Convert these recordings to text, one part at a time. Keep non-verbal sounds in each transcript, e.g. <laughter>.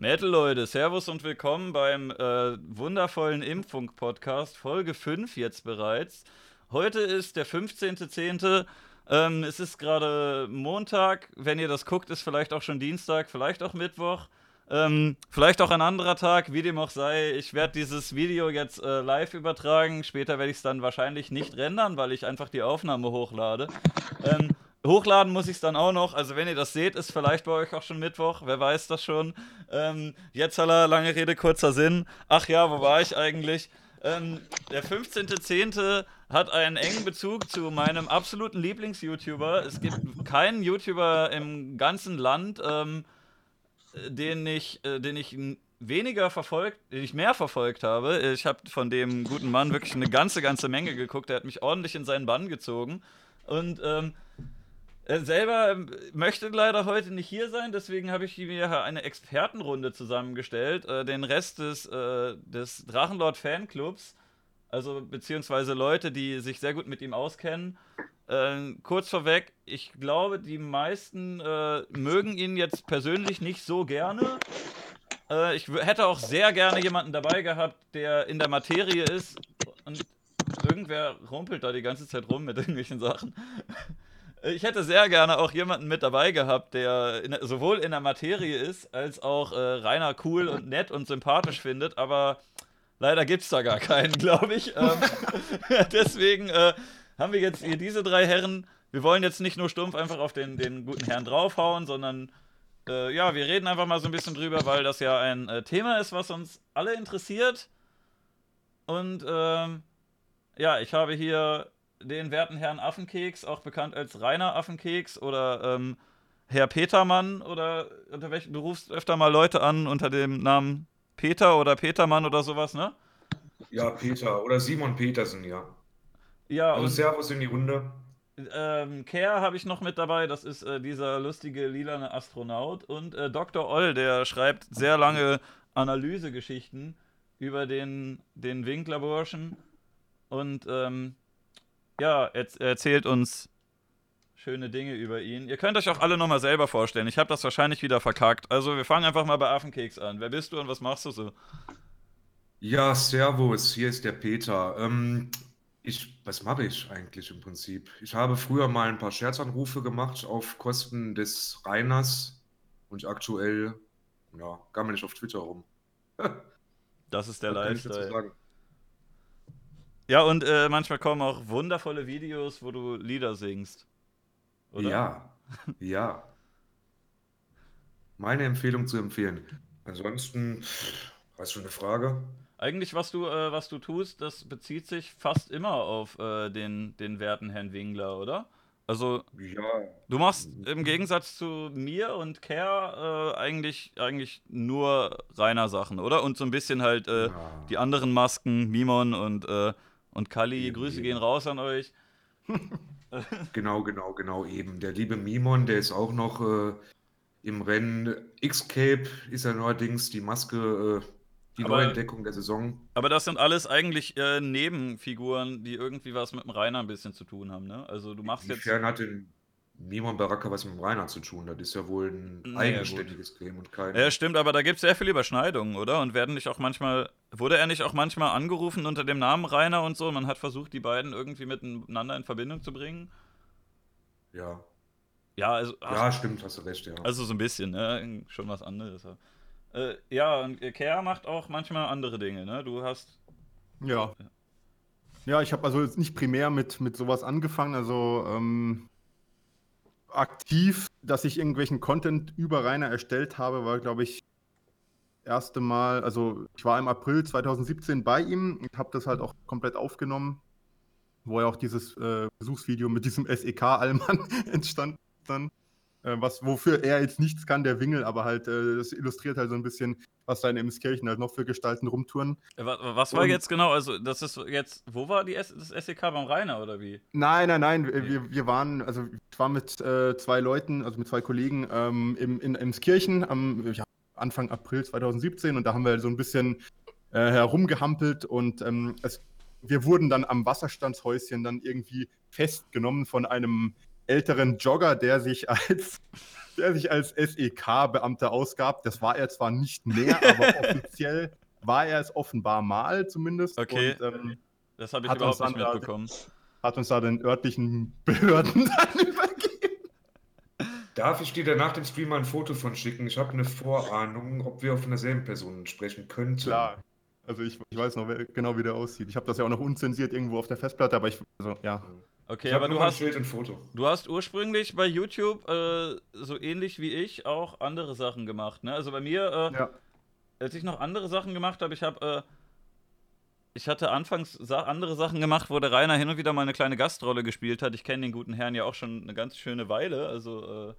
Metal Leute, Servus und willkommen beim äh, wundervollen Impfung-Podcast, Folge 5 jetzt bereits. Heute ist der 15.10. Ähm, es ist gerade Montag. Wenn ihr das guckt, ist vielleicht auch schon Dienstag, vielleicht auch Mittwoch. Ähm, vielleicht auch ein anderer Tag, wie dem auch sei. Ich werde dieses Video jetzt äh, live übertragen. Später werde ich es dann wahrscheinlich nicht rendern, weil ich einfach die Aufnahme hochlade. Ähm, hochladen muss ich es dann auch noch. Also, wenn ihr das seht, ist vielleicht bei euch auch schon Mittwoch. Wer weiß das schon. Ähm, jetzt aller lange Rede, kurzer Sinn. Ach ja, wo war ich eigentlich? Ähm, der 15.10. hat einen engen Bezug zu meinem absoluten Lieblings-YouTuber. Es gibt keinen YouTuber im ganzen Land, ähm, den ich, äh, den ich weniger verfolgt, den ich mehr verfolgt habe. Ich habe von dem guten Mann wirklich eine ganze, ganze Menge geguckt. Er hat mich ordentlich in seinen Bann gezogen. Und ähm, er selber ähm, möchte leider heute nicht hier sein, deswegen habe ich mir eine Expertenrunde zusammengestellt. Äh, den Rest des, äh, des Drachenlord Fanclubs, also beziehungsweise Leute, die sich sehr gut mit ihm auskennen. Äh, kurz vorweg, ich glaube, die meisten äh, mögen ihn jetzt persönlich nicht so gerne. Äh, ich hätte auch sehr gerne jemanden dabei gehabt, der in der Materie ist. Und irgendwer rumpelt da die ganze Zeit rum mit <laughs> irgendwelchen Sachen. Ich hätte sehr gerne auch jemanden mit dabei gehabt, der in, sowohl in der Materie ist, als auch äh, Rainer cool und nett und sympathisch findet, aber leider gibt es da gar keinen, <laughs> glaube ich. Ähm, <laughs> deswegen äh, haben wir jetzt hier diese drei Herren. Wir wollen jetzt nicht nur stumpf einfach auf den, den guten Herrn draufhauen, sondern äh, ja, wir reden einfach mal so ein bisschen drüber, weil das ja ein äh, Thema ist, was uns alle interessiert. Und ähm, ja, ich habe hier den werten Herrn Affenkeks, auch bekannt als Rainer Affenkeks oder ähm, Herr Petermann oder unter welchen, du rufst öfter mal Leute an unter dem Namen Peter oder Petermann oder sowas, ne? Ja, Peter oder Simon Petersen, ja. Ja, also Servus in die Runde. Ähm, Care habe ich noch mit dabei, das ist äh, dieser lustige lilane Astronaut. Und äh, Dr. Oll, der schreibt sehr lange Analysegeschichten über den, den Winklerburschen. Und ähm, ja, er erzählt uns schöne Dinge über ihn. Ihr könnt euch auch alle nochmal selber vorstellen. Ich habe das wahrscheinlich wieder verkackt. Also wir fangen einfach mal bei Affenkeks an. Wer bist du und was machst du so? Ja, Servus, hier ist der Peter. Ähm, ich, was mache ich eigentlich im Prinzip? Ich habe früher mal ein paar Scherzanrufe gemacht auf Kosten des Reiners und aktuell, ja, gammel ich auf Twitter rum. <laughs> das ist der Lifestyle. Ja, und äh, manchmal kommen auch wundervolle Videos, wo du Lieder singst. Oder? Ja, ja. Meine Empfehlung zu empfehlen. Ansonsten, hast du eine Frage? Eigentlich, was du, äh, was du tust, das bezieht sich fast immer auf äh, den, den werten Herrn Wingler, oder? Also, ja. du machst im Gegensatz zu mir und Care äh, eigentlich, eigentlich nur reiner Sachen, oder? Und so ein bisschen halt äh, ja. die anderen Masken, Mimon und äh, und Kali, eben, Grüße eben. gehen raus an euch. <laughs> genau, genau, genau, eben. Der liebe Mimon, der ist auch noch äh, im Rennen. X-Cape ist ja neuerdings die Maske, äh, die aber, Neuentdeckung der Saison. Aber das sind alles eigentlich äh, Nebenfiguren, die irgendwie was mit dem Rainer ein bisschen zu tun haben, ne? Also du machst Inwiefern jetzt. hat den Mimon Baraka was mit dem Rainer zu tun. Das ist ja wohl ein naja, eigenständiges Game und kein. Ja, stimmt, aber da gibt es sehr viele Überschneidungen, oder? Und werden nicht auch manchmal, wurde er nicht auch manchmal angerufen unter dem Namen Rainer und so? Man hat versucht, die beiden irgendwie miteinander in Verbindung zu bringen. Ja. Ja, also. Ja, stimmt, hast du recht, ja. Also so ein bisschen, ne? Schon was anderes. Äh, ja, und Kea macht auch manchmal andere Dinge, ne? Du hast. Ja. Ja, ich habe also jetzt nicht primär mit, mit sowas angefangen. Also ähm, aktiv, dass ich irgendwelchen Content über Rainer erstellt habe, war, glaube ich, erste Mal, also ich war im April 2017 bei ihm und habe das halt auch komplett aufgenommen, wo ja auch dieses äh, Besuchsvideo mit diesem SEK-Allmann <laughs> entstanden dann. Äh, was, wofür er jetzt nichts kann, der Wingel, aber halt, äh, das illustriert halt so ein bisschen, was da in Emskirchen halt noch für Gestalten rumtouren. Äh, was war Und, jetzt genau? Also, das ist jetzt, wo war die S das SEK beim Rainer oder wie? Nein, nein, nein. Nee. Wir, wir waren, also ich war mit äh, zwei Leuten, also mit zwei Kollegen ähm, im, in Emskirchen am ja, Anfang April 2017 und da haben wir so ein bisschen äh, herumgehampelt und ähm, es, wir wurden dann am Wasserstandshäuschen dann irgendwie festgenommen von einem älteren Jogger, der sich als <laughs> der sich als SEK-Beamter ausgab. Das war er zwar nicht mehr, <laughs> aber offiziell war er es offenbar mal zumindest. Okay. Und, ähm, Das habe ich überhaupt nicht dann da- mitbekommen. hat uns da den örtlichen Behörden <laughs> dann übergeben. Darf ich dir dann nach dem Stream mal ein Foto von schicken? Ich habe eine Vorahnung, ob wir von derselben Person sprechen könnten. Klar. Also ich, ich weiß noch wer- genau, wie der aussieht. Ich habe das ja auch noch unzensiert irgendwo auf der Festplatte, aber ich, also ja. Okay, aber du hast, du hast ursprünglich bei YouTube äh, so ähnlich wie ich auch andere Sachen gemacht. Ne? Also bei mir, äh, ja. als ich noch andere Sachen gemacht habe, ich habe, äh, ich hatte anfangs sa andere Sachen gemacht, wo der Rainer hin und wieder mal eine kleine Gastrolle gespielt hat. Ich kenne den guten Herrn ja auch schon eine ganz schöne Weile. Also äh,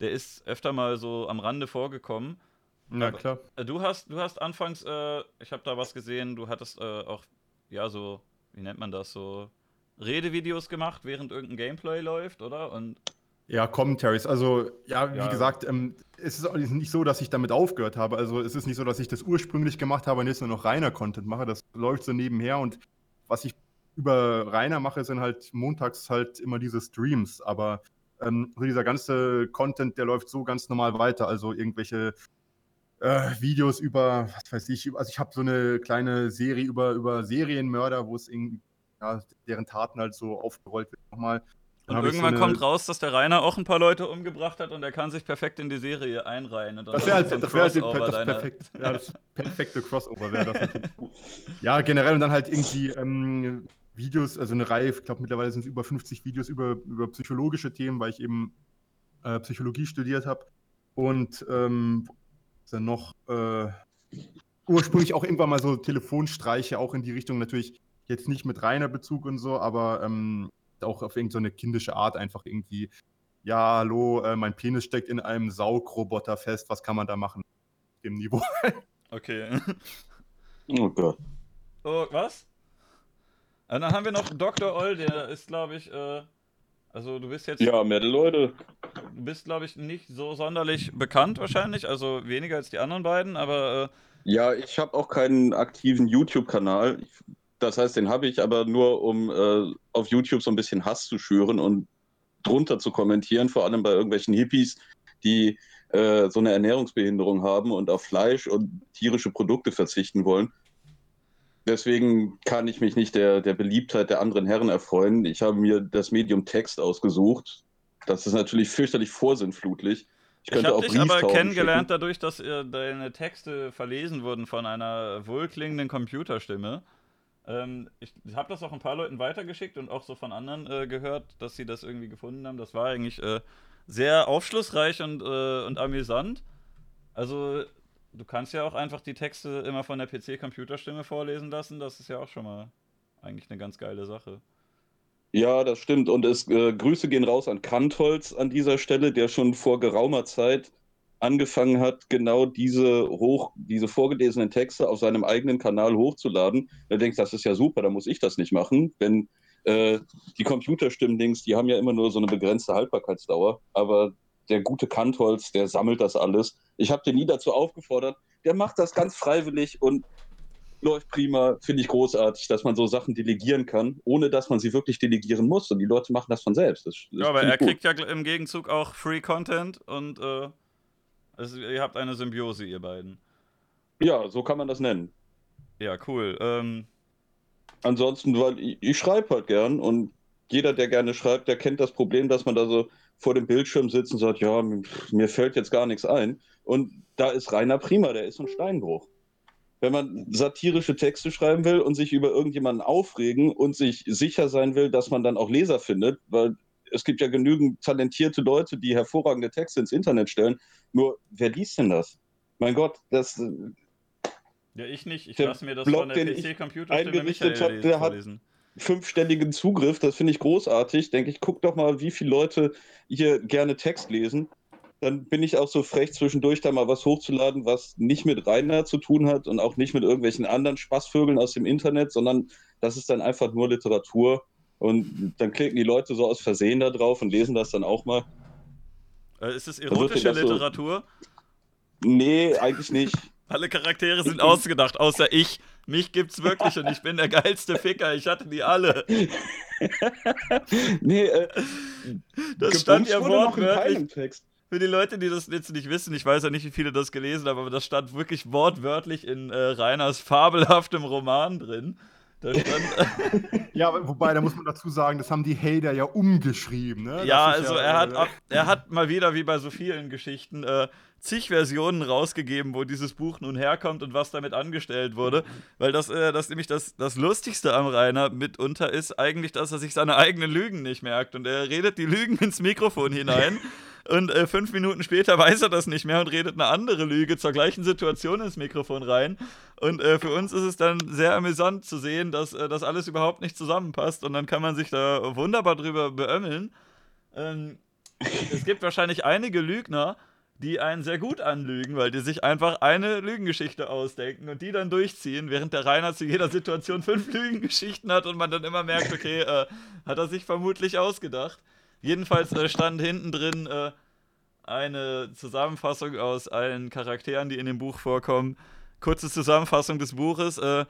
der ist öfter mal so am Rande vorgekommen. Na Aber- klar. Äh, Du hast, du hast anfangs, äh, ich habe da was gesehen, du hattest auch, ja, so, wie nennt man das, so Redevideos gemacht, während irgendein Gameplay läuft, oder? Und Ja, Commentaries. Also, ja, wie Ja. gesagt, ähm, es ist nicht so, dass ich damit aufgehört habe. Also, es ist nicht so, dass ich das ursprünglich gemacht habe und jetzt nur noch reiner Content mache. Das läuft so nebenher und was ich über reiner mache, sind halt montags halt immer diese Streams. Aber ähm, so dieser ganze Content, der läuft so ganz normal weiter. Also, irgendwelche äh, Videos über, was weiß ich, also ich habe so eine kleine Serie über, über Serienmörder, wo es irgendwie, ja, deren Taten halt so aufgerollt wird nochmal. Dann Und ich so irgendwann eine- kommt raus, dass der Rainer auch ein paar Leute umgebracht hat und er kann sich perfekt in die Serie einreihen. Dann Das wäre so halt, ein das wär halt das, perfekt, ja, das <laughs> perfekte Crossover wäre das. Ja, generell und dann halt irgendwie ähm, Videos, also eine Reihe, ich glaube mittlerweile sind es über 50 Videos über, über psychologische Themen, weil ich eben äh, Psychologie studiert habe. Und ähm, denn noch äh, ursprünglich auch irgendwann mal so Telefonstreiche, auch in die Richtung natürlich jetzt nicht mit reiner Bezug und so, aber ähm, auch auf irgendeine so kindische Art einfach irgendwie, ja, hallo, äh, mein Penis steckt in einem Saugroboter fest, was kann man da machen? Auf Dem Niveau. <laughs> Okay. Oh Gott. Oh, was? Und dann haben wir noch Dr. Oll, der ist, glaube ich, äh, also du bist jetzt, Ja, Metal, Leute. du bist, glaube ich, nicht so sonderlich bekannt wahrscheinlich, also weniger als die anderen beiden, aber äh, Ja, ich habe auch keinen aktiven YouTube-Kanal. Ich- Das heißt, den habe ich aber nur, um äh, auf YouTube so ein bisschen Hass zu schüren und drunter zu kommentieren, vor allem bei irgendwelchen Hippies, die äh, so eine Ernährungsbehinderung haben und auf Fleisch und tierische Produkte verzichten wollen. Deswegen kann ich mich nicht der, der Beliebtheit der anderen Herren erfreuen. Ich habe mir das Medium Text ausgesucht. Das ist natürlich fürchterlich vorsinnflutlich. Ich Ich könnte habe dich aber kennengelernt schicken. dadurch, dass äh, deine Texte verlesen wurden von einer wohlklingenden Computerstimme. Ähm, ich habe das auch ein paar Leuten weitergeschickt und auch so von anderen äh, gehört, dass sie das irgendwie gefunden haben. Das war eigentlich äh, sehr aufschlussreich und, äh, und amüsant. Also, du kannst ja auch einfach die Texte immer von der PC-Computerstimme vorlesen lassen. Das ist ja auch schon mal eigentlich eine ganz geile Sache. Ja, das stimmt. Und es, äh, Grüße gehen raus an Kantholz an dieser Stelle, der schon vor geraumer Zeit angefangen hat, genau diese hoch, diese vorgelesenen Texte auf seinem eigenen Kanal hochzuladen. Er denkt, das ist ja super, da muss ich das nicht machen. Wenn äh, die Computerstimmen-Dings, die haben ja immer nur so eine begrenzte Haltbarkeitsdauer, aber der gute Kantholz, der sammelt das alles. Ich habe den nie dazu aufgefordert. Der macht das ganz freiwillig und läuft prima, finde ich großartig, dass man so Sachen delegieren kann, ohne dass man sie wirklich delegieren muss. Und die Leute machen das von selbst. Das, das Ja, aber er gut. kriegt ja im Gegenzug auch Free Content und äh, also ihr habt eine Symbiose, ihr beiden. Ja, so kann man das nennen. Ja, cool. Ähm, Ansonsten, weil ich, ich schreibe halt gern und jeder, der gerne schreibt, der kennt das Problem, dass man da so vor dem Bildschirm sitzt und sagt, ja, mir fällt jetzt gar nichts ein. Und da ist Rainer prima, der ist ein Steinbruch. Wenn man satirische Texte schreiben will und sich über irgendjemanden aufregen und sich sicher sein will, dass man dann auch Leser findet, weil es gibt ja genügend talentierte Leute, die hervorragende Texte ins Internet stellen. Nur, wer liest denn das? Mein Gott, das, äh, ja, ich nicht. Ich lasse mir das Blog, von der PC-Computerstimme eingerichtet Michael hab, der hat- fünfstelligen Zugriff, das finde ich großartig. Denke ich, guck doch mal, wie viele Leute hier gerne Text lesen. Dann bin ich auch so frech, zwischendurch da mal was hochzuladen, was nicht mit Rainer zu tun hat und auch nicht mit irgendwelchen anderen Spaßvögeln aus dem Internet, sondern das ist dann einfach nur Literatur. Und dann klicken die Leute so aus Versehen da drauf und lesen das dann auch mal. Äh, ist es erotische das so- Literatur? Nee, eigentlich nicht. <laughs> Alle Charaktere sind ausgedacht, außer ich. Mich gibt's wirklich und ich bin der geilste Ficker. Ich hatte die alle. <laughs> nee, äh, Das stand ja wortwörtlich. für die Leute, die das jetzt nicht wissen, ich weiß ja nicht, wie viele das gelesen haben, aber das stand wirklich wortwörtlich in äh, Rainers fabelhaftem Roman drin. <laughs> Ja, wobei, da muss man dazu sagen, das haben die Hater ja umgeschrieben. Ne? Ja, also ja, er, hat, ab, er hat mal wieder, wie bei so vielen Geschichten, äh, zig Versionen rausgegeben, wo dieses Buch nun herkommt und was damit angestellt wurde. Weil das, äh, das nämlich das, das Lustigste am Rainer mitunter ist eigentlich, dass er sich seine eigenen Lügen nicht merkt. Und er redet die Lügen ins Mikrofon hinein. <laughs> Und äh, fünf Minuten später <laughs> weiß er das nicht mehr und redet eine andere Lüge zur gleichen Situation ins Mikrofon rein. Und äh, für uns ist es dann sehr amüsant zu sehen, dass äh, das alles überhaupt nicht zusammenpasst. Und dann kann man sich da wunderbar drüber beömmeln. Ähm, es gibt wahrscheinlich einige Lügner, die einen sehr gut anlügen, weil die sich einfach eine Lügengeschichte ausdenken und die dann durchziehen, während der Rainer zu jeder Situation fünf <laughs> Lügengeschichten hat und man dann immer merkt, okay, äh, hat er sich vermutlich ausgedacht. Jedenfalls äh, stand hinten drin äh, eine Zusammenfassung aus allen Charakteren, die in dem Buch vorkommen. Kurze Zusammenfassung des Buches. Äh,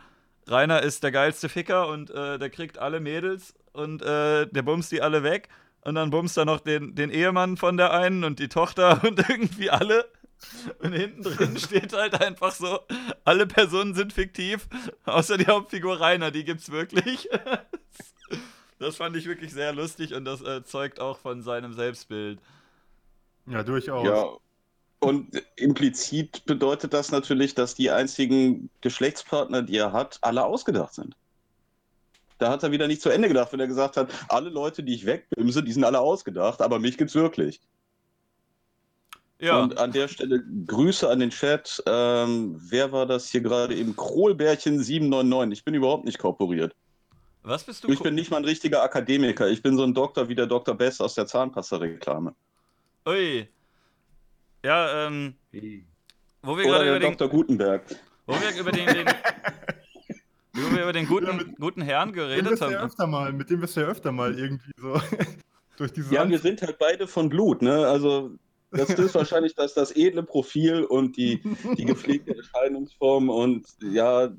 Rainer ist der geilste Ficker und äh, der kriegt alle Mädels und äh, der bumst die alle weg und dann bummst er noch den, den Ehemann von der einen und die Tochter <laughs> und irgendwie alle. Und hinten drin <laughs> steht halt einfach so, alle Personen sind fiktiv, außer die Hauptfigur Rainer, die gibt's wirklich. <laughs> Das fand ich wirklich sehr lustig und das äh, zeugt auch von seinem Selbstbild. Ja, durchaus. Ja. Und implizit bedeutet das natürlich, dass die einzigen Geschlechtspartner, die er hat, alle ausgedacht sind. Da hat er wieder nicht zu Ende gedacht, wenn er gesagt hat, alle Leute, die ich wegbimse, die sind alle ausgedacht, aber mich gibt's wirklich. Ja. Und an der Stelle Grüße an den Chat. Ähm, wer war das hier gerade im Krohlbärchen 799? Ich bin überhaupt nicht korporiert. Was bist du? Ich bin nicht mal ein richtiger Akademiker. Ich bin so ein Doktor wie der Dr. Best aus der Zahnpasta-Reklame. Ui. Ja, ähm. Wo wir gerade über den. Dr. Gutenberg. Wo wir über den, den Wo wir über den guten, ja, mit, guten Herrn geredet haben. Ja öfter mal, mit dem wirst du ja öfter mal irgendwie so <laughs> durch diese. Ja, Hand wir sind halt beide von Blut, ne? Also, das ist <laughs> wahrscheinlich das, das edle Profil und die, die gepflegte <laughs> Erscheinungsform. Und ja,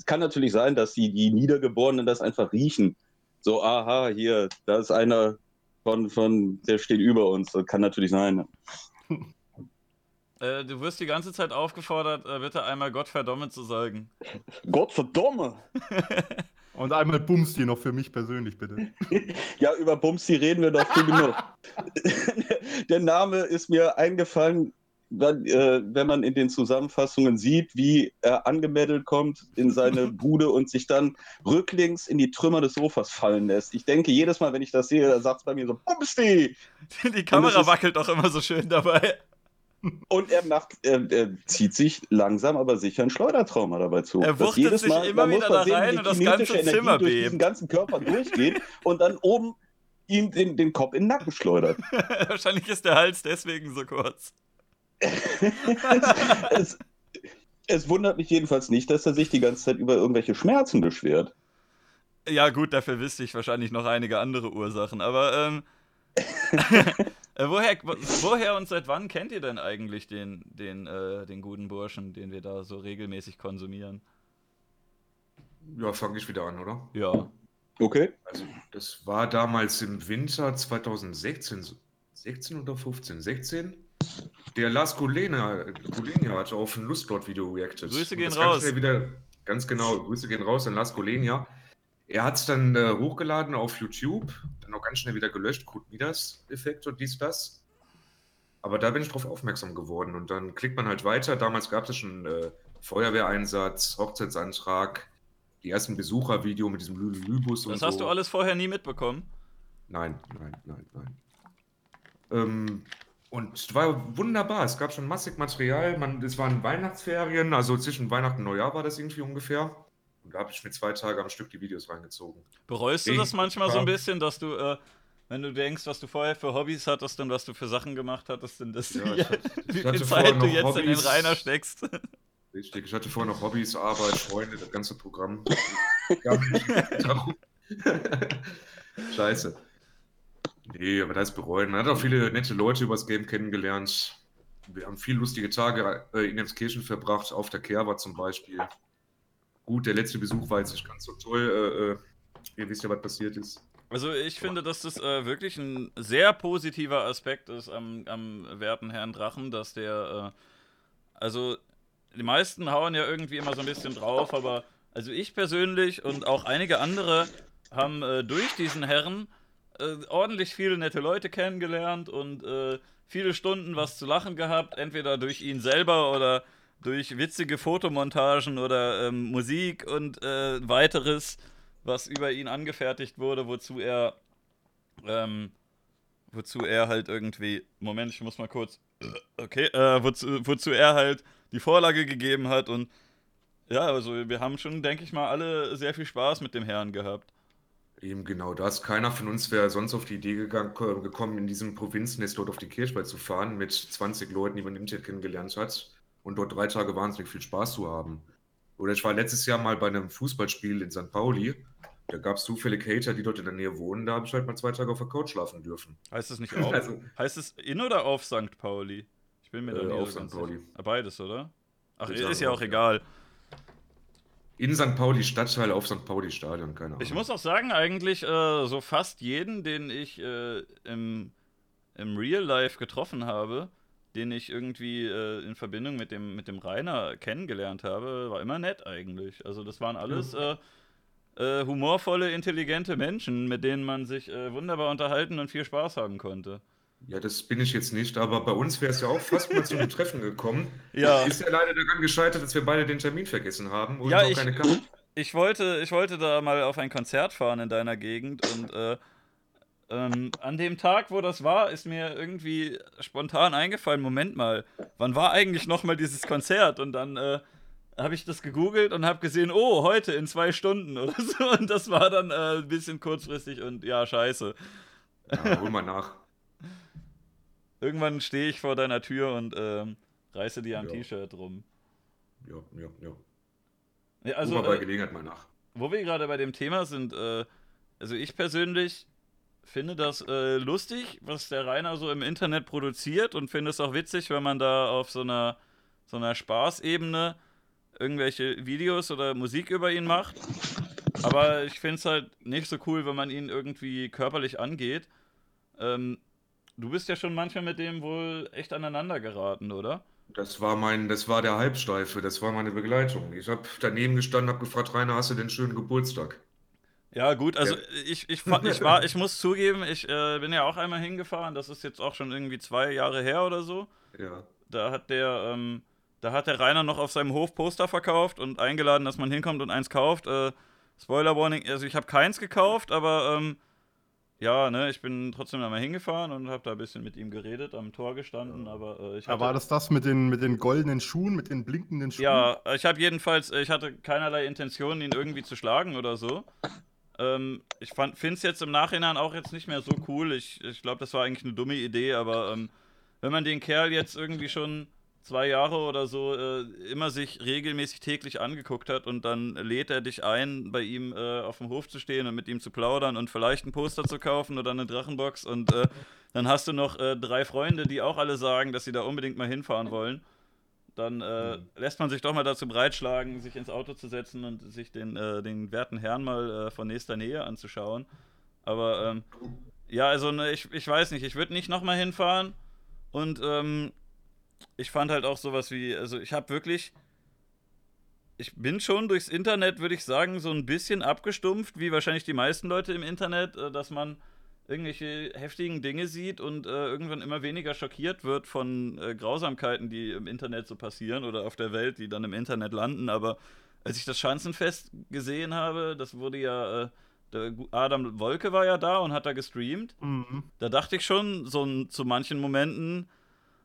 es kann natürlich sein, dass die, die Niedergeborenen das einfach riechen. So, aha, hier, da ist einer von, von, der steht über uns. Das kann natürlich sein. Äh, du wirst die ganze Zeit aufgefordert, äh, bitte einmal Gott verdomme zu sagen. <laughs> Gott verdomme! <laughs> Und einmal Bumsti noch für mich persönlich, bitte. <laughs> ja, über Bumsti reden wir doch viel genug. Der Name ist mir eingefallen, wenn, äh, wenn man in den Zusammenfassungen sieht, wie er angemeldet kommt in seine <laughs> Bude und sich dann rücklings in die Trümmer des Sofas fallen lässt. Ich denke, jedes Mal, wenn ich das sehe, da sagt es bei mir so, Bumsti! Die Kamera wackelt doch immer so schön dabei. Und er macht, er, er, zieht sich langsam, aber sicher ein Schleudertrauma dabei zu. Er wuchtet sich Mal, immer wieder da rein und das ganze Energie Zimmer durch bebt. diesen ganzen Körper durchgeht <laughs> und dann oben ihm den, den Kopf in den Nacken schleudert. <laughs> Wahrscheinlich ist der Hals deswegen so kurz. <laughs> es, es wundert mich jedenfalls nicht, dass er sich die ganze Zeit über irgendwelche Schmerzen beschwert. Ja, gut, dafür wüsste ich wahrscheinlich noch einige andere Ursachen, aber ähm, <laughs> äh, woher, woher und seit wann kennt ihr denn eigentlich den, den, äh, den guten Burschen, den wir da so regelmäßig konsumieren? Ja, fange ich wieder an, oder? Ja. Okay. Also, das war damals im Winter 2016, 16 oder 15? 16? Der Lars Kulenia, hat auf ein Lustplot-Video reacted. Grüße gehen raus. Wieder, ganz genau, Grüße gehen raus an Lars Kulenia. Er hat es dann äh, hochgeladen auf YouTube, dann auch ganz schnell wieder gelöscht, gut wie das Effekt und dies, das. Aber da bin ich drauf aufmerksam geworden und dann klickt man halt weiter. Damals gab es schon äh, Feuerwehreinsatz, Hochzeitsantrag, die ersten Besuchervideo mit diesem Lülübus und so. Das hast du alles vorher nie mitbekommen? Nein, nein, nein, nein. Ähm, und es war wunderbar. Es gab schon massig Material. Man, es waren Weihnachtsferien, also zwischen Weihnachten und Neujahr war das irgendwie ungefähr. Und da habe ich mir zwei Tage am Stück die Videos reingezogen. Bereust du das manchmal so ein bisschen, dass du, äh, wenn du denkst, was du vorher für Hobbys hattest und was du für Sachen gemacht hattest, denn das, ja, hatte, wie viel Zeit du jetzt Hobbys, in den Rainer steckst? <laughs> Richtig, ich hatte vorher noch Hobbys, Arbeit, Freunde, das ganze Programm. <laughs> <laughs> Scheiße. Nee, aber das bereuen. Man hat auch viele nette Leute übers Game kennengelernt. Wir haben viele lustige Tage äh, in Emskirchen verbracht, auf der Kerwa zum Beispiel. Gut, der letzte Besuch war jetzt nicht ganz so toll. Äh, äh, ihr wisst ja, was passiert ist. Also ich finde, dass das äh, wirklich ein sehr positiver Aspekt ist am, am werten Herrn Drachen, dass der, äh, also die meisten hauen ja irgendwie immer so ein bisschen drauf, aber also ich persönlich und auch einige andere haben äh, durch diesen Herren äh, ordentlich viele nette Leute kennengelernt und äh, viele Stunden was zu lachen gehabt, entweder durch ihn selber oder durch witzige Fotomontagen oder ähm, Musik und äh, weiteres was über ihn angefertigt wurde, wozu er, ähm, wozu er halt irgendwie, Moment, ich muss mal kurz, okay, äh, wozu, wozu er halt die Vorlage gegeben hat und ja, also wir haben schon, denke ich mal, alle sehr viel Spaß mit dem Herrn gehabt. Eben genau das. Keiner von uns wäre sonst auf die Idee gegangen, gekommen, in diesem Provinznest dort auf die Kirchweih zu fahren mit 20 Leuten, die man im Internet kennengelernt hat und dort drei Tage wahnsinnig viel Spaß zu haben. Oder ich war letztes Jahr mal bei einem Fußballspiel in St. Pauli. Da gab es zufällig Hater, die dort in der Nähe wohnen. Da habe ich halt mal zwei Tage auf der Couch schlafen dürfen. Heißt es nicht <laughs> auf? also, heißt es in oder auf St. Pauli? Ich bin mir da äh, nicht auf St. Pauli. Sicher. Ah, beides, oder? Ach, ist ja auch egal. In St. Pauli Stadtteil, auf St. Pauli Stadion, keine Ahnung. Ich muss auch sagen, eigentlich äh, so fast jeden, den ich äh, im, im Real Life getroffen habe, den ich irgendwie äh, in Verbindung mit dem, mit dem Rainer kennengelernt habe, war immer nett eigentlich. Also das waren alles äh, äh, humorvolle, intelligente Menschen, mit denen man sich äh, wunderbar unterhalten und viel Spaß haben konnte. Ja, das bin ich jetzt nicht, aber bei uns wäre es ja auch fast mal zu einem Treffen gekommen. <laughs> Ja. Ist ja leider daran gescheitert, dass wir beide den Termin vergessen haben und ja, ich, keine Karte. Ich wollte, ich wollte da mal auf ein Konzert fahren in deiner Gegend und äh, ähm, an dem Tag, wo das war, ist mir irgendwie spontan eingefallen, Moment mal, wann war eigentlich nochmal dieses Konzert? Und dann äh, habe ich das gegoogelt und habe gesehen, oh, heute in zwei Stunden oder <laughs> so. Und das war dann äh, ein bisschen kurzfristig und ja, scheiße. Ja, hol mal nach. Irgendwann stehe ich vor deiner Tür und ähm, reiße dir am ja. T-Shirt rum. Ja, ja, ja. ja also, mal bei äh, Gelegenheit mal nach. Wo wir gerade bei dem Thema sind, äh, also ich persönlich finde das äh, lustig, was der Rainer so im Internet produziert und finde es auch witzig, wenn man da auf so einer, so einer Spaßebene irgendwelche Videos oder Musik über ihn macht. Aber ich finde es halt nicht so cool, wenn man ihn irgendwie körperlich angeht. Ähm, du bist ja schon manchmal mit dem wohl echt aneinander geraten, oder? Das war mein, das war der Halbsteife, das war meine Begleitung. Ich habe daneben gestanden, habe gefragt, Rainer, hast du den schönen Geburtstag? Ja, gut, also ja. Ich, ich, ich, war, <laughs> ich muss zugeben, ich äh, bin ja auch einmal hingefahren, das ist jetzt auch schon irgendwie zwei Jahre her oder so. Ja. Da hat der, ähm, da hat der Rainer noch auf seinem Hof Poster verkauft und eingeladen, dass man hinkommt und eins kauft. Äh, Spoiler Warning, also ich habe keins gekauft, aber ähm, ja, ne, ich bin trotzdem einmal hingefahren und habe da ein bisschen mit ihm geredet, am Tor gestanden, aber äh, ich hatte, ja, War das das mit den, mit den goldenen Schuhen, mit den blinkenden Schuhen? Ja, ich habe jedenfalls, ich hatte keinerlei Intention, ihn irgendwie zu schlagen oder so. Ähm, ich finde es jetzt im Nachhinein auch jetzt nicht mehr so cool. Ich, ich glaube, das war eigentlich eine dumme Idee, aber ähm, wenn man den Kerl jetzt irgendwie schon zwei Jahre oder so äh, immer sich regelmäßig täglich angeguckt hat und dann lädt er dich ein, bei ihm äh, auf dem Hof zu stehen und mit ihm zu plaudern und vielleicht ein Poster zu kaufen oder eine Drachenbox und äh, dann hast du noch äh, drei Freunde, die auch alle sagen, dass sie da unbedingt mal hinfahren wollen dann äh, mhm. lässt man sich doch mal dazu breitschlagen, sich ins Auto zu setzen und sich den, äh, den werten Herrn mal von nächster Nähe anzuschauen. Aber ähm, ja, also ne, ich, ich weiß nicht, ich würde nicht nochmal hinfahren. Und ähm, ich fand halt auch sowas wie, also ich habe wirklich, ich bin schon durchs Internet, würde ich sagen, so ein bisschen abgestumpft, wie wahrscheinlich die meisten Leute im Internet, äh, dass man irgendwelche heftigen Dinge sieht und äh, irgendwann immer weniger schockiert wird von äh, Grausamkeiten, die im Internet so passieren oder auf der Welt, die dann im Internet landen. Aber als ich das Schanzenfest gesehen habe, das wurde ja, äh, der Adam Wolke war ja da und hat da gestreamt. Mhm. Da dachte ich schon so zu manchen Momenten,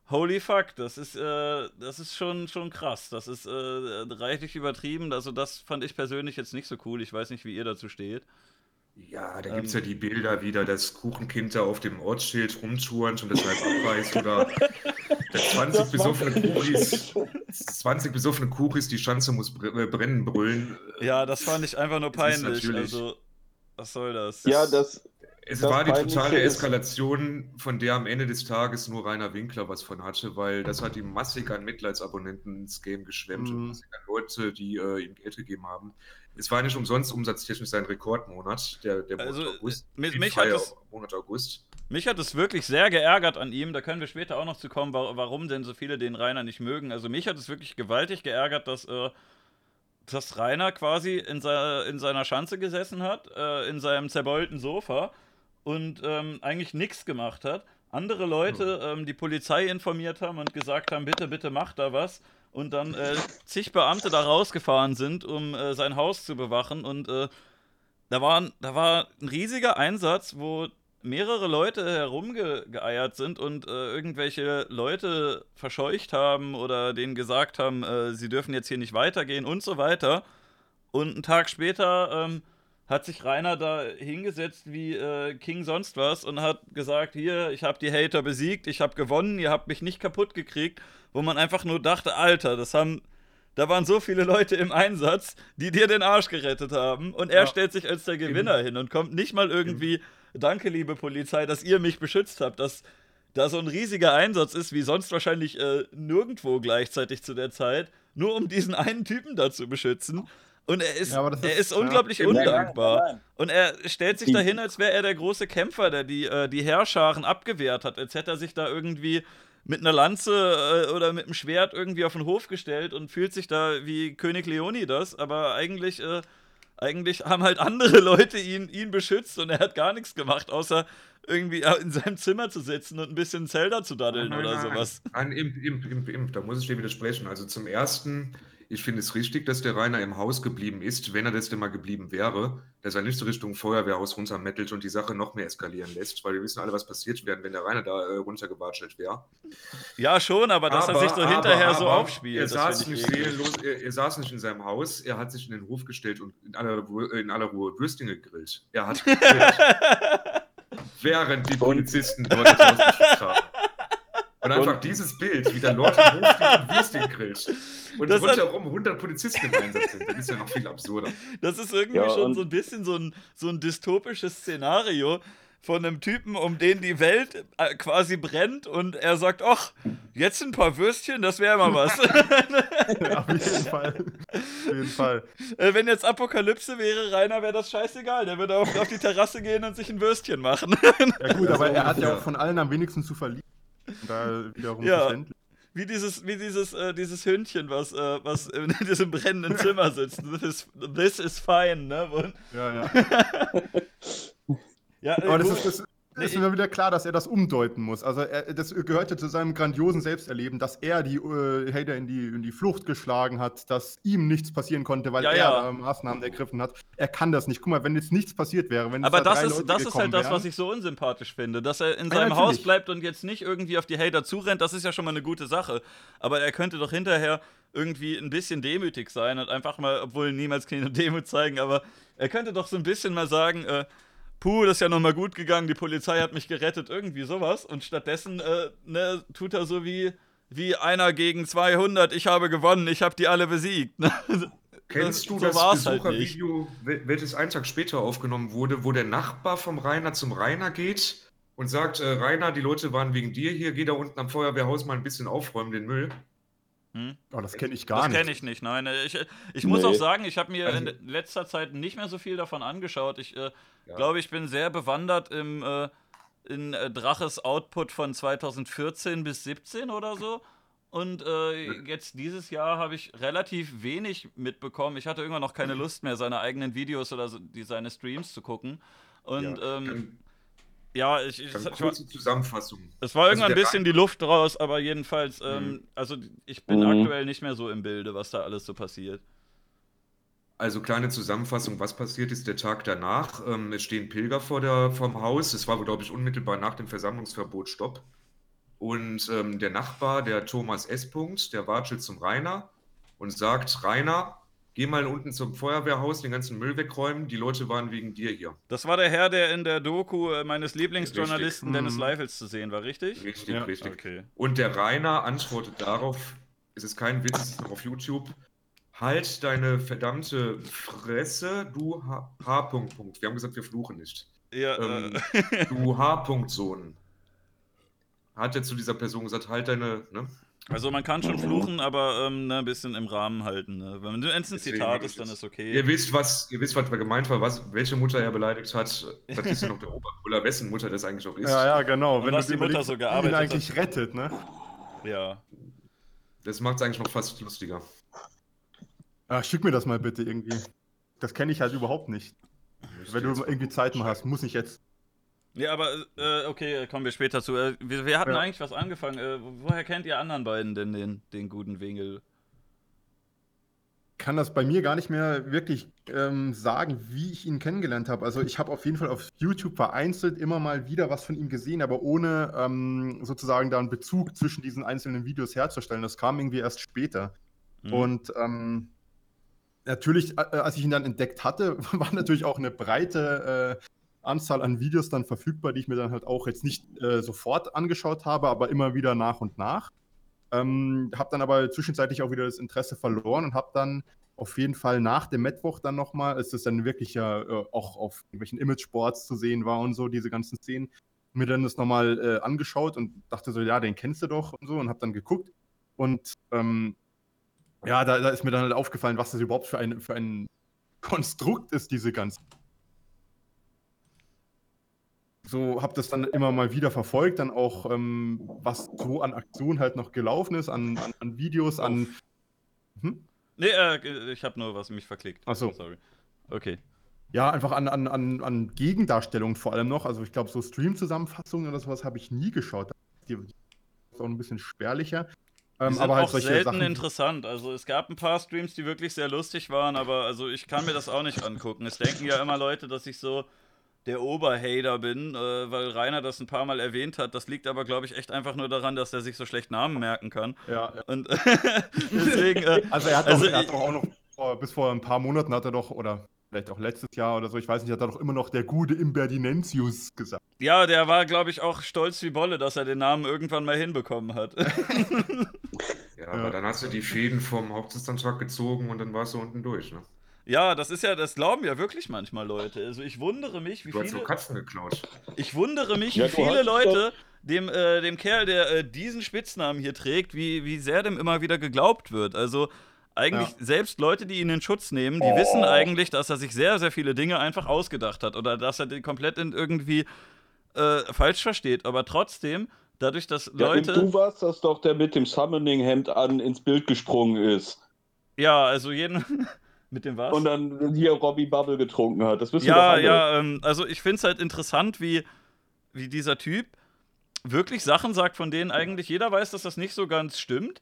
holy fuck, das ist, äh, das ist schon, schon krass. Das ist äh, reichlich übertrieben. Also das fand ich persönlich jetzt nicht so cool. Ich weiß nicht, wie ihr dazu steht. Ja, da gibt es ja ähm. die Bilder wieder, das Kuchenkind da auf dem Ortsschild rumturnt und deshalb abreißt oder <laughs> der 20 besoffene Kuchis, 20 besoffene Kuchis, die Schanze muss äh, brennen, brüllen. Ja, das fand ich einfach nur peinlich. Also, was soll das? Ja, das, Es Das war die totale Eskalation, von der am Ende des Tages nur Rainer Winkler was von hatte, weil das hat ihm massig an Mitleidsabonnenten ins Game geschwemmt und Mhm. massig an Leute, die äh, ihm Geld gegeben haben. Es war nicht umsonst umsatztechnisch sein Rekordmonat, der, der Monat Also, August. Viel mich hat es- Monat August. Mich hat es wirklich sehr geärgert an ihm. Da können wir später auch noch zu kommen, wa- warum denn so viele den Rainer nicht mögen. Also mich hat es wirklich gewaltig geärgert, dass, äh, dass Rainer quasi in, se in seiner Schanze gesessen hat, äh, in seinem zerbeulten Sofa und ähm, eigentlich nichts gemacht hat. Andere Leute ähm, die Polizei informiert haben und gesagt haben, bitte, bitte mach da was. Und dann äh, zig Beamte da rausgefahren sind, um äh, sein Haus zu bewachen. Und äh, da, war, ein- da war ein riesiger Einsatz, wo mehrere Leute herumgeeiert sind und äh, irgendwelche Leute verscheucht haben oder denen gesagt haben, äh, sie dürfen jetzt hier nicht weitergehen und so weiter. Und einen Tag später ähm, hat sich Rainer da hingesetzt wie äh, King sonst was und hat gesagt, hier, ich habe die Hater besiegt, ich habe gewonnen, ihr habt mich nicht kaputt gekriegt, wo man einfach nur dachte, Alter, das haben da waren so viele Leute im Einsatz, die dir den Arsch gerettet haben. Und er Ja. stellt sich als der Gewinner hin und kommt nicht mal irgendwie, danke, liebe Polizei, dass ihr mich beschützt habt. Dass da so ein riesiger Einsatz ist, wie sonst wahrscheinlich äh, nirgendwo gleichzeitig zu der Zeit, nur um diesen einen Typen da zu beschützen. Und er ist, Ja, er ist- ist unglaublich ja. undankbar. Nein, nein, nein. Und er stellt sich dahin, als wäre er der große Kämpfer, der die, äh, die Heerscharen abgewehrt hat, als hätte er sich da irgendwie mit einer Lanze äh, oder mit einem Schwert irgendwie auf den Hof gestellt und fühlt sich da wie König Leonidas, aber eigentlich, äh, eigentlich haben halt andere <laughs> Leute ihn, ihn beschützt und er hat gar nichts gemacht, außer irgendwie äh, in seinem Zimmer zu sitzen und ein bisschen Zelda zu daddeln Nein, oder nein, sowas. Nein, Imp, Imp, Imp, Imp, da muss ich dir widersprechen. Also zum Ersten, ich finde es richtig, dass der Rainer im Haus geblieben ist, wenn er das denn mal geblieben wäre, dass er nicht so Richtung Feuerwehrhaus runtermettelt und die Sache noch mehr eskalieren lässt, weil wir wissen alle, was passiert wäre, wenn der Rainer da äh, runtergewatschelt wäre. Ja, schon, aber dass er sich so hinterher so aufspielt, Er saß, nicht seelenlos, er, er saß nicht in seinem Haus, er hat sich in den Hof gestellt und in aller, Ruhe- in aller Ruhe Würstchen gegrillt. Er hat <laughs> gegrillt, während die Polizisten dort das Haus geschützt haben. Und einfach dieses Bild, wie der Lord und Würstchen grillt. <laughs> Und Das hat- rundherum 100 Polizisten im Einsatz sind. Das ist ja noch viel absurder. Das ist irgendwie Ja, schon und- so ein bisschen so ein, so ein dystopisches Szenario von einem Typen, um den die Welt äh, quasi brennt und er sagt, ach, jetzt ein paar Würstchen, das wäre mal was. <laughs> <laughs> Ja, auf jeden Fall. Auf jeden Fall. Äh, Wenn jetzt Apokalypse wäre, Rainer, wäre das scheißegal. Der würde auf, auf die Terrasse gehen und sich ein Würstchen machen. Ja gut, aber er hat ja auch von allen am wenigsten zu verlieren. Da wiederum Ja. verständlich. Wie dieses, wie dieses, äh, dieses Hündchen, was, äh, was in <laughs> diesem brennenden Zimmer sitzt. This is, this is fine, ne? Und, Ja, ja. <laughs> ja, äh, Aber das ist, das Nee, ist mir wieder klar, dass er das umdeuten muss. Also er, das gehörte zu seinem grandiosen Selbsterleben, dass er die äh, Hater in die, in die Flucht geschlagen hat, dass ihm nichts passieren konnte, weil Ja, er ja. äh, Maßnahmen ergriffen hat. Er kann das nicht. Guck mal, wenn jetzt nichts passiert wäre, wenn Aber da das drei ist, das ist halt das, wären, was ich so unsympathisch finde. Dass er in Ja, seinem natürlich. Haus bleibt und jetzt nicht irgendwie auf die Hater zurennt, das ist ja schon mal eine gute Sache. Aber er könnte doch hinterher irgendwie ein bisschen demütig sein und einfach mal, obwohl niemals keine Demut zeigen, aber er könnte doch so ein bisschen mal sagen, äh, puh, das ist ja nochmal gut gegangen, die Polizei hat mich gerettet, irgendwie sowas. Und stattdessen äh, ne, tut er so wie, wie einer gegen 200, ich habe gewonnen, ich habe die alle besiegt. <laughs> Ne? Kennst du so das halt. Besuchervideo, wel- welches einen Tag später aufgenommen wurde, wo der Nachbar vom Rainer zum Rainer geht und sagt, äh, Rainer, die Leute waren wegen dir hier, geh da unten am Feuerwehrhaus mal ein bisschen aufräumen, den Müll. Hm? Oh, das kenne ich gar das nicht. kenne ich nicht, nein. Ich, ich muss Nee. auch sagen, ich habe mir Also- in letzter Zeit nicht mehr so viel davon angeschaut. Ich äh, Ja. glaube, ich bin sehr bewandert im äh, in äh, Draches Output von 2014 bis 17 oder so. Und äh, jetzt dieses Jahr habe ich relativ wenig mitbekommen. Ich hatte irgendwann noch keine Lust mehr, seine eigenen Videos oder so, die, seine Streams zu gucken. Und ja, ähm, ja, ich, ich, dann ich war, kurze Zusammenfassung. es war irgendwann ein der bisschen die Luft raus, aber jedenfalls, ähm, Mhm. also ich bin Mhm. aktuell nicht mehr so im Bilde, was da alles so passiert. Also kleine Zusammenfassung, was passiert ist der Tag danach. Ähm, es stehen Pilger vor der, vorm Haus. Es war, glaube ich, unmittelbar nach dem Versammlungsverbot Stopp. Und ähm, der Nachbar, der Thomas S. Punkt, der watschelt zum Rainer und sagt, Rainer, geh mal unten zum Feuerwehrhaus, den ganzen Müll wegräumen. Die Leute waren wegen dir hier. Das war der Herr, der in der Doku äh, meines Lieblingsjournalisten Richtig. Dennis Mhm. Leifels zu sehen war, richtig? Richtig, Ja, richtig. Okay. Und der Rainer antwortet darauf, es ist kein Witz, es ist noch auf YouTube, halt deine verdammte Fresse, du H. H. Punkt, Punkt. Wir haben gesagt, wir fluchen nicht. Ja, ähm, äh, du H-Punkt-Sohn. Hat er zu dieser Person gesagt, halt deine, ne? Also man kann schon fluchen, aber ähm, ne, ein bisschen im Rahmen halten. Ne? Wenn es ein Deswegen Zitat ist, dann das- ist okay. Ihr wisst, was, ihr wisst, was gemeint war, was, welche Mutter er beleidigt hat. <laughs> Das ist ja noch der Oberbrüller, wessen Mutter das eigentlich auch ist. Ja, ja, genau. Und was du die Mutter so wie ihn gearbeitet hat. eigentlich rettet, ne? Ja. Das macht es eigentlich noch fast lustiger. Ja, schick mir das mal bitte irgendwie. Das kenne ich halt überhaupt nicht. Wenn du irgendwie Zeit mal hast, muss ich jetzt. Ja, aber äh, okay, kommen wir später zu. Äh, wir, wir hatten Ja. eigentlich was angefangen. Äh, woher kennt ihr anderen beiden denn den, den guten Wingel? kann das bei mir gar nicht mehr wirklich ähm, sagen, wie ich ihn kennengelernt habe. Also ich habe auf jeden Fall auf YouTube vereinzelt immer mal wieder was von ihm gesehen, aber ohne ähm, sozusagen da einen Bezug zwischen diesen einzelnen Videos herzustellen. Das kam irgendwie erst später. Hm. Und ähm, natürlich, äh, als ich ihn dann entdeckt hatte, <laughs> war natürlich auch eine breite äh, Anzahl an Videos dann verfügbar, die ich mir dann halt auch jetzt nicht äh, sofort angeschaut habe, aber immer wieder nach und nach. Ähm, habe dann aber zwischenzeitlich auch wieder das Interesse verloren und habe dann auf jeden Fall nach dem Mittwoch dann nochmal, als es dann wirklich ja äh, auch auf irgendwelchen Image-Sports zu sehen war und so, diese ganzen Szenen, mir dann das nochmal äh, angeschaut und dachte so, ja, den kennst du doch und so und habe dann geguckt und ähm, ja, da, da ist mir dann halt aufgefallen, was das überhaupt für ein, für ein Konstrukt ist, diese ganze. So habe das dann immer mal wieder verfolgt, dann auch, ähm, was so an Aktionen halt noch gelaufen ist, an, an, an Videos, an. Hm? Nee, äh, ich habe nur was mich verklickt. Ach so. Sorry. Okay. Ja, einfach an, an, an, an Gegendarstellungen vor allem noch. Also ich glaube, so Stream-Zusammenfassungen oder sowas habe ich nie geschaut. Die, die ist auch ein bisschen spärlicher. Die Ähm, sind aber halt auch selten Sachen. interessant. Also es gab ein paar Streams, die wirklich sehr lustig waren, aber also ich kann mir das auch nicht angucken. Es denken ja immer Leute, dass ich so der Oberhater bin, äh, weil Rainer das ein paar Mal erwähnt hat. Das liegt aber, glaube ich, echt einfach nur daran, dass er sich so schlecht Namen merken kann. Ja, ja. Und <laughs> deswegen, äh, <laughs> Also er hat, Also doch, er hat doch auch noch, vor, bis vor ein paar Monaten hat er doch, oder vielleicht auch letztes Jahr oder so, ich weiß nicht, hat er doch immer noch der gute Imberdinentius gesagt. ja, der war, glaube ich, auch stolz wie Bolle, dass er den Namen irgendwann mal hinbekommen hat. <laughs> Ja, aber dann hast du die Fäden vom Hauptdistanztag gezogen und dann warst du unten durch, ne? Ja, das ist ja, das glauben ja wirklich manchmal Leute. Also ich wundere mich, wie Du hast viele. nur Katzen geklaut. Ich wundere mich, Ja, wie du viele hast Leute dem, äh, dem Kerl, der äh, diesen Spitznamen hier trägt, wie, wie sehr dem immer wieder geglaubt wird. Also eigentlich Ja. selbst Leute, die ihn in Schutz nehmen, die wissen eigentlich, dass er sich sehr, sehr viele Dinge einfach ausgedacht hat oder dass er den komplett in irgendwie äh, falsch versteht. Aber trotzdem, dadurch, dass Ja, Leute. du warst das doch, der mit dem Summoning-Hemd an ins Bild gesprungen ist. Ja, also jeden. <laughs> mit dem was? Und dann hier Robbie Bubble getrunken hat. Das wissen wir doch Ja, ja, ähm, also ich finde es halt interessant, wie, wie dieser Typ wirklich Sachen sagt, von denen eigentlich jeder weiß, dass das nicht so ganz stimmt.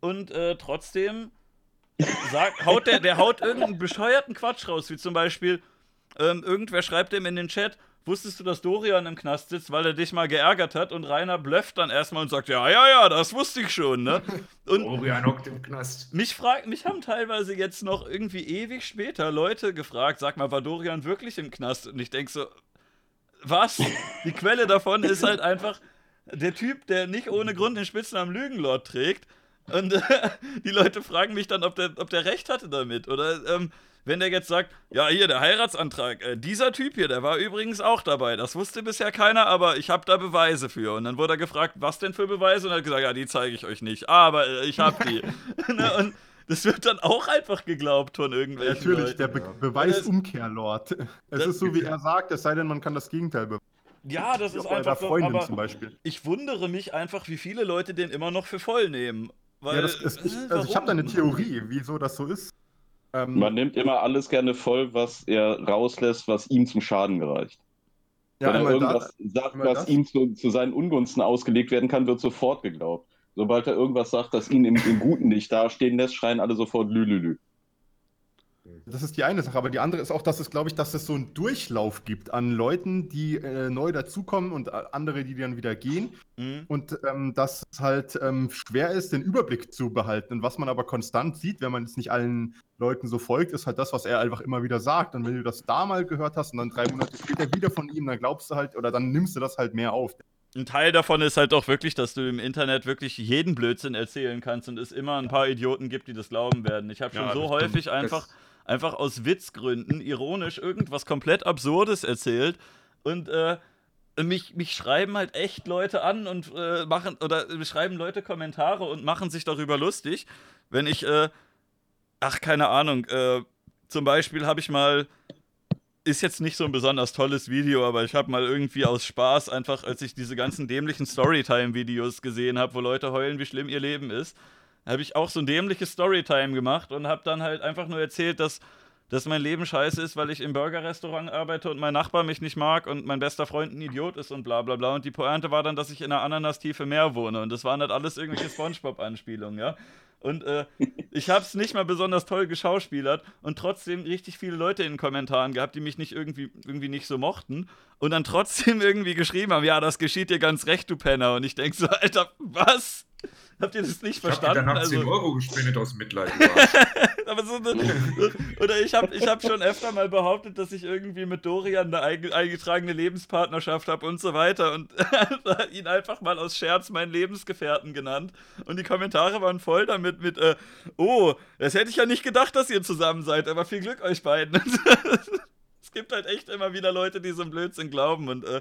Und äh, trotzdem sagt, <laughs> haut der, der haut irgendeinen bescheuerten Quatsch raus, wie zum Beispiel, ähm, irgendwer schreibt ihm in den Chat, wusstest du, dass Dorian im Knast sitzt, weil er dich mal geärgert hat? Und Rainer blöfft dann erstmal und sagt, ja, ja, ja, das wusste ich schon, ne? Und Orion hockt im Knast. mich, frag, mich haben teilweise jetzt noch irgendwie ewig später Leute gefragt, sag mal, war Dorian wirklich im Knast? Und ich denke so, was? Die Quelle davon ist halt einfach der Typ, der nicht ohne Grund den Spitznamen Lügenlord trägt. Und äh, die Leute fragen mich dann, ob der, ob der recht hatte damit. Oder ähm, wenn der jetzt sagt, ja, hier, der Heiratsantrag, äh, dieser Typ hier, der war übrigens auch dabei. Das wusste bisher keiner, aber ich habe da Beweise für. Und dann wurde er gefragt, was denn für Beweise? Und er hat gesagt, ja, die zeige ich euch nicht. Aber äh, ich habe die. <laughs> <laughs> Ne, und das wird dann auch einfach geglaubt von irgendwelchen Natürlich, Leuten. der Be Ja. Beweisumkehrlord. Es Das- ist so, wie <laughs> er sagt, es sei denn, man kann das Gegenteil beweisen. Ja, das Wie ist einfach so, Freundin aber zum Beispiel. ich wundere mich einfach, wie viele Leute den immer noch für voll nehmen. Weil, Ja, das ist, ich, äh, also ich habe da eine Theorie, wieso das so ist. Ähm, Man nimmt immer alles gerne voll, was er rauslässt, was ihm zum Schaden gereicht. ja, Wenn er irgendwas da, sagt, was das. ihm zu, zu seinen Ungunsten ausgelegt werden kann, wird sofort geglaubt. Sobald er irgendwas sagt, das ihn im, im Guten nicht dastehen lässt, schreien alle sofort Lülülü. Das ist die eine Sache, aber die andere ist auch, dass es, glaube ich, dass es so einen Durchlauf gibt an Leuten, die äh, neu dazukommen und äh, andere, die dann wieder gehen. Mhm. Und ähm, dass es halt ähm, schwer ist, den Überblick zu behalten. Und was man aber konstant sieht, wenn man jetzt nicht allen Leuten so folgt, ist halt das, was er einfach immer wieder sagt. Und wenn du das da mal gehört hast und dann drei Monate später wieder von ihm, dann glaubst du halt, oder dann nimmst du das halt mehr auf. Ein Teil davon ist halt auch wirklich, dass du im Internet wirklich jeden Blödsinn erzählen kannst und es immer ein paar Idioten gibt, die das glauben werden. Ich habe schon Ja, so häufig einfach, Das- einfach aus Witzgründen ironisch irgendwas komplett Absurdes erzählt Und äh, mich, mich schreiben halt echt Leute an und äh, machen, oder schreiben Leute Kommentare und machen sich darüber lustig, wenn ich, äh, ach, keine Ahnung, äh, zum Beispiel habe ich mal, ist jetzt nicht so ein besonders tolles Video, aber ich habe mal irgendwie aus Spaß einfach, als ich diese ganzen dämlichen Storytime-Videos gesehen habe, wo Leute heulen, wie schlimm ihr Leben ist, habe ich auch so ein dämliches Storytime gemacht und habe dann halt einfach nur erzählt, dass dass mein Leben scheiße ist, weil ich im Burgerrestaurant arbeite und mein Nachbar mich nicht mag und mein bester Freund ein Idiot ist und bla bla bla. Und die Pointe war dann, dass ich in einer Ananas-Tiefe Meer wohne. Und das waren halt alles irgendwelche Spongebob-Anspielungen, ja. Und äh, <laughs> ich habe es nicht mal besonders toll geschauspielert und trotzdem richtig viele Leute in den Kommentaren gehabt, die mich nicht irgendwie, irgendwie nicht so mochten und dann trotzdem <laughs> irgendwie geschrieben haben, ja, das geschieht dir ganz recht, du Penner. Und ich denke so, Alter, was? <laughs> Habt ihr das nicht verstanden? Ich habe danach also, 10 Euro gespendet aus Mitleid. <laughs> aber so eine, <laughs> oder ich habe ich hab schon öfter mal behauptet, dass ich irgendwie mit Dorian eine eingetragene Lebenspartnerschaft habe und so weiter und ihn einfach mal aus Scherz meinen Lebensgefährten genannt. Und die Kommentare waren voll damit mit, äh, oh, das hätte ich ja nicht gedacht, dass ihr zusammen seid, aber viel Glück euch beiden. es gibt halt echt immer wieder Leute, die so einen Blödsinn glauben und äh,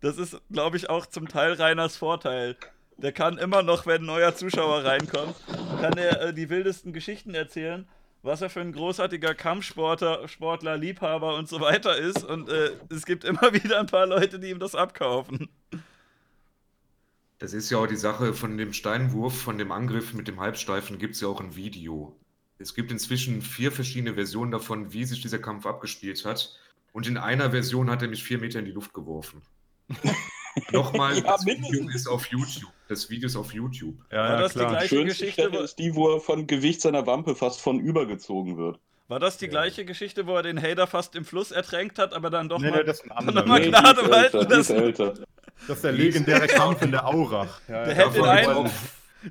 das ist, glaube ich, auch zum Teil Reiners Vorteil. Der kann immer noch, wenn ein neuer Zuschauer reinkommt, kann er äh, die wildesten Geschichten erzählen, was er für ein großartiger Kampfsportler, Sportler, Liebhaber und so weiter ist. Und äh, es gibt immer <laughs> wieder ein paar Leute, die ihm das abkaufen. Das ist ja auch die Sache von dem Steinwurf, von dem Angriff mit dem Halbsteifen, gibt es ja auch ein Video. Es gibt inzwischen vier verschiedene Versionen davon, wie sich dieser Kampf abgespielt hat. Und in einer Version hat er mich vier Meter in die Luft geworfen. <laughs> Nochmal, <laughs> ja, das Video ist auf YouTube. Das Video ist auf YouTube. Ja, War das klar. die gleiche Schönste Geschichte? Stelle ist die, wo er von Gewicht seiner Wampe fast von übergezogen wird. War das die ja. gleiche Geschichte, wo er den Hader fast im Fluss ertränkt hat, aber dann doch nee, mal, nee, das ist ein anderer. mal nee, Gnade walten lassen? Das ist der legendäre Kampf in der Aurach. Ja, der hätte einen,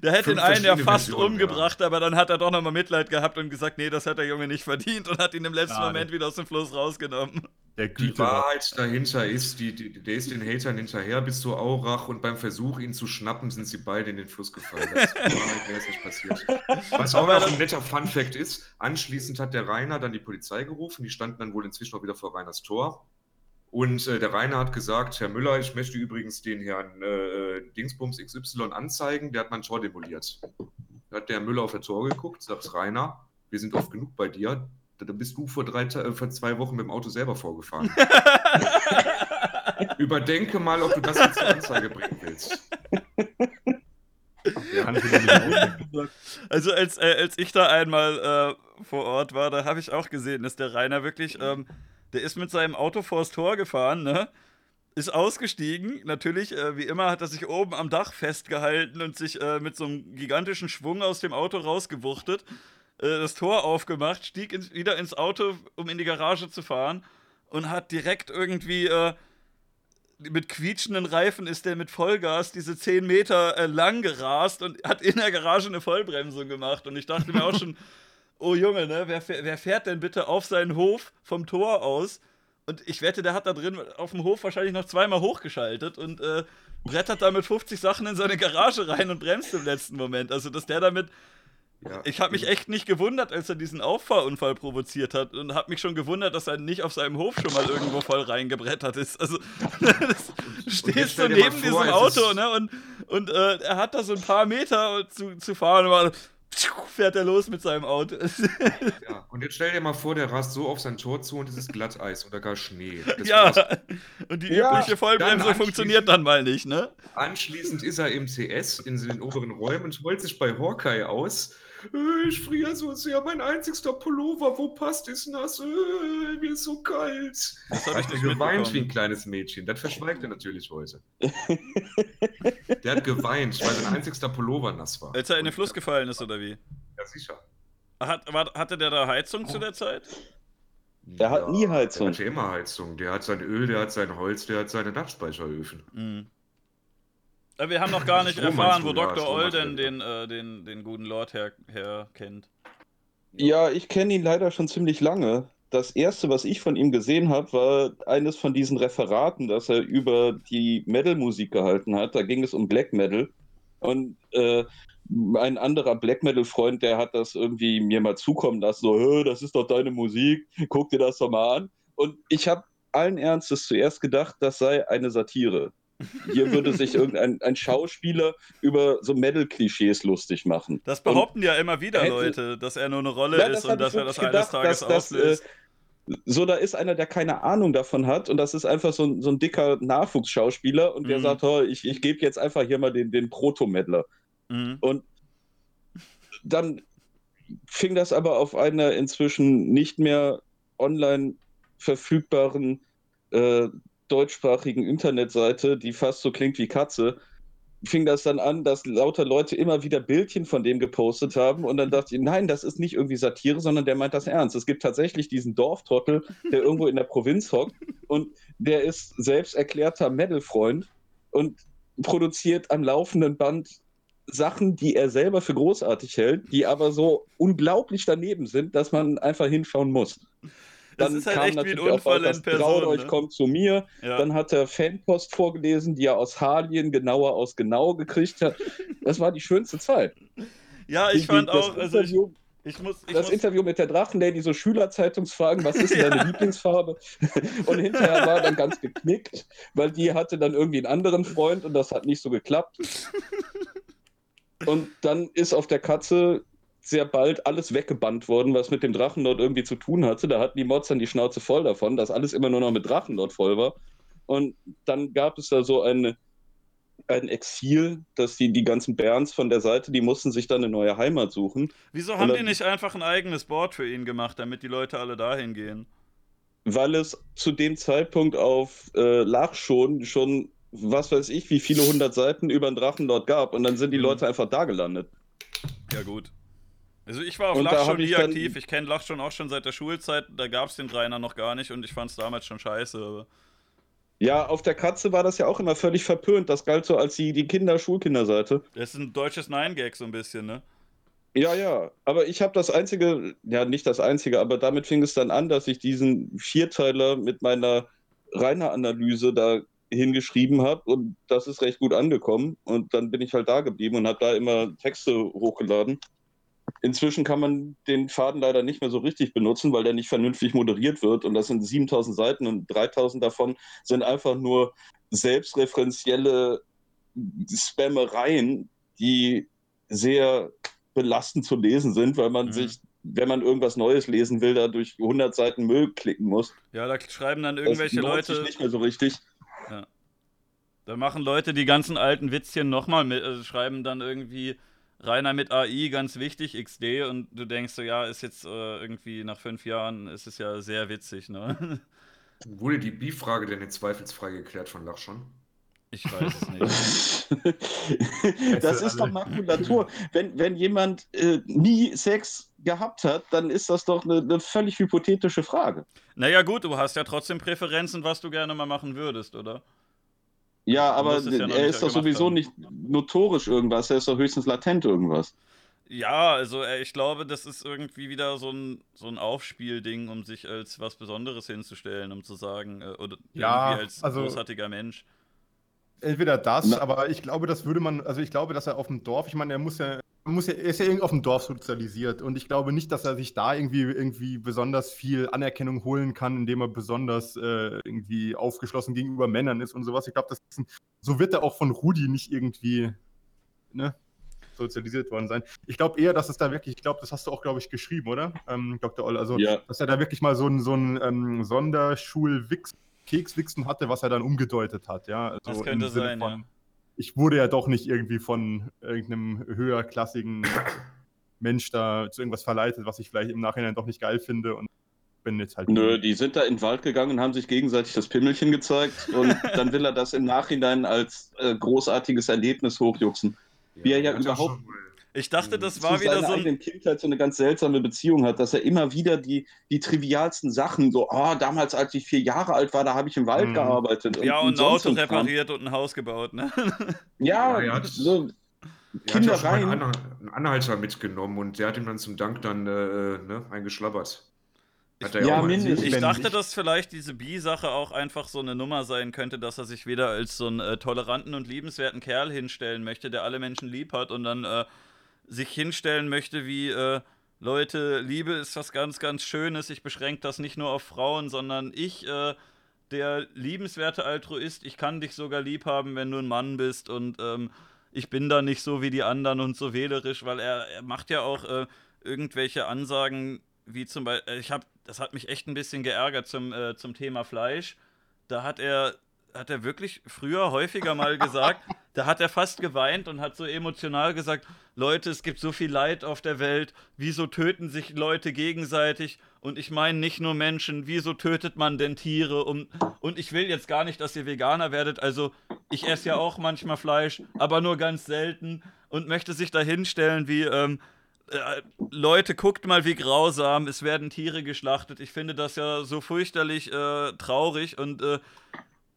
der hätte den einen ja fast Versionen, umgebracht, ja. aber dann hat er doch nochmal Mitleid gehabt und gesagt, nee, das hat der Junge nicht verdient und hat ihn im letzten ja, Moment wieder aus dem Fluss rausgenommen. Die Wahrheit dahinter ist, die, die, der ist den Hatern hinterher bis zur Aurach und beim Versuch, ihn zu schnappen, sind sie beide in den Fluss gefallen. Das ist Wahrheit, wäre es nicht passiert. Was auch noch ein netter Fun-Fact ist, anschließend hat der Rainer dann die Polizei gerufen, die standen dann wohl inzwischen auch wieder vor Rainers Tor und äh, der Rainer hat gesagt, Herr Müller, ich möchte übrigens den Herrn äh, Dingsbums XY anzeigen, der hat mein Tor demoliert. Da hat der Müller auf der Tor geguckt, sagt Rainer, wir sind oft genug bei dir. Da bist du vor, drei, äh, vor zwei Wochen mit dem Auto selber vorgefahren. <laughs> Überdenke mal, ob du das jetzt zur Anzeige bringen willst. also als, äh, als ich da einmal äh, vor Ort war, da habe ich auch gesehen, dass der Rainer wirklich ähm, der ist mit seinem Auto vors Tor gefahren, ne? Ist ausgestiegen. Natürlich, äh, wie immer, hat er sich oben am Dach festgehalten und sich äh, mit so einem gigantischen Schwung aus dem Auto rausgewuchtet. Äh, das Tor aufgemacht, stieg ins, wieder ins Auto, um in die Garage zu fahren und hat direkt irgendwie äh, mit quietschenden Reifen ist der mit Vollgas diese 10 Meter äh, lang gerast und hat in der Garage eine Vollbremsung gemacht. Und ich dachte mir auch schon, <laughs> oh Junge, ne, wer, wer fährt denn bitte auf seinen Hof vom Tor aus? Und ich wette, der hat da drin auf dem Hof wahrscheinlich noch zweimal hochgeschaltet und äh, brettert da mit 50 Sachen in seine Garage rein und bremst im letzten Moment. Also, dass der damit. Ja. Ich habe mich echt nicht gewundert, als er diesen Auffahrunfall provoziert hat und habe mich schon gewundert, dass er nicht auf seinem Hof schon mal irgendwo voll reingebrettert ist. Also, <laughs> stehst du neben vor, diesem Auto, ne? Und, und äh, er hat da so ein paar Meter zu, zu fahren und war fährt er los mit seinem Auto. ja, und jetzt stell dir mal vor, der rast so auf sein Tor zu und es ist Glatteis oder gar Schnee. Das ja, und die ja, übliche Vollbremse funktioniert dann mal nicht, ne? Anschließend ist er im CS in den oberen Räumen und holt sich bei Hawkeye aus ich friere so sehr, mein einzigster Pullover, wo passt, ist nass, äh, mir ist so kalt. Das habe ich nicht geweint wie ein kleines Mädchen. Das verschweigt er natürlich heute. <laughs> Der hat geweint, weil sein einzigster Pullover nass war. Als er in den Fluss gefallen ist, oder wie? Ja, sicher. Hat, war, hatte der da Heizung oh. zu der Zeit? Der ja, hat nie Heizung. Der hatte immer Heizung. Der hat sein Öl, der hat sein Holz, der hat seine Nachtspeicheröfen. Mhm. Äh, wir haben noch gar nicht erfahren, wo Dr. Olden den, äh, den, den guten Lord her, her kennt. Ja, ich kenne ihn leider schon ziemlich lange. Das erste, was ich von ihm gesehen habe, war eines von diesen Referaten, das er über die Metal-Musik gehalten hat. Da ging es um Black Metal. Und äh, ein anderer Black Metal-Freund, der hat das irgendwie mir mal zukommen lassen, so, das ist doch deine Musik, guck dir das doch mal an. Und ich habe allen Ernstes zuerst gedacht, das sei eine Satire. Hier würde sich irgendein ein Schauspieler über so Metal-Klischees lustig machen. Das behaupten und ja immer wieder hätte, Leute, dass er nur eine Rolle ja, ist und dass er das gedacht, eines Tages dass, auflöst. Dass, äh, so, da ist einer, der keine Ahnung davon hat und das ist einfach so ein, so ein dicker Nachwuchsschauspieler und der mhm. sagt, oh, ich, ich gebe jetzt einfach hier mal den, den Proto-Meddler. Mhm. Und dann fing das aber auf einer inzwischen nicht mehr online verfügbaren äh, deutschsprachigen Internetseite, die fast so klingt wie Katze, fing das dann an, dass lauter Leute immer wieder Bildchen von dem gepostet haben und dann dachte ich, nein, das ist nicht irgendwie Satire, sondern der meint das ernst. Es gibt tatsächlich diesen Dorftrottel, der <laughs> irgendwo in der Provinz hockt und der ist selbst erklärter Metal-Freund und produziert am laufenden Band Sachen, die er selber für großartig hält, die aber so unglaublich daneben sind, dass man einfach hinschauen muss. Dann das ist halt echt wie ein Unfall in Person. Traut euch, ne? kommt zu mir. Ja. Dann hat er Fanpost vorgelesen, die er aus Halien genauer aus Genau gekriegt hat. Das war die schönste Zeit. Ja, ich die, fand auch, also ich, ich muss, ich das muss... Interview mit der Drachenlady, so Schülerzeitungsfragen, was ist denn <laughs> deine Lieblingsfarbe? und hinterher war er dann ganz geknickt, weil die hatte dann irgendwie einen anderen Freund und das hat nicht so geklappt. Und dann ist auf der Katze sehr bald alles weggebannt worden, was mit dem Drachenlord irgendwie zu tun hatte. Da hatten die Mods dann die Schnauze voll davon, dass alles immer nur noch mit Drachenlord voll war. Und dann gab es da so eine, ein Exil, dass die, die ganzen Berns von der Seite, die mussten sich dann eine neue Heimat suchen. Wieso haben die nicht einfach ein eigenes Board für ihn gemacht, damit die Leute alle dahin gehen? Weil es zu dem Zeitpunkt auf äh, Lach schon, schon, was weiß ich, wie viele hundert Seiten über den Drachenlord gab und dann sind die mhm. Leute einfach da gelandet. Ja, gut. Also ich war auf Lach schon nie aktiv. Ich kenne Lach schon auch schon seit der Schulzeit. Da gab es den Trainer noch gar nicht und ich fand es damals schon scheiße. Ja, auf der Katze war das ja auch immer völlig verpönt. Das galt so als die, die Kinder-Schulkinderseite. Das ist ein deutsches Nein-Gag so ein bisschen, ne? Ja, ja. Aber ich habe das einzige, ja nicht das einzige, aber damit fing es dann an, dass ich diesen Vierteiler mit meiner Rainer-Analyse da hingeschrieben habe und das ist recht gut angekommen. Und dann bin ich halt da geblieben und habe da immer Texte hochgeladen. Inzwischen kann man den Faden leider nicht mehr so richtig benutzen, weil der nicht vernünftig moderiert wird. Und das sind 7000 Seiten und 3000 davon sind einfach nur selbstreferenzielle Spammereien, die sehr belastend zu lesen sind, weil man mhm. sich, wenn man irgendwas Neues lesen will, da durch 100 Seiten Müll klicken muss. Ja, da schreiben dann irgendwelche das Leute. Sich nicht mehr so richtig. Ja. Da machen Leute die ganzen alten Witzchen nochmal mit, also schreiben dann irgendwie Rainer mit AI, ganz wichtig, XD, und du denkst so, ja, ist jetzt äh, irgendwie nach fünf Jahren, ist es ja sehr witzig, ne? <laughs> Wurde die B-Frage denn jetzt zweifelsfrei geklärt von Lach schon? Ich weiß es nicht. <laughs> das ist doch Makulatur. Wenn, wenn jemand äh, nie Sex gehabt hat, dann ist das doch eine, eine völlig hypothetische Frage. Naja, gut, du hast ja trotzdem Präferenzen, was du gerne mal machen würdest, oder? Ja, aber ja er ist doch sowieso haben. nicht notorisch irgendwas, er ist doch höchstens latent irgendwas. Ja, also äh, ich glaube, das ist irgendwie wieder so ein, so ein Aufspielding, um sich als was Besonderes hinzustellen, um zu sagen, äh, oder ja, irgendwie als also, großartiger Mensch. Entweder das, Na, aber ich glaube, das würde man, also ich glaube, dass er auf dem Dorf, ich meine, er muss ja, muss ja, er ist ja irgendwie auf dem Dorf sozialisiert und ich glaube nicht, dass er sich da irgendwie irgendwie besonders viel Anerkennung holen kann, indem er besonders äh, irgendwie aufgeschlossen gegenüber Männern ist und sowas. Ich glaube, so wird er auch von Rudi nicht irgendwie ne, sozialisiert worden sein. Ich glaube eher, dass es da wirklich, ich glaube, das hast du auch, glaube ich, geschrieben, oder, ähm, Dr. Oll? Also, ja. dass er da wirklich mal so ein, so ein ähm, Sonderschul-Wix Kekswichsen hatte, was er dann umgedeutet hat, ja. Also das könnte sein, von, ja. Ich wurde ja doch nicht irgendwie von irgendeinem höherklassigen Mensch da zu irgendwas verleitet, was ich vielleicht im Nachhinein doch nicht geil finde und bin jetzt halt. Nö, die sind da in den Wald gegangen und haben sich gegenseitig das Pimmelchen gezeigt und <laughs> dann will er das im Nachhinein als äh, großartiges Erlebnis hochjuxen. Ja, Wie er ja überhaupt ich dachte, das war wieder so ein. Kindheit so eine ganz seltsame Beziehung hat, dass er immer wieder die, die trivialsten Sachen, so, oh, damals, als ich vier Jahre alt war, da habe ich im Wald mhm. gearbeitet. Ja, und, und ein Auto repariert und ein Haus gebaut, ne? <laughs> Ja, ja hat, so. Kindereien. Er hat einen Anhalter mitgenommen und der hat ihm dann zum Dank dann äh, ne, eingeschlabbert. Hat ja, ja mindestens. Ich dachte, dass vielleicht diese Bi-Sache auch einfach so eine Nummer sein könnte, dass er sich wieder als so einen äh, toleranten und liebenswerten Kerl hinstellen möchte, der alle Menschen lieb hat und dann äh, sich hinstellen möchte wie, äh, Leute, Liebe ist was ganz, ganz Schönes. Ich beschränke das nicht nur auf Frauen, sondern ich, äh, der liebenswerte Altruist, ich kann dich sogar lieb haben, wenn du ein Mann bist und ähm, ich bin da nicht so wie die anderen und so wählerisch, weil er, er macht ja auch äh, irgendwelche Ansagen, wie zum Beispiel, äh, ich habe, das hat mich echt ein bisschen geärgert zum, äh, zum Thema Fleisch. Da hat er, hat er wirklich früher häufiger mal gesagt, <laughs> da hat er fast geweint und hat so emotional gesagt, Leute, es gibt so viel Leid auf der Welt, wieso töten sich Leute gegenseitig? Und ich meine nicht nur Menschen, wieso tötet man denn Tiere? Um, und ich will jetzt gar nicht, dass ihr Veganer werdet, also ich esse ja auch manchmal Fleisch, aber nur ganz selten und möchte sich da hinstellen wie, ähm, äh, Leute, guckt mal, wie grausam, es werden Tiere geschlachtet. Ich finde das ja so fürchterlich äh, traurig und äh,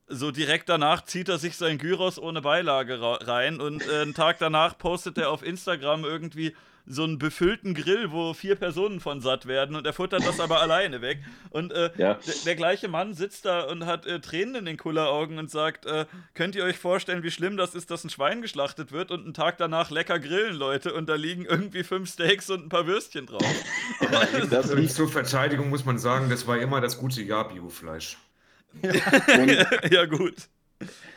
so direkt danach zieht er sich sein Gyros ohne Beilage rein und äh, einen Tag danach postet er auf Instagram irgendwie so einen befüllten Grill, wo vier Personen von satt werden und er futtert das aber <laughs> alleine weg. Und äh, ja. der gleiche Mann sitzt da und hat äh, Tränen in den Kulleraugen und sagt, äh, könnt ihr euch vorstellen, wie schlimm das ist, dass ein Schwein geschlachtet wird und einen Tag danach lecker grillen, Leute, und da liegen irgendwie fünf Steaks und ein paar Würstchen drauf. <laughs> das zur Verteidigung muss man sagen, das war immer das gute Jahr-Biofleisch. <laughs> ja, gut.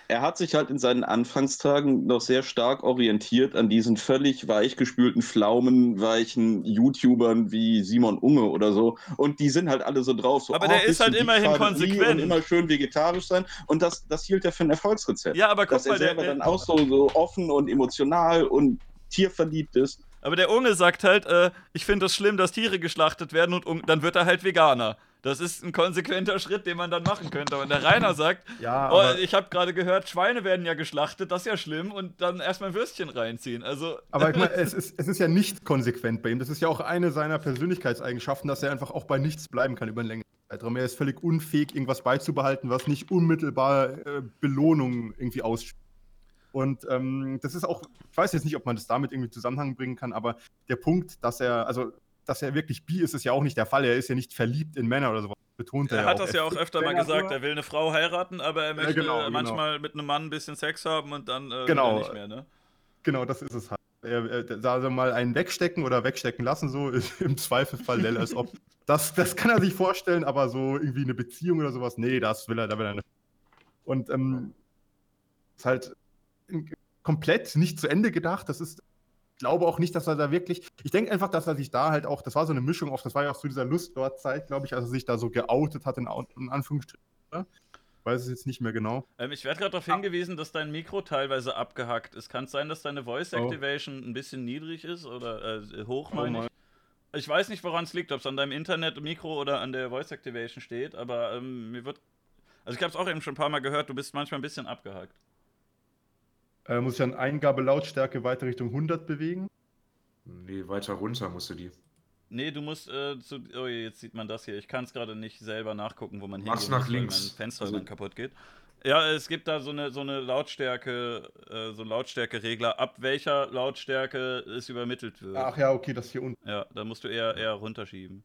Er hat sich halt in seinen Anfangstagen noch sehr stark orientiert an diesen völlig weichgespülten, pflaumenweichen YouTubern wie Simon Unge oder so. Und die sind halt alle so drauf. So, aber oh, der ist halt immerhin konsequent. Und immer schön vegetarisch sein. Und das, das hielt er für ein Erfolgsrezept. Ja, aber guck dass mal, er selber der, dann auch so, so offen und emotional und tierverliebt ist. Aber der Unge sagt halt, äh, ich finde es das schlimm, dass Tiere geschlachtet werden und dann wird er halt Veganer. Das ist ein konsequenter Schritt, den man dann machen könnte. Und der Rainer sagt, ja, oh, ich habe gerade gehört, Schweine werden ja geschlachtet, das ist ja schlimm, und dann erstmal ein Würstchen reinziehen. Also aber ich meine, <laughs> es ist, es ist ja nicht konsequent bei ihm. Das ist ja auch eine seiner Persönlichkeitseigenschaften, dass er einfach auch bei nichts bleiben kann über einen längeren Zeitraum. Er ist völlig unfähig, irgendwas beizubehalten, was nicht unmittelbar äh, Belohnung irgendwie ausspielt. Und ähm, das ist auch, ich weiß jetzt nicht, ob man das damit irgendwie Zusammenhang bringen kann, aber der Punkt, dass er, also dass er wirklich bi ist, ist ja auch nicht der Fall. Er ist ja nicht verliebt in Männer oder sowas. Betont er, er hat das ja auch öfter mal gesagt. Er will eine Frau heiraten, aber er möchte ja, genau, genau. manchmal genau. mit einem Mann ein bisschen Sex haben und dann äh, genau. nicht mehr. Ne? Genau, das ist es halt. Er, er, also mal einen wegstecken oder wegstecken lassen, so <laughs> im Zweifelsfall, als ob. Das, das kann er sich vorstellen, aber so irgendwie eine Beziehung oder sowas, nee, das will er, da will er nicht. Und ähm, ist halt komplett nicht zu Ende gedacht. Das ist glaube auch nicht, dass er da wirklich. Ich denke einfach, dass er sich da halt auch, das war so eine Mischung auf, das war ja auch zu dieser Lust dort Zeit, glaube ich, als er sich da so geoutet hat, in, in Anführungsstrichen. Oder? Weiß es jetzt nicht mehr genau. Ähm, ich werde gerade darauf hingewiesen, dass dein Mikro teilweise abgehackt ist. Kann es sein, dass deine Voice oh. Activation oh. ein bisschen niedrig ist oder äh, hoch, oh meine oh ich? Ich weiß nicht, woran es liegt, ob es an deinem Internet-Mikro oder an der Voice Activation steht, aber ähm, mir wird. Also ich habe es auch eben schon ein paar Mal gehört, du bist manchmal ein bisschen abgehackt. Äh, muss ich dann Eingabelautstärke weiter Richtung 100 bewegen? Nee, weiter runter musst du die. Nee, du musst äh, zu. Oh, jetzt sieht man das hier. Ich kann es gerade nicht selber nachgucken, wo man Mach's nach muss, links. weil mein Fenster also, dann kaputt geht. Ja, es gibt da so eine, so eine Lautstärke, äh, so Lautstärkeregler, ab welcher Lautstärke es übermittelt wird. Ach ja, okay, das hier unten. Ja, da musst du eher, eher runterschieben.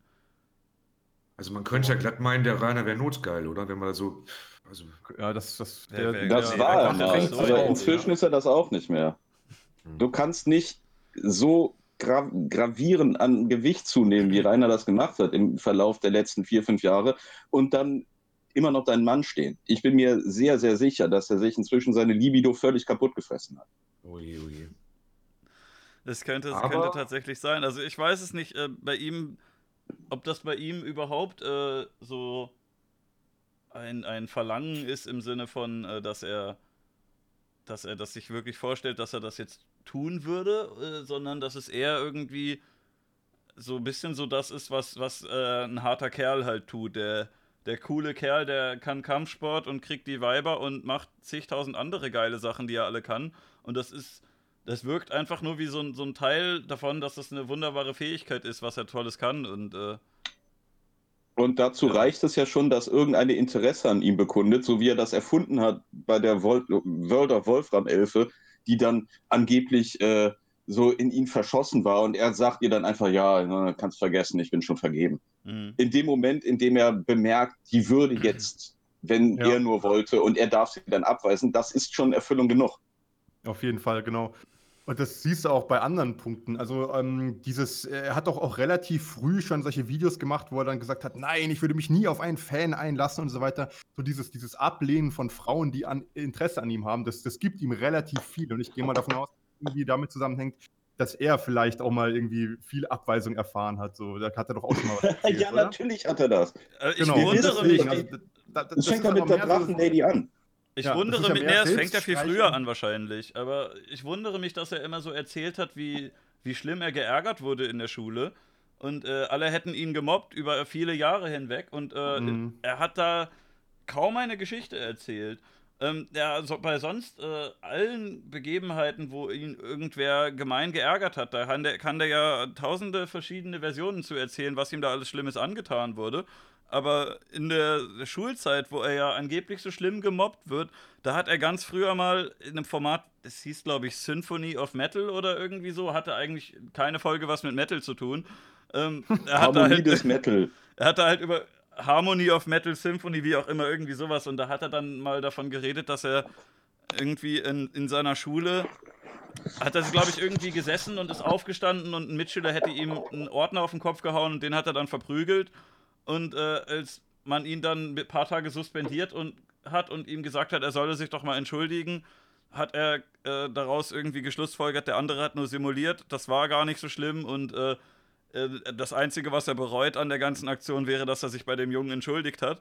Also man könnte ja glatt meinen, der Rainer wäre notgeil, oder? Wenn man da so also, ja, das, das, der, der, das der, war er mal. Also inzwischen ja. ist er das auch nicht mehr. Hm. Du kannst nicht so gra gravierend an Gewicht zunehmen, wie Rainer das gemacht hat im Verlauf der letzten vier, fünf Jahre und dann immer noch dein Mann stehen. Ich bin mir sehr, sehr sicher, dass er sich inzwischen seine Libido völlig kaputt gefressen hat. Oje, oje. Das könnte, das könnte tatsächlich sein. Also ich weiß es nicht, äh, bei ihm, ob das bei ihm überhaupt äh, so ein, ein Verlangen ist im Sinne von, äh, dass er dass er das sich wirklich vorstellt, dass er das jetzt tun würde, äh, sondern dass es eher irgendwie so ein bisschen so das ist, was, was äh, ein harter Kerl halt tut. Der, der coole Kerl, der kann Kampfsport und kriegt die Weiber und macht zigtausend andere geile Sachen, die er alle kann. Und das ist, das wirkt einfach nur wie so ein, so ein Teil davon, dass das eine wunderbare Fähigkeit ist, was er Tolles kann. Und äh, und dazu reicht es ja schon, dass irgendeine Interesse an ihm bekundet, so wie er das erfunden hat bei der World of Wolfram-Elfe, die dann angeblich äh, so in ihn verschossen war. Und er sagt ihr dann einfach, ja, kannst vergessen, ich bin schon vergeben. Mhm. In dem Moment, in dem er bemerkt, die würde jetzt, <clears throat> wenn ja. er nur wollte und er darf sie dann abweisen, das ist schon Erfüllung genug. Auf jeden Fall, genau. Und das siehst du auch bei anderen Punkten. Also ähm, dieses, er hat doch auch relativ früh schon solche Videos gemacht, wo er dann gesagt hat, nein, ich würde mich nie auf einen Fan einlassen und so weiter. So dieses, dieses Ablehnen von Frauen, die an, Interesse an ihm haben, das, das gibt ihm relativ viel. Und ich gehe mal davon aus, irgendwie damit zusammenhängt, dass er vielleicht auch mal irgendwie viel Abweisung erfahren hat. So, da hat er doch auch schon mal was <laughs> erzählt, Ja, oder? natürlich hat er das. Äh, ich genau. wundere mich. Also, da, da, das, das fängt ja mit der Drachenlady so, an. Ich ja, wundere mich, ja nee, es fängt ja viel früher an wahrscheinlich, aber ich wundere mich, dass er immer so erzählt hat, wie, wie schlimm er geärgert wurde in der Schule. Und äh, alle hätten ihn gemobbt über viele Jahre hinweg und äh, mhm. er hat da kaum eine Geschichte erzählt. Ähm, ja, so, bei sonst äh, allen Begebenheiten, wo ihn irgendwer gemein geärgert hat, da kann der, kann der ja tausende verschiedene Versionen zu erzählen, was ihm da alles Schlimmes angetan wurde. Aber in der Schulzeit, wo er ja angeblich so schlimm gemobbt wird, da hat er ganz früher mal in einem Format, das hieß glaube ich Symphony of Metal oder irgendwie so, hatte eigentlich keine Folge was mit Metal zu tun. Ähm, er Harmonie halt, des Metal. <laughs> Er hatte halt über Harmony of Metal Symphony, wie auch immer, irgendwie sowas. Und da hat er dann mal davon geredet, dass er irgendwie in, in seiner Schule hat er, glaube ich, irgendwie gesessen und ist aufgestanden und ein Mitschüler hätte ihm einen Ordner auf den Kopf gehauen und den hat er dann verprügelt. Und äh, als man ihn dann ein paar Tage suspendiert und hat und ihm gesagt hat, er solle sich doch mal entschuldigen, hat er äh, daraus irgendwie geschlussfolgert, der andere hat nur simuliert, das war gar nicht so schlimm und äh, äh das Einzige, was er bereut an der ganzen Aktion, wäre, dass er sich bei dem Jungen entschuldigt hat.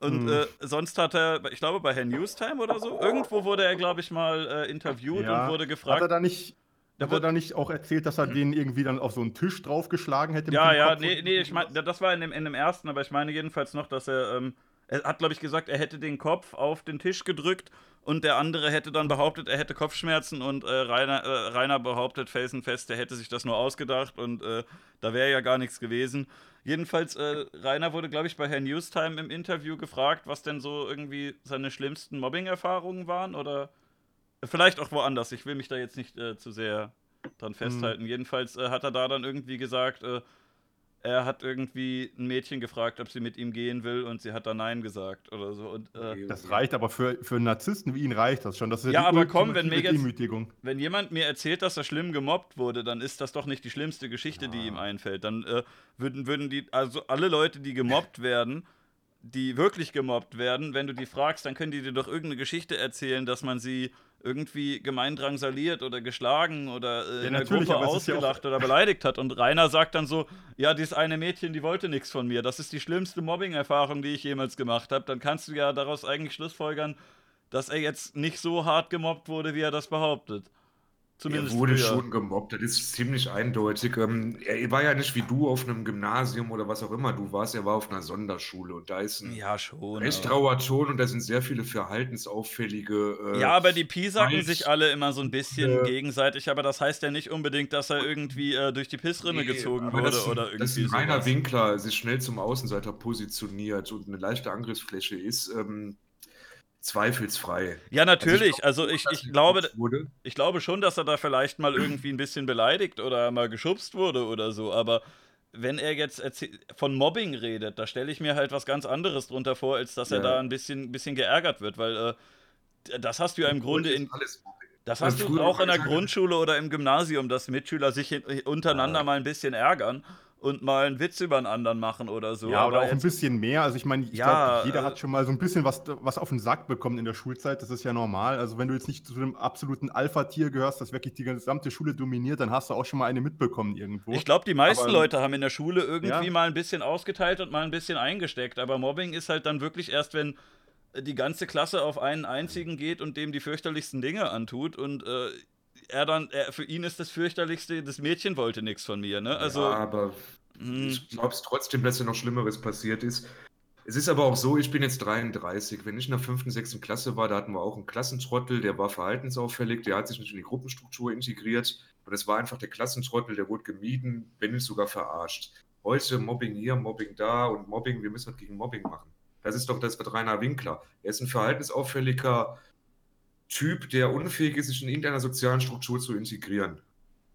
Und hm. äh, sonst hat er, ich glaube, bei Herr Newstime oder so, irgendwo wurde er, glaube ich, mal äh, interviewt ja. und wurde gefragt. Hat er da nicht da wurde da nicht auch erzählt, dass er den irgendwie dann auf so einen Tisch draufgeschlagen hätte? Ja, ja, nee, nee, ich meine, das war in dem, in dem ersten, aber ich meine jedenfalls noch, dass er, ähm, er hat, glaube ich, gesagt, er hätte den Kopf auf den Tisch gedrückt und der andere hätte dann behauptet, er hätte Kopfschmerzen und äh, Rainer, äh, Rainer behauptet felsenfest, er hätte sich das nur ausgedacht und äh, da wäre ja gar nichts gewesen. Jedenfalls, äh, Rainer wurde, glaube ich, bei Herrn Newstime im Interview gefragt, was denn so irgendwie seine schlimmsten Mobbing-Erfahrungen waren oder Vielleicht auch woanders. Ich will mich da jetzt nicht äh, zu sehr dran festhalten. Mhm. Jedenfalls äh, hat er da dann irgendwie gesagt, äh, er hat irgendwie ein Mädchen gefragt, ob sie mit ihm gehen will und sie hat da Nein gesagt oder so. Und, äh, das reicht aber für, für einen Narzissten wie ihn reicht das schon. Das ja, ja aber komm, wenn, mir jetzt, wenn jemand mir erzählt, dass er schlimm gemobbt wurde, dann ist das doch nicht die schlimmste Geschichte, ja. die ihm einfällt. Dann äh, würden, würden die, also alle Leute, die gemobbt <laughs> werden, die wirklich gemobbt werden, wenn du die fragst, dann können die dir doch irgendeine Geschichte erzählen, dass man sie irgendwie gemein drangsaliert oder geschlagen oder äh, ja, in der Gruppe ausgelacht ja oder beleidigt hat. Und Rainer sagt dann so, ja, dieses eine Mädchen, die wollte nichts von mir. Das ist die schlimmste Mobbing-Erfahrung, die ich jemals gemacht habe. Dann kannst du ja daraus eigentlich schlussfolgern, dass er jetzt nicht so hart gemobbt wurde, wie er das behauptet. Zumindest er wurde früher. schon gemobbt, das ist ziemlich eindeutig. Ähm, er war ja nicht wie du auf einem Gymnasium oder was auch immer du warst, er war auf einer Sonderschule und da ist ein ja, schon, recht trauer Ton und da sind sehr viele verhaltensauffällige. Äh, ja, aber die piesacken sich alle immer so ein bisschen äh, gegenseitig, aber das heißt ja nicht unbedingt, dass er irgendwie äh, durch die Pissrinne nee, gezogen wurde das, oder irgendwie. Dass ein reiner Winkler sich schnell zum Außenseiter positioniert und eine leichte Angriffsfläche ist. Ähm, Zweifelsfrei. Ja, natürlich. Also ich, also ich, glaube, ich glaube schon, dass er da vielleicht mal irgendwie ein bisschen beleidigt oder mal geschubst wurde oder so, aber wenn er jetzt von Mobbing redet, da stelle ich mir halt was ganz anderes drunter vor, als dass ja. er da ein bisschen, bisschen geärgert wird, weil äh, das hast du ja im Grunde in. Das hast du auch in der Grundschule oder im Gymnasium, dass Mitschüler sich untereinander ja. mal ein bisschen ärgern und mal einen Witz über einen anderen machen oder so. Ja, aber auch ein bisschen mehr. Also ich meine, ich ja, glaube, jeder äh, hat schon mal so ein bisschen was, was auf den Sack bekommen in der Schulzeit. Das ist ja normal. Also wenn du jetzt nicht zu einem absoluten Alpha-Tier gehörst, das wirklich die gesamte Schule dominiert, dann hast du auch schon mal eine mitbekommen irgendwo. Ich glaube, die meisten aber, Leute haben in der Schule irgendwie ja. mal ein bisschen ausgeteilt und mal ein bisschen eingesteckt. Aber Mobbing ist halt dann wirklich erst, wenn die ganze Klasse auf einen einzigen geht und dem die fürchterlichsten Dinge antut und äh, er dann, er, für ihn ist das fürchterlichste, das Mädchen wollte nichts von mir, ne? Also, ja, aber mh. ich glaube es trotzdem, dass ja noch Schlimmeres passiert ist. Es ist aber auch so, ich bin jetzt 33. Wenn ich in der 5., 6. Klasse war, da hatten wir auch einen Klassentrottel, der war verhaltensauffällig, der hat sich nicht in die Gruppenstruktur integriert. Und es war einfach der Klassentrottel, der wurde gemieden, wenn nicht sogar verarscht. Heute Mobbing hier, Mobbing da und Mobbing, wir müssen was gegen Mobbing machen. Das ist doch das wird Rainer Winkler. Er ist ein verhaltensauffälliger Typ, der unfähig ist, sich in irgendeiner sozialen Struktur zu integrieren.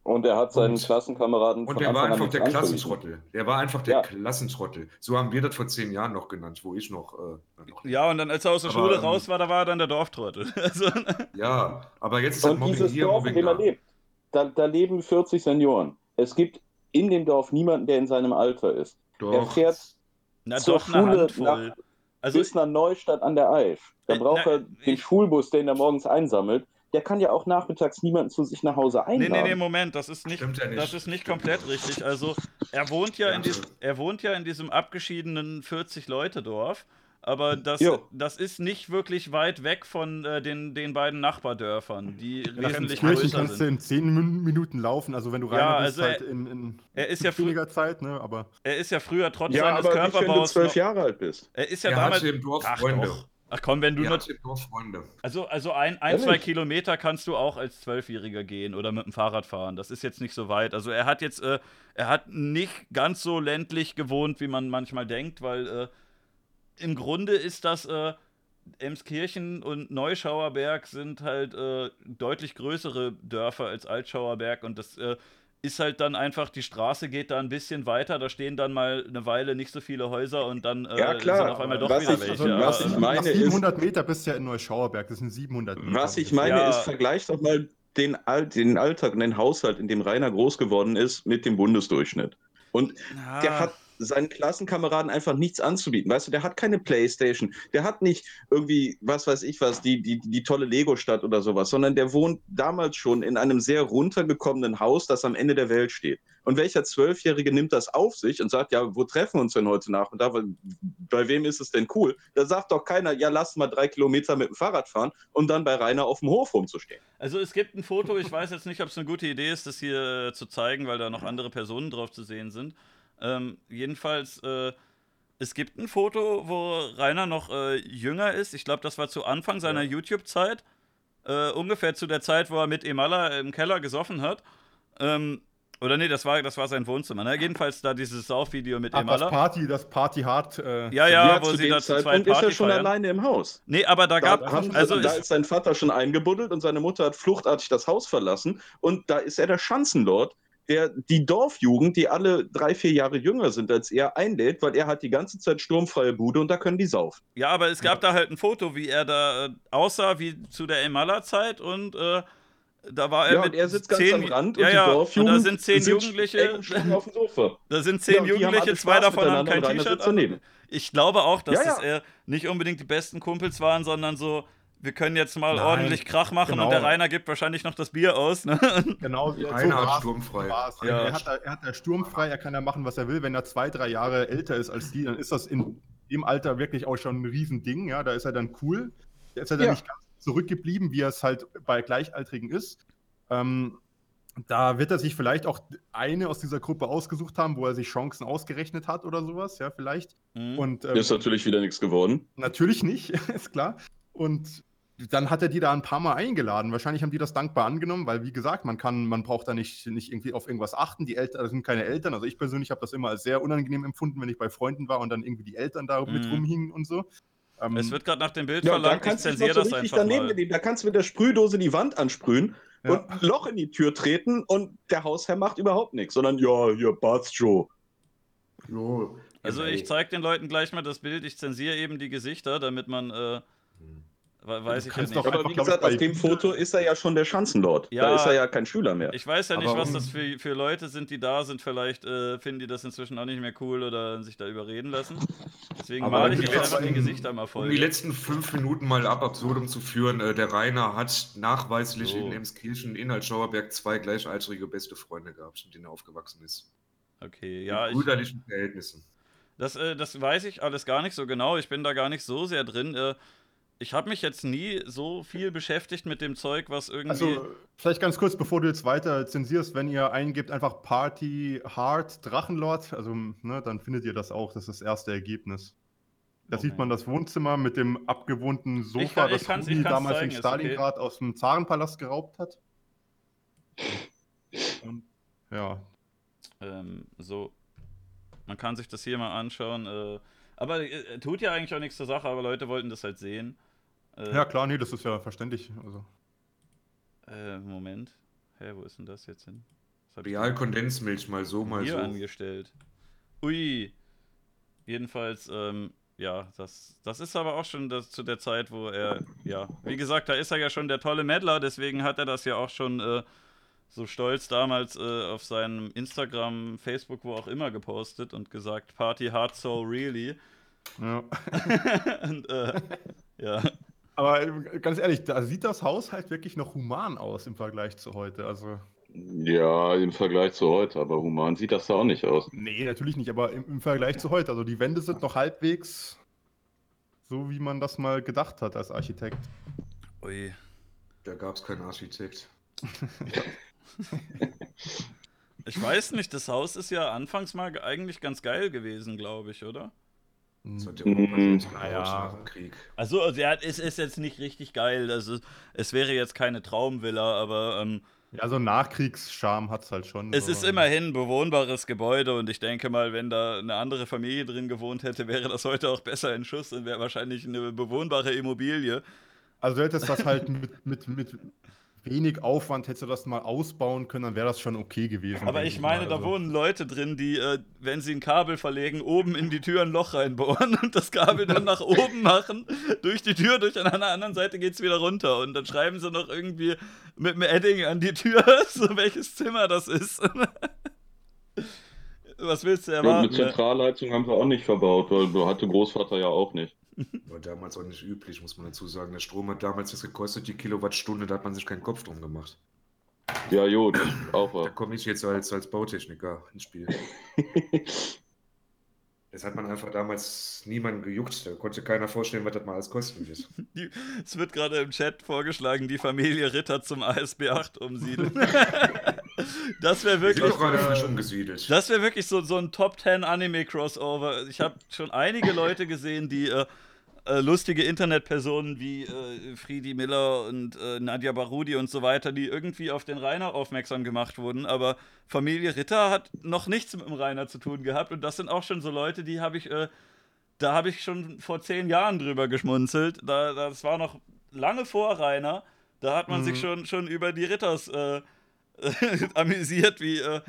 Und er hat seinen und, Klassenkameraden. Und der war einfach der Klassentrottel. Der war einfach der ja. Klassentrottel. So haben wir das vor zehn Jahren noch genannt, wo ich noch. Äh, noch ja, und dann, als er aus der aber, Schule ähm, raus war, da war er dann der Dorftrottel. <laughs> also, ja, aber jetzt ist das Mobbing hier, Dorf, Mobbing da. Lebt. da, da leben 40 Senioren. Es gibt in dem Dorf niemanden, der in seinem Alter ist. Doch. Er fährt Na zur doch, eine Schule Handvoll. nach, Also, bis nach Neustadt an der Aisch. Da Äh, braucht na, er den Schulbus, den er morgens einsammelt. Der kann ja auch nachmittags niemanden zu sich nach Hause Nee, einladen. nee, nee, Moment, das ist nicht, ja nicht. das ist nicht komplett richtig. Also, er wohnt ja, Ja, in, dies, also- er wohnt ja in diesem abgeschiedenen 40-Leute-Dorf, aber das, Jo. das ist nicht wirklich weit weg von äh, den, den beiden Nachbardörfern, die Nach wesentlich größer kannst du sind. in 10 Min- Minuten laufen, also wenn du rein Ja, bist, also halt er- in, in Er ist ja, weniger Zeit, ne, aber er ist ja früher trotz ja, seines aber nicht, wenn du Körperbaus. zwölf Jahre alt bist. er ist ja Er damals. im Dorf Ach, Freunde. doch. Ach komm, wenn du nur. Dorf Freunde. Also, also ein, ein Ehrlich? zwei Kilometer kannst du auch als Zwölfjähriger gehen oder mit dem Fahrrad fahren. Das ist jetzt nicht so weit. Also er hat jetzt, äh, er hat nicht ganz so ländlich gewohnt, wie man manchmal denkt, weil äh, im Grunde ist das äh, Emskirchen und Neuschauerberg sind halt äh, deutlich größere Dörfer als Altschauerberg und das äh, ist halt dann einfach, die Straße geht da ein bisschen weiter, da stehen dann mal eine Weile nicht so viele Häuser und dann äh, Ja, klar. sind auf einmal doch Was wieder ich- welche. also, <laughs> was aber, ich meine nach ist- 700 Meter bist du ja in Neuschauerberg, das sind 700 Meter. Was ich meine Ja. ist, vergleich doch mal den, Al den Alltag und den Haushalt, in dem Rainer groß geworden ist, mit dem Bundesdurchschnitt. Und ja. der hat seinen Klassenkameraden einfach nichts anzubieten. Weißt du, der hat keine Playstation, der hat nicht irgendwie, was weiß ich was, die, die, die tolle Lego-Stadt oder sowas, sondern der wohnt damals schon in einem sehr runtergekommenen Haus, das am Ende der Welt steht. Und welcher Zwölfjährige nimmt das auf sich und sagt, ja, wo treffen wir uns denn heute Nachmittag? Bei wem ist es denn cool? Da sagt doch keiner, ja, lass mal drei Kilometer mit dem Fahrrad fahren und dann bei Rainer auf dem Hof rumzustehen. Also es gibt ein Foto, ich weiß jetzt nicht, ob es eine gute Idee ist, das hier zu zeigen, weil da noch andere Personen drauf zu sehen sind. Ähm, jedenfalls, äh, es gibt ein Foto, wo Rainer noch äh, jünger ist. Ich glaube, das war zu Anfang seiner YouTube-Zeit. Äh, ungefähr zu der Zeit, wo er mit Emala im Keller gesoffen hat. Ähm, oder nee, das war, das war sein Wohnzimmer. Ne? Jedenfalls da dieses Saufvideo mit Ach, das Emala. Party, das Party hart. Äh, Ja, ja, wo zu sie da zu zweit Zeitpunkt ist Party er schon feiern. alleine im Haus. Nee, aber da Da, gab haben, also da ist sein Vater schon eingebuddelt und seine Mutter hat fluchtartig das Haus verlassen. Und da ist er der Schanzenlord, der die Dorfjugend, die alle drei, vier Jahre jünger sind als er, einlädt, weil er hat die ganze Zeit sturmfreie Bude und da können die saufen. Ja, aber es gab da halt ein Foto, wie er da äh, aussah wie zu der Emala-Zeit und äh, da war er Ja, mit und er sitzt ganz zehn, am Rand ja, und die ja, Dorfjugend und da sind zehn sitzt Jugendliche, auf dem Sofa. da sind Ja, zehn haben Jugendliche, zwei davon haben kein T-Shirt an. Ich glaube auch, dass Ja, ja. das äh, nicht unbedingt die besten Kumpels waren, sondern so, wir können jetzt mal Nein, ordentlich Krach machen genau. und der Rainer gibt wahrscheinlich noch das Bier aus. Ne? <laughs> Genau, ja, Rainer hat war's. sturmfrei. Ja. Er, hat, da- er hat da sturmfrei, er kann ja machen, was er will. Wenn er zwei, drei Jahre älter ist als die, dann ist das in dem Alter wirklich auch schon ein Riesending. Ja, da ist er dann cool. Da ist er dann Ja. nicht ganz zurückgeblieben, wie er es halt bei Gleichaltrigen ist. Ähm, da wird er sich vielleicht auch eine aus dieser Gruppe ausgesucht haben, wo er sich Chancen ausgerechnet hat oder sowas, ja, vielleicht. Mhm. Und ähm, Ist natürlich wieder nichts geworden. Natürlich nicht, <laughs> ist klar. Und dann hat er die da ein paar Mal eingeladen. Wahrscheinlich haben die das dankbar angenommen, weil, wie gesagt, man kann, man braucht da nicht, nicht irgendwie auf irgendwas achten. Die Eltern das sind keine Eltern. Also ich persönlich habe das immer als sehr unangenehm empfunden, wenn ich bei Freunden war und dann irgendwie die Eltern da mit Mhm. rumhingen und so. Ähm, Es wird gerade nach dem Bild Ja, da verlangt, ich kannst du dich zensiere so das richtig einfach daneben mal. Da kannst du mit der Sprühdose die Wand ansprühen Ja. und ein Loch in die Tür treten und der Hausherr macht überhaupt nichts, sondern ja, hier passt schon. Jo, Also ich zeige den Leuten gleich mal das Bild, ich zensiere eben die Gesichter, damit man, äh, we- weiß ich ja kannst nicht. Aber wie gesagt, ich, auf bei- dem Foto ist er ja schon der Schanzenlord. Ja. Da ist er ja kein Schüler mehr. Ich weiß ja nicht, Aber was um- das für, für Leute sind, die da sind. Vielleicht äh, finden die das inzwischen auch nicht mehr cool oder sich da überreden lassen. Deswegen male ich jetzt einfach die Gesichter mal Um voll. die letzten fünf Minuten mal ab absurdum zu führen, äh, der Rainer hat nachweislich So. in Emskirchen in Altschauerberg zwei gleichaltrige beste Freunde gehabt, mit denen er aufgewachsen ist. Okay, ja, in ich, brüderlichen Verhältnissen. das, äh, das weiß ich alles gar nicht so genau. Ich bin da gar nicht so sehr drin. Äh, ich habe mich jetzt nie so viel beschäftigt mit dem Zeug, was irgendwie. Also, vielleicht ganz kurz, bevor du jetzt weiter zensierst, wenn ihr eingebt, einfach Party Hard Drachenlord, also ne, dann findet ihr das auch, das ist das erste Ergebnis. Da sieht man das Wohnzimmer mit dem abgewohnten Sofa, Ich kann- ich das kann's- Rudi kann's damals zeigen, in ist okay. Stalingrad aus dem Zarenpalast geraubt hat. Und, ja, Ähm, so. Man kann sich das hier mal anschauen. Äh, aber äh, tut ja eigentlich auch nichts zur Sache, aber Leute wollten das halt sehen. Äh, ja klar, nee, das ist ja verständlich. Also, Äh, Moment. Hä, wo ist denn das jetzt hin? Real Kondensmilch mal so, mal hier so. angestellt? Ui. Jedenfalls, ähm, ja, das, das ist aber auch schon das, zu der Zeit, wo er, ja, wie gesagt, da ist er ja schon der tolle Meddler, deswegen hat er das ja auch schon äh, so stolz damals äh, auf seinem Instagram, Facebook, wo auch immer gepostet und gesagt, Party hard so really. Ja. <laughs> und, äh, ja. Aber äh, ganz ehrlich, da sieht das Haus halt wirklich noch human aus im Vergleich zu heute. Also. Ja, im Vergleich zu heute, aber human sieht das da auch nicht aus. Nee, natürlich nicht, aber im, im Vergleich zu heute. Also die Wände sind noch halbwegs so, wie man das mal gedacht hat als Architekt. Ui. Da gab es keinen Architekt. <laughs> Ich weiß nicht, das Haus ist ja anfangs mal eigentlich ganz geil gewesen, glaube ich, oder? Das hat Mhm. Jetzt gebaut Naja. nach dem Krieg. Also, also ja, es ist jetzt nicht richtig geil. Also, es wäre jetzt keine Traumvilla, aber ähm, Ja, so Nachkriegscharme hat es halt schon. es so. ist immerhin ein bewohnbares Gebäude und ich denke mal, wenn da eine andere Familie drin gewohnt hätte, wäre das heute auch besser in Schuss und wäre wahrscheinlich eine bewohnbare Immobilie. Also du hättest das halt <laughs> mit, mit, mit wenig Aufwand, hättest du das mal ausbauen können, dann wäre das schon okay gewesen. Aber ich meine, mal. da Also- wohnen Leute drin, die, äh, wenn sie ein Kabel verlegen, oben in die Tür ein Loch reinbohren <laughs> und das Kabel dann nach oben machen, durch die Tür, durch an einer anderen Seite geht es wieder runter. Und dann schreiben sie noch irgendwie mit einem Edding an die Tür, <laughs> so welches Zimmer das ist. <laughs> Was willst du Ja, erwarten? mit Zentralheizung haben sie auch nicht verbaut, weil du hatte Großvater ja auch nicht. War damals auch nicht üblich, muss man dazu sagen. Der Strom hat damals das gekostet, die Kilowattstunde, da hat man sich keinen Kopf drum gemacht. Ja, gut, auch Da wahr. komme ich jetzt als, als Bautechniker ins Spiel. <laughs> Das hat man einfach damals niemanden gejuckt. Da konnte keiner vorstellen, was das mal alles kosten wird. <laughs> Die, es wird gerade im Chat vorgeschlagen, die Familie Ritter zum ASB 8 umsiedeln. <laughs> das wäre Wir sind wirklich. doch gerade frisch umgesiedelt. Das wäre wirklich so, so ein Top 10 Anime-Crossover. Ich habe schon einige Leute gesehen, die äh, äh, lustige Internetpersonen wie äh, Friedi Miller und äh, Nadja Barudi und so weiter, die irgendwie auf den Rainer aufmerksam gemacht wurden. Aber Familie Ritter hat noch nichts mit dem Rainer zu tun gehabt. Und das sind auch schon so Leute, die habe ich, äh, da habe ich schon vor zehn Jahren drüber geschmunzelt. Da, das war noch lange vor Rainer. Da hat man Mhm. sich schon, schon über die Ritters äh, <laughs> amüsiert, wie. Äh,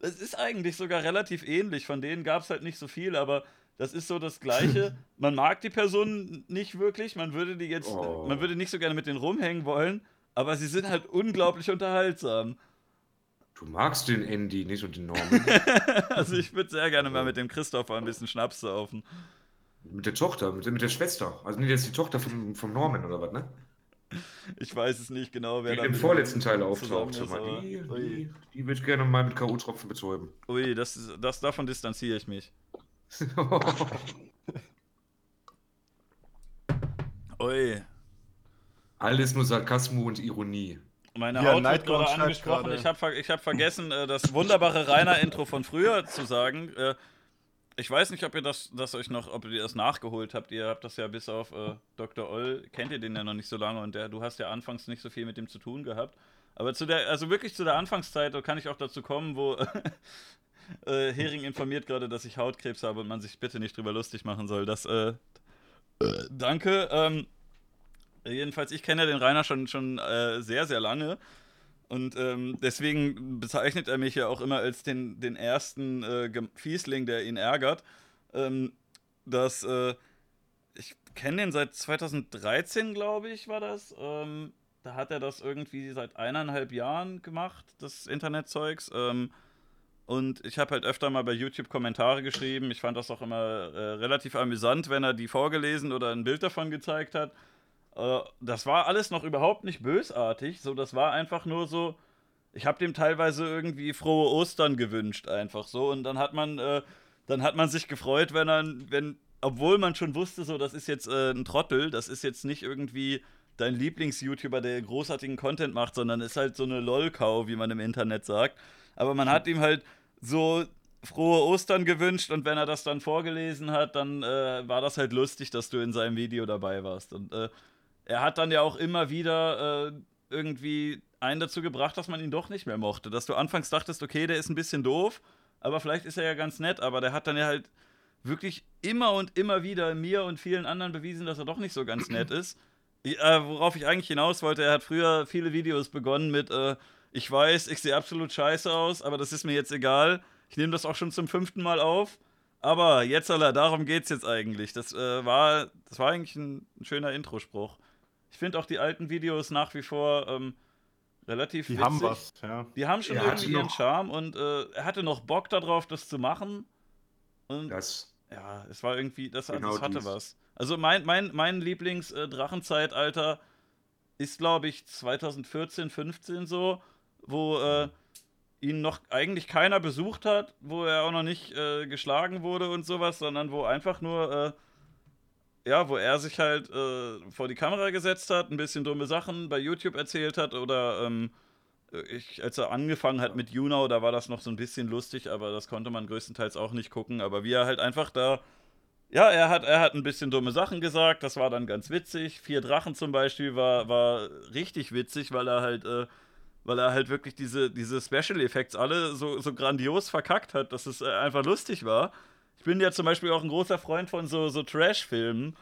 es ist eigentlich sogar relativ ähnlich. Von denen gab es halt nicht so viel, aber das ist so das Gleiche. <laughs> Man mag die Personen nicht wirklich. Man würde die jetzt, Oh. man würde nicht so gerne mit denen rumhängen wollen, aber sie sind halt unglaublich unterhaltsam. Du magst den Andy nicht und den Norman. <laughs> Also ich würde sehr gerne mal mit dem Christopher ein bisschen Schnaps saufen. mit der Tochter, mit, mit der Schwester. Also nicht jetzt die Tochter vom, vom Norman oder was, ne? Ich weiß es nicht genau, wer Die da im vorletzten Teil auftaucht. ist, aber- die, die, die würde ich gerne mal mit K.O.-Tropfen betäuben. Ui, das, ist- das, davon distanziere ich mich. <laughs> Ui. Alles nur Sarkasmus und Ironie. Meine Ja, Haut wird gerade angesprochen. Ich habe ver hab vergessen, äh, das wunderbare Rainer-Intro von früher zu sagen. Ich weiß nicht, ob ihr das, das euch noch, ob ihr das nachgeholt habt. Ihr habt das ja bis auf äh, Dr. Oll, kennt ihr den ja noch nicht so lange und der, du hast ja anfangs nicht so viel mit dem zu tun gehabt. Aber zu der, also wirklich zu der Anfangszeit, da kann ich auch dazu kommen, wo <laughs> äh, Hering informiert gerade, dass ich Hautkrebs habe und man sich bitte nicht drüber lustig machen soll. Das, äh, danke. Ähm, jedenfalls, ich kenne ja den Rainer schon, schon äh, sehr, sehr lange. Und ähm, deswegen bezeichnet er mich ja auch immer als den, den ersten äh, Fiesling, der ihn ärgert. Ähm, dass äh, ich kenne den seit 2013, glaube ich, war das. Ähm, da hat er das irgendwie seit eineinhalb Jahren gemacht, das Internetzeugs. Ähm, und ich habe halt öfter mal bei YouTube Kommentare geschrieben. Ich fand das auch immer äh, relativ amüsant, wenn er die vorgelesen oder ein Bild davon gezeigt hat. Äh, das war alles noch überhaupt nicht bösartig. So, das war einfach nur so. Ich habe dem teilweise irgendwie frohe Ostern gewünscht, einfach so. Und dann hat man, äh, dann hat man sich gefreut, wenn er, wenn, obwohl man schon wusste, so, das ist jetzt äh, ein Trottel, das ist jetzt nicht irgendwie dein Lieblings-YouTuber, der großartigen Content macht, sondern ist halt so eine LOL-Cow, wie man im Internet sagt. Aber man hat ihm halt so frohe Ostern gewünscht und wenn er das dann vorgelesen hat, dann äh, war das halt lustig, dass du in seinem Video dabei warst. Und äh, er hat dann ja auch immer wieder äh, irgendwie einen dazu gebracht, dass man ihn doch nicht mehr mochte. Dass du anfangs dachtest, okay, der ist ein bisschen doof, aber vielleicht ist er ja ganz nett, aber der hat dann ja halt wirklich immer und immer wieder mir und vielen anderen bewiesen, dass er doch nicht so ganz nett <clears throat> ist. Äh, worauf ich eigentlich hinaus wollte, er hat früher viele Videos begonnen mit, äh, ich weiß, ich sehe absolut scheiße aus, aber das ist mir jetzt egal. Ich nehme das auch schon zum fünften Mal auf. Aber jetzt, Alter, darum geht's jetzt eigentlich. Das, äh, war, das war eigentlich ein, ein schöner Introspruch. Ich finde auch die alten Videos nach wie vor ähm, Relativ Die witzig. haben was, ja. Die haben schon Er irgendwie ihren noch- Charme und äh, er hatte noch Bock darauf, das zu machen. Und Das, ja, es war irgendwie, das, Genau das hatte dies. was. Also mein, mein, mein Lieblings-Drachenzeitalter ist, glaube ich, 2014, 15 so, wo äh, ihn noch eigentlich keiner besucht hat, wo er auch noch nicht äh, geschlagen wurde und sowas, sondern wo einfach nur, äh, ja, wo er sich halt äh, vor die Kamera gesetzt hat, ein bisschen dumme Sachen bei YouTube erzählt hat oder ähm, ich, als er angefangen hat mit YouNow, da war das noch so ein bisschen lustig, aber das konnte man größtenteils auch nicht gucken. Aber wie er halt einfach da, ja, er hat, er hat ein bisschen dumme Sachen gesagt, das war dann ganz witzig. Vier Drachen zum Beispiel war, war richtig witzig, weil er halt, äh, weil er halt wirklich diese, diese Special Effects alle so, so grandios verkackt hat, dass es äh, einfach lustig war. Ich bin ja zum Beispiel auch ein großer Freund von so, so Trash-Filmen,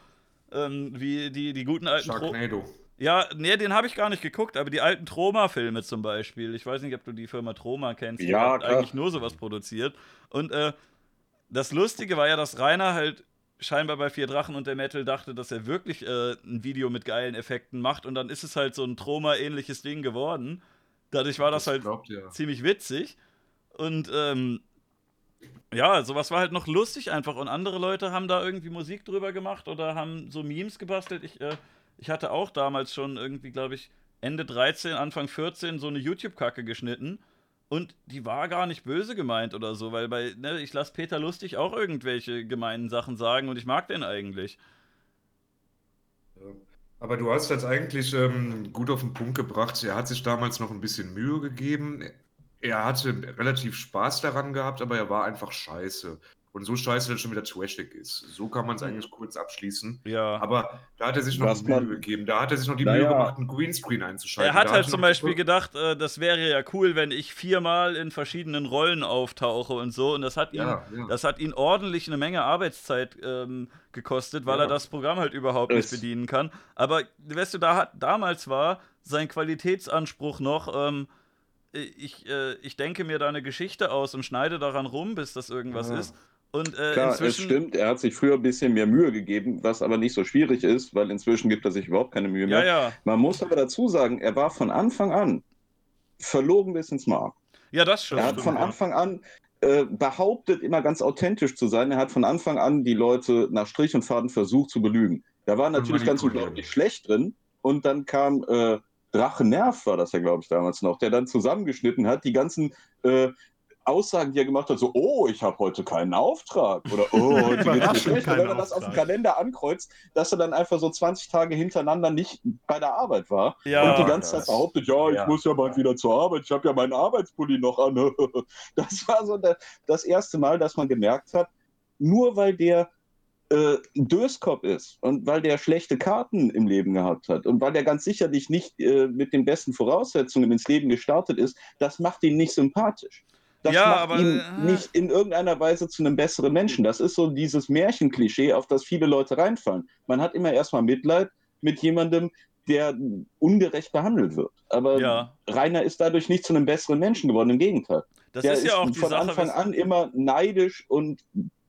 ähm, wie die, die guten alten Tro Sharknado. ja, nee, den habe ich gar nicht geguckt, aber die alten Troma-Filme zum Beispiel. Ich weiß nicht, ob du die Firma Troma kennst. Die Ja, hat klar. eigentlich nur sowas produziert. Und äh, das Lustige war ja, dass Rainer halt scheinbar bei Vier Drachen und der Metal dachte, dass er wirklich äh, ein Video mit geilen Effekten macht. Und dann ist es halt so ein Troma-ähnliches Ding geworden. Dadurch war das, halt glaubt ihr. ziemlich witzig. Und ähm, ja, sowas war halt noch lustig einfach. Und andere Leute haben da irgendwie Musik drüber gemacht oder haben so Memes gebastelt. Ich, äh, ich hatte auch damals schon irgendwie, glaube ich, Ende 13, Anfang 14 so eine YouTube-Kacke geschnitten. Und die war gar nicht böse gemeint oder so, weil bei, ne, ich lasse Peter Lustig auch irgendwelche gemeinen Sachen sagen und ich mag den eigentlich. Aber du hast das eigentlich ähm, gut auf den Punkt gebracht. Er hat sich damals noch ein bisschen Mühe gegeben. Er hatte relativ Spaß daran gehabt, aber er war einfach scheiße. Und so scheiße, dass es schon wieder trashig ist. So kann man es eigentlich kurz abschließen. Ja. Aber da hat er sich noch Was Mühe man- gegeben. Da hat er sich noch die Naja. Mühe gemacht, einen Greenscreen einzuschalten. Er hat Da halt er zum Beispiel gedacht, äh, das wäre ja cool, wenn ich viermal in verschiedenen Rollen auftauche und so. Und das hat ihn, Ja, ja. das hat ihn ordentlich eine Menge Arbeitszeit ähm, gekostet, weil Ja. er das Programm halt überhaupt nicht Es- bedienen kann. Aber weißt du, da hat damals war sein Qualitätsanspruch noch. Ähm, ich, äh, ich denke mir da eine Geschichte aus und schneide daran rum, bis das irgendwas Ja. ist. Und äh, Klar, es inzwischen. stimmt, er hat sich früher ein bisschen mehr Mühe gegeben, was aber nicht so schwierig ist, weil inzwischen gibt er sich überhaupt keine Mühe Ja, mehr. ja. Man muss aber dazu sagen, er war von Anfang an verlogen bis ins Mark. Ja, das schon. Er hat stimmt, von ja. Anfang an äh, behauptet, immer ganz authentisch zu sein. Er hat von Anfang an die Leute nach Strich und Faden versucht zu belügen. Da war natürlich ganz unglaublich schlecht drin. Und dann kam äh, Drache Nerv, war das ja, glaube ich, damals noch, der dann zusammengeschnitten hat, die ganzen äh, Aussagen, die er gemacht hat, so, oh, ich habe heute keinen Auftrag oder oh, <laughs> heute geht's mir schlecht. Und wenn er das auf dem. Kalender ankreuzt, dass er dann einfach so 20 Tage hintereinander nicht bei der Arbeit war Ja, und die ganze Zeit behauptet, ja, ich ja. muss ja bald wieder zur Arbeit, ich habe ja meinen Arbeitspulli noch an. <laughs> Das war so das erste Mal, dass man gemerkt hat, nur weil der äh, Döskop ist und weil der schlechte Karten im Leben gehabt hat und weil der ganz sicherlich nicht äh, mit den besten Voraussetzungen ins Leben gestartet ist, das macht ihn nicht sympathisch. Das Ja, macht aber, ihn äh, nicht in irgendeiner Weise zu einem besseren Menschen. Das ist so dieses Märchenklischee, auf das viele Leute reinfallen. Man hat immer erstmal Mitleid mit jemandem, der ungerecht behandelt wird. Aber Ja. Rainer ist dadurch nicht zu einem besseren Menschen geworden, im Gegenteil. Das der ist ja auch die von Sache. Anfang an immer neidisch und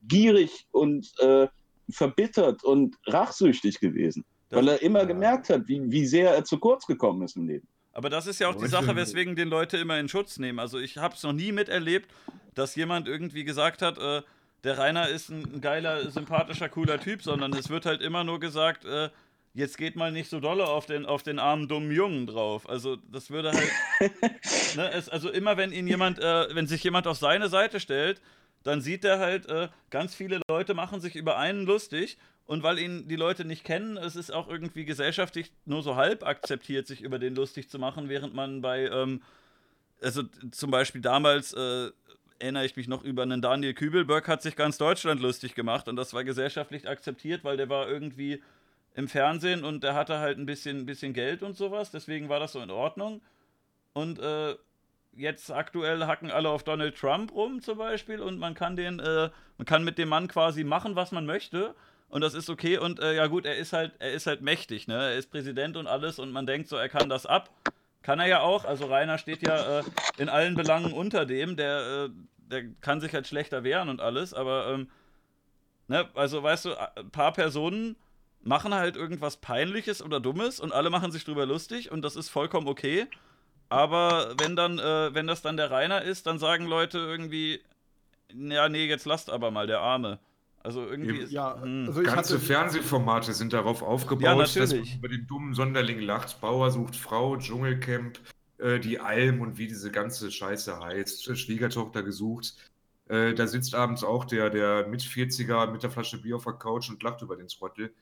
gierig und äh, verbittert und rachsüchtig gewesen. Das- weil er immer Ja. gemerkt hat, wie, wie sehr er zu kurz gekommen ist im Leben. Aber das ist ja auch die Sache, weswegen den Leute immer in Schutz nehmen. Also ich habe es noch nie miterlebt, dass jemand irgendwie gesagt hat, äh, der Rainer ist ein, ein geiler, sympathischer, cooler Typ, sondern es wird halt immer nur gesagt, äh, jetzt geht mal nicht so dolle auf den, auf den armen, dummen Jungen drauf. Also das würde halt, <laughs> ne, es, also immer wenn ihn jemand, äh, wenn sich jemand auf seine Seite stellt, dann sieht er halt, äh, ganz viele Leute machen sich über einen lustig und weil ihn die Leute nicht kennen, es ist auch irgendwie gesellschaftlich nur so halb akzeptiert, sich über den lustig zu machen, während man bei, ähm, also zum Beispiel damals, äh, erinnere ich mich noch über einen Daniel Kübelberg, hat sich ganz Deutschland lustig gemacht und das war gesellschaftlich akzeptiert, weil der war irgendwie im Fernsehen und der hatte halt ein bisschen, bisschen Geld und sowas, deswegen war das so in Ordnung. Und äh, jetzt aktuell hacken alle auf Donald Trump rum zum Beispiel und man kann den, äh, man kann mit dem Mann quasi machen, was man möchte. Und das ist okay. Und äh, ja gut, er ist halt, er ist halt mächtig, ne? Er ist Präsident und alles und man denkt so, er kann das ab. Kann er ja auch. Also Rainer steht ja äh, in allen Belangen unter dem. Der, äh, der kann sich halt schlechter wehren und alles. Aber ähm, ne, also weißt du, ein paar Personen machen halt irgendwas Peinliches oder Dummes und alle machen sich drüber lustig und das ist vollkommen okay. Aber wenn dann, äh, wenn das dann der Rainer ist, dann sagen Leute irgendwie, ja, nee, jetzt lasst aber mal, der Arme. Also irgendwie. Ja, hm. also ganze hatte... Fernsehformate sind darauf aufgebaut, ja, dass man über den dummen Sonderling lacht. Bauer sucht Frau, Dschungelcamp, äh, die Alm und wie diese ganze Scheiße heißt. Schwiegertochter gesucht. Äh, da sitzt abends auch der, der mit 40er mit der Flasche Bier auf der Couch und lacht über den Trottel.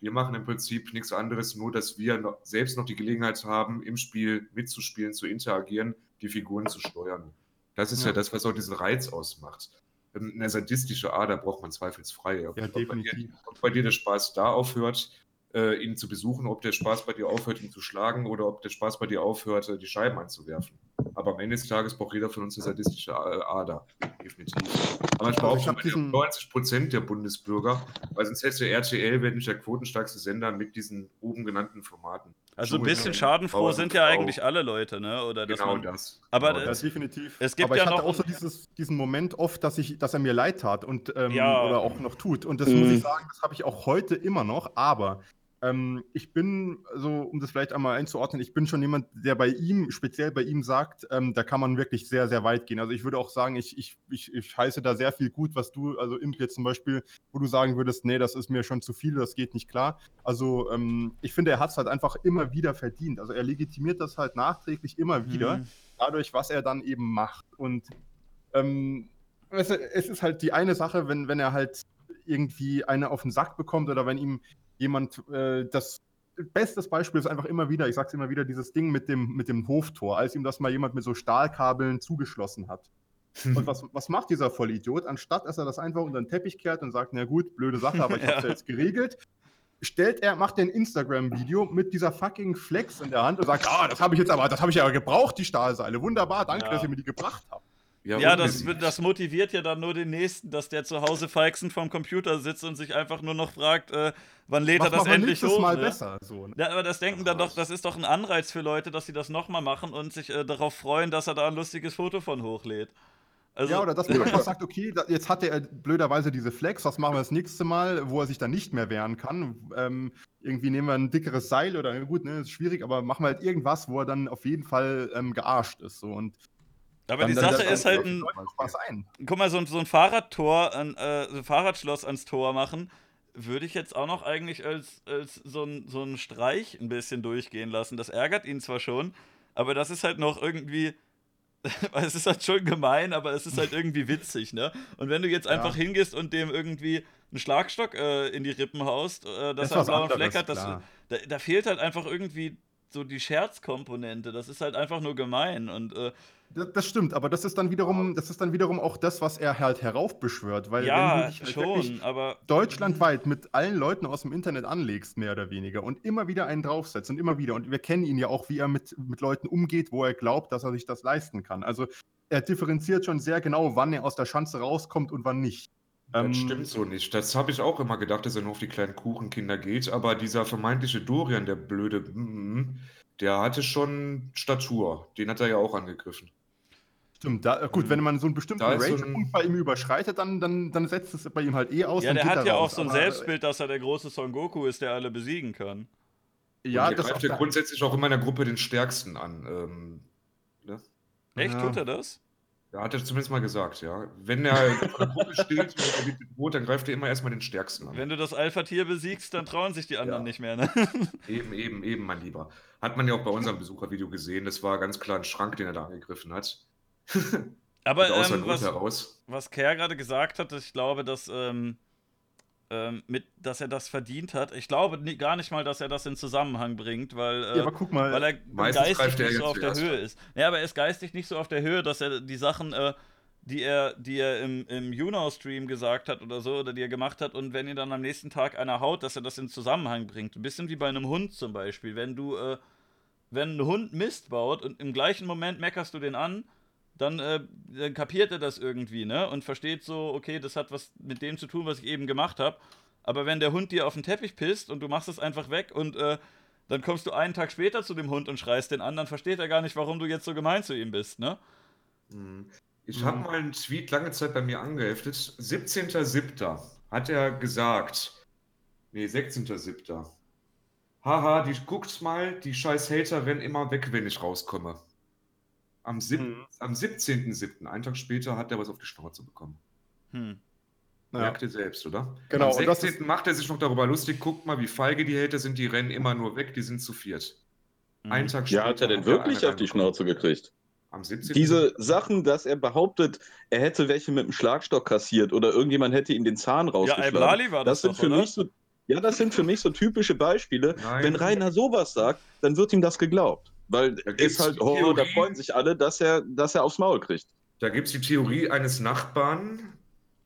Wir machen im Prinzip nichts anderes, nur dass wir noch, selbst noch die Gelegenheit haben, im Spiel mitzuspielen, zu interagieren, die Figuren zu steuern. Das ist ja, ja das, was auch diesen Reiz ausmacht. Eine sadistische Ader braucht man zweifelsfrei. Ob, ja, ob, bei dir, ob bei dir der Spaß da aufhört, äh, ihn zu besuchen, ob der Spaß bei dir aufhört, ihn zu schlagen oder ob der Spaß bei dir aufhört, äh, die Scheiben anzuwerfen. Aber am Ende des Tages braucht jeder von uns eine sadistische äh, Ader. Definitiv. Aber ich glaube, ich diesen... 90 Prozent der Bundesbürger, weil sonst hätte RTL, wenn nicht der quotenstärkste Sender mit diesen oben genannten Formaten. Also ein bisschen schadenfroh sind ja eigentlich alle Leute, ne? Oder genau man, das. Aber genau das, definitiv. Es gibt aber ja ich hatte noch auch so dieses, diesen Moment oft, dass ich, dass er mir leid tat und ähm, ja. oder auch noch tut. Und das mhm. muss ich sagen, das habe ich auch heute immer noch. Aber ähm, ich bin, so um das vielleicht einmal einzuordnen, ich bin schon jemand, der bei ihm, speziell bei ihm sagt, ähm, da kann man wirklich sehr, sehr weit gehen. Also ich würde auch sagen, ich, ich, ich, ich heiße da sehr viel gut, was du, also Imp jetzt zum Beispiel, wo du sagen würdest, nee, das ist mir schon zu viel, das geht nicht klar. Also ähm, ich finde, er hat es halt einfach immer wieder verdient. Also er legitimiert das halt nachträglich immer mhm. wieder, dadurch, was er dann eben macht. Und ähm, es, es ist halt die eine Sache, wenn, wenn er halt irgendwie eine auf den Sack bekommt oder wenn ihm jemand, äh, das bestes Beispiel ist einfach immer wieder, ich sag's immer wieder, dieses Ding mit dem, mit dem Hoftor, als ihm das mal jemand mit so Stahlkabeln zugeschlossen hat. Und was, was macht dieser Vollidiot? Anstatt dass er das einfach unter den Teppich kehrt und sagt, na gut, blöde Sache, aber ich <laughs> hab's ja jetzt geregelt, stellt er, macht er ein Instagram-Video mit dieser fucking Flex in der Hand und sagt, ah, das habe ich jetzt aber, das habe ich ja gebraucht, die Stahlseile. Wunderbar, danke, ja. dass ihr mir die gebracht habt. Ja, ja das, das, motiviert ja dann nur den nächsten, dass der zu Hause feixend vom Computer sitzt und sich einfach nur noch fragt, äh, wann lädt Mach er das endlich hoch? Mal ne? besser, so, ne? Ja, aber das denken dann doch, das ist doch ein Anreiz für Leute, dass sie das nochmal machen und sich äh, darauf freuen, dass er da ein lustiges Foto von hochlädt. Also, ja, oder dass <laughs> man einfach sagt, okay, da, jetzt hat er blöderweise diese Flex, was machen wir das nächste Mal, wo er sich dann nicht mehr wehren kann? Ähm, irgendwie nehmen wir ein dickeres Seil oder gut, ne, ist schwierig, aber machen wir halt irgendwas, wo er dann auf jeden Fall ähm, gearscht ist. So. Und aber dann, die Sache ist halt ein. Guck mal, so, so ein Fahrradtor, ein, äh, so ein Fahrradschloss ans Tor machen, würde ich jetzt auch noch eigentlich als, als so, ein, so ein Streich ein bisschen durchgehen lassen. Das ärgert ihn zwar schon, aber das ist halt noch irgendwie. <laughs> es ist halt schon gemein, aber es ist halt irgendwie witzig, ne? Und wenn du jetzt einfach ja. hingehst und dem irgendwie einen Schlagstock äh, in die Rippen haust, äh, dass er einen blauen Fleck hat, das, da, da, fehlt halt einfach irgendwie so die Scherzkomponente. Das ist halt einfach nur gemein und äh, das, das, stimmt, aber das ist dann wiederum, das ist dann wiederum auch das, was er halt heraufbeschwört, weil ja, wenn du dich halt schon, aber deutschlandweit mit allen Leuten aus dem Internet anlegst, mehr oder weniger, und immer wieder einen draufsetzt und immer wieder, und wir kennen ihn ja auch, wie er mit, mit Leuten umgeht, wo er glaubt, dass er sich das leisten kann. Also er differenziert schon sehr genau, wann er aus der Schanze rauskommt und wann nicht. Das ähm, stimmt so nicht. Das habe ich auch immer gedacht, dass er nur auf die kleinen Kuchenkinder geht, aber dieser vermeintliche Dorian, der blöde, mm, der hatte schon Statur. Den hat er ja auch angegriffen. Stimmt, da, gut, wenn man so einen bestimmten Range-Punkt so bei ihm überschreitet, dann, dann, dann setzt es bei ihm halt eh aus. Ja, der hat ja raus. auch so ein aber, Selbstbild, dass er der große Son Goku ist, der alle besiegen kann. Ja, und der greift ja grundsätzlich auch immer in der Gruppe den Stärksten an. Ähm, ne? Echt, ja. tut er das? Ja, hat er zumindest mal gesagt, ja. Wenn er in der Gruppe <laughs> steht und er bedroht, dann greift er immer erstmal den Stärksten an. Wenn du das Alpha-Tier besiegst, dann trauen sich die anderen ja. nicht mehr, ne? <laughs> Eben, eben, eben, mein Lieber. Hat man ja auch bei unserem Besuchervideo gesehen. Das war ganz klar ein Schrank, den er da angegriffen hat. Aber ähm, was, was Kerr gerade gesagt hat, ich glaube, dass, ähm, ähm, mit, dass er das verdient hat. Ich glaube nie, gar nicht mal, dass er das in Zusammenhang bringt, weil, äh, ja, aber guck mal, weil er geistig nicht so auf der Höhe ist. Ja, aber er ist geistig nicht so auf der Höhe, dass er die Sachen, äh, die er, die er im, im Juno-Stream gesagt hat oder so, oder die er gemacht hat, und wenn ihr dann am nächsten Tag einer haut, dass er das in Zusammenhang bringt. Ein bisschen wie bei einem Hund zum Beispiel. Wenn du, äh, wenn ein Hund Mist baut und im gleichen Moment meckerst du den an, dann, äh, dann kapiert er das irgendwie, ne? Und versteht so, okay, das hat was mit dem zu tun, was ich eben gemacht habe. Aber wenn der Hund dir auf den Teppich pisst und du machst es einfach weg und äh, dann kommst du einen Tag später zu dem Hund und schreist den an, dann versteht er gar nicht, warum du jetzt so gemein zu ihm bist, ne? Mhm. Ich habe mhm. mal einen Tweet lange Zeit bei mir angeheftet. 17.07. hat er gesagt. Nee, 16.07. Haha, die guckt mal, die scheiß Hater rennen immer weg, wenn ich rauskomme. Am, mhm. am 17.07., einen Tag später, hat er was auf die Schnauze bekommen. Hm. Ja. Merkt ihr selbst, oder? Genau. Am 16. macht er sich noch darüber lustig, guckt mal, wie feige die Hater sind, die rennen immer nur weg, die sind zu viert. Mhm. Einen Tag später. Ja, hat er denn wirklich auf die Schnauze gekriegt? Am 17. Diese Sachen, dass er behauptet, er hätte welche mit dem Schlagstock kassiert oder irgendjemand hätte ihm den Zahn rausgeschlagen. Ja, Al war das, das sind doch, für oder? mich so ja, das sind für mich so typische Beispiele. Nein. Wenn Rainer sowas sagt, dann wird ihm das geglaubt. Weil ist halt, oh, da freuen sich alle, dass er, dass er aufs Maul kriegt. Da gibt es die Theorie eines Nachbarn,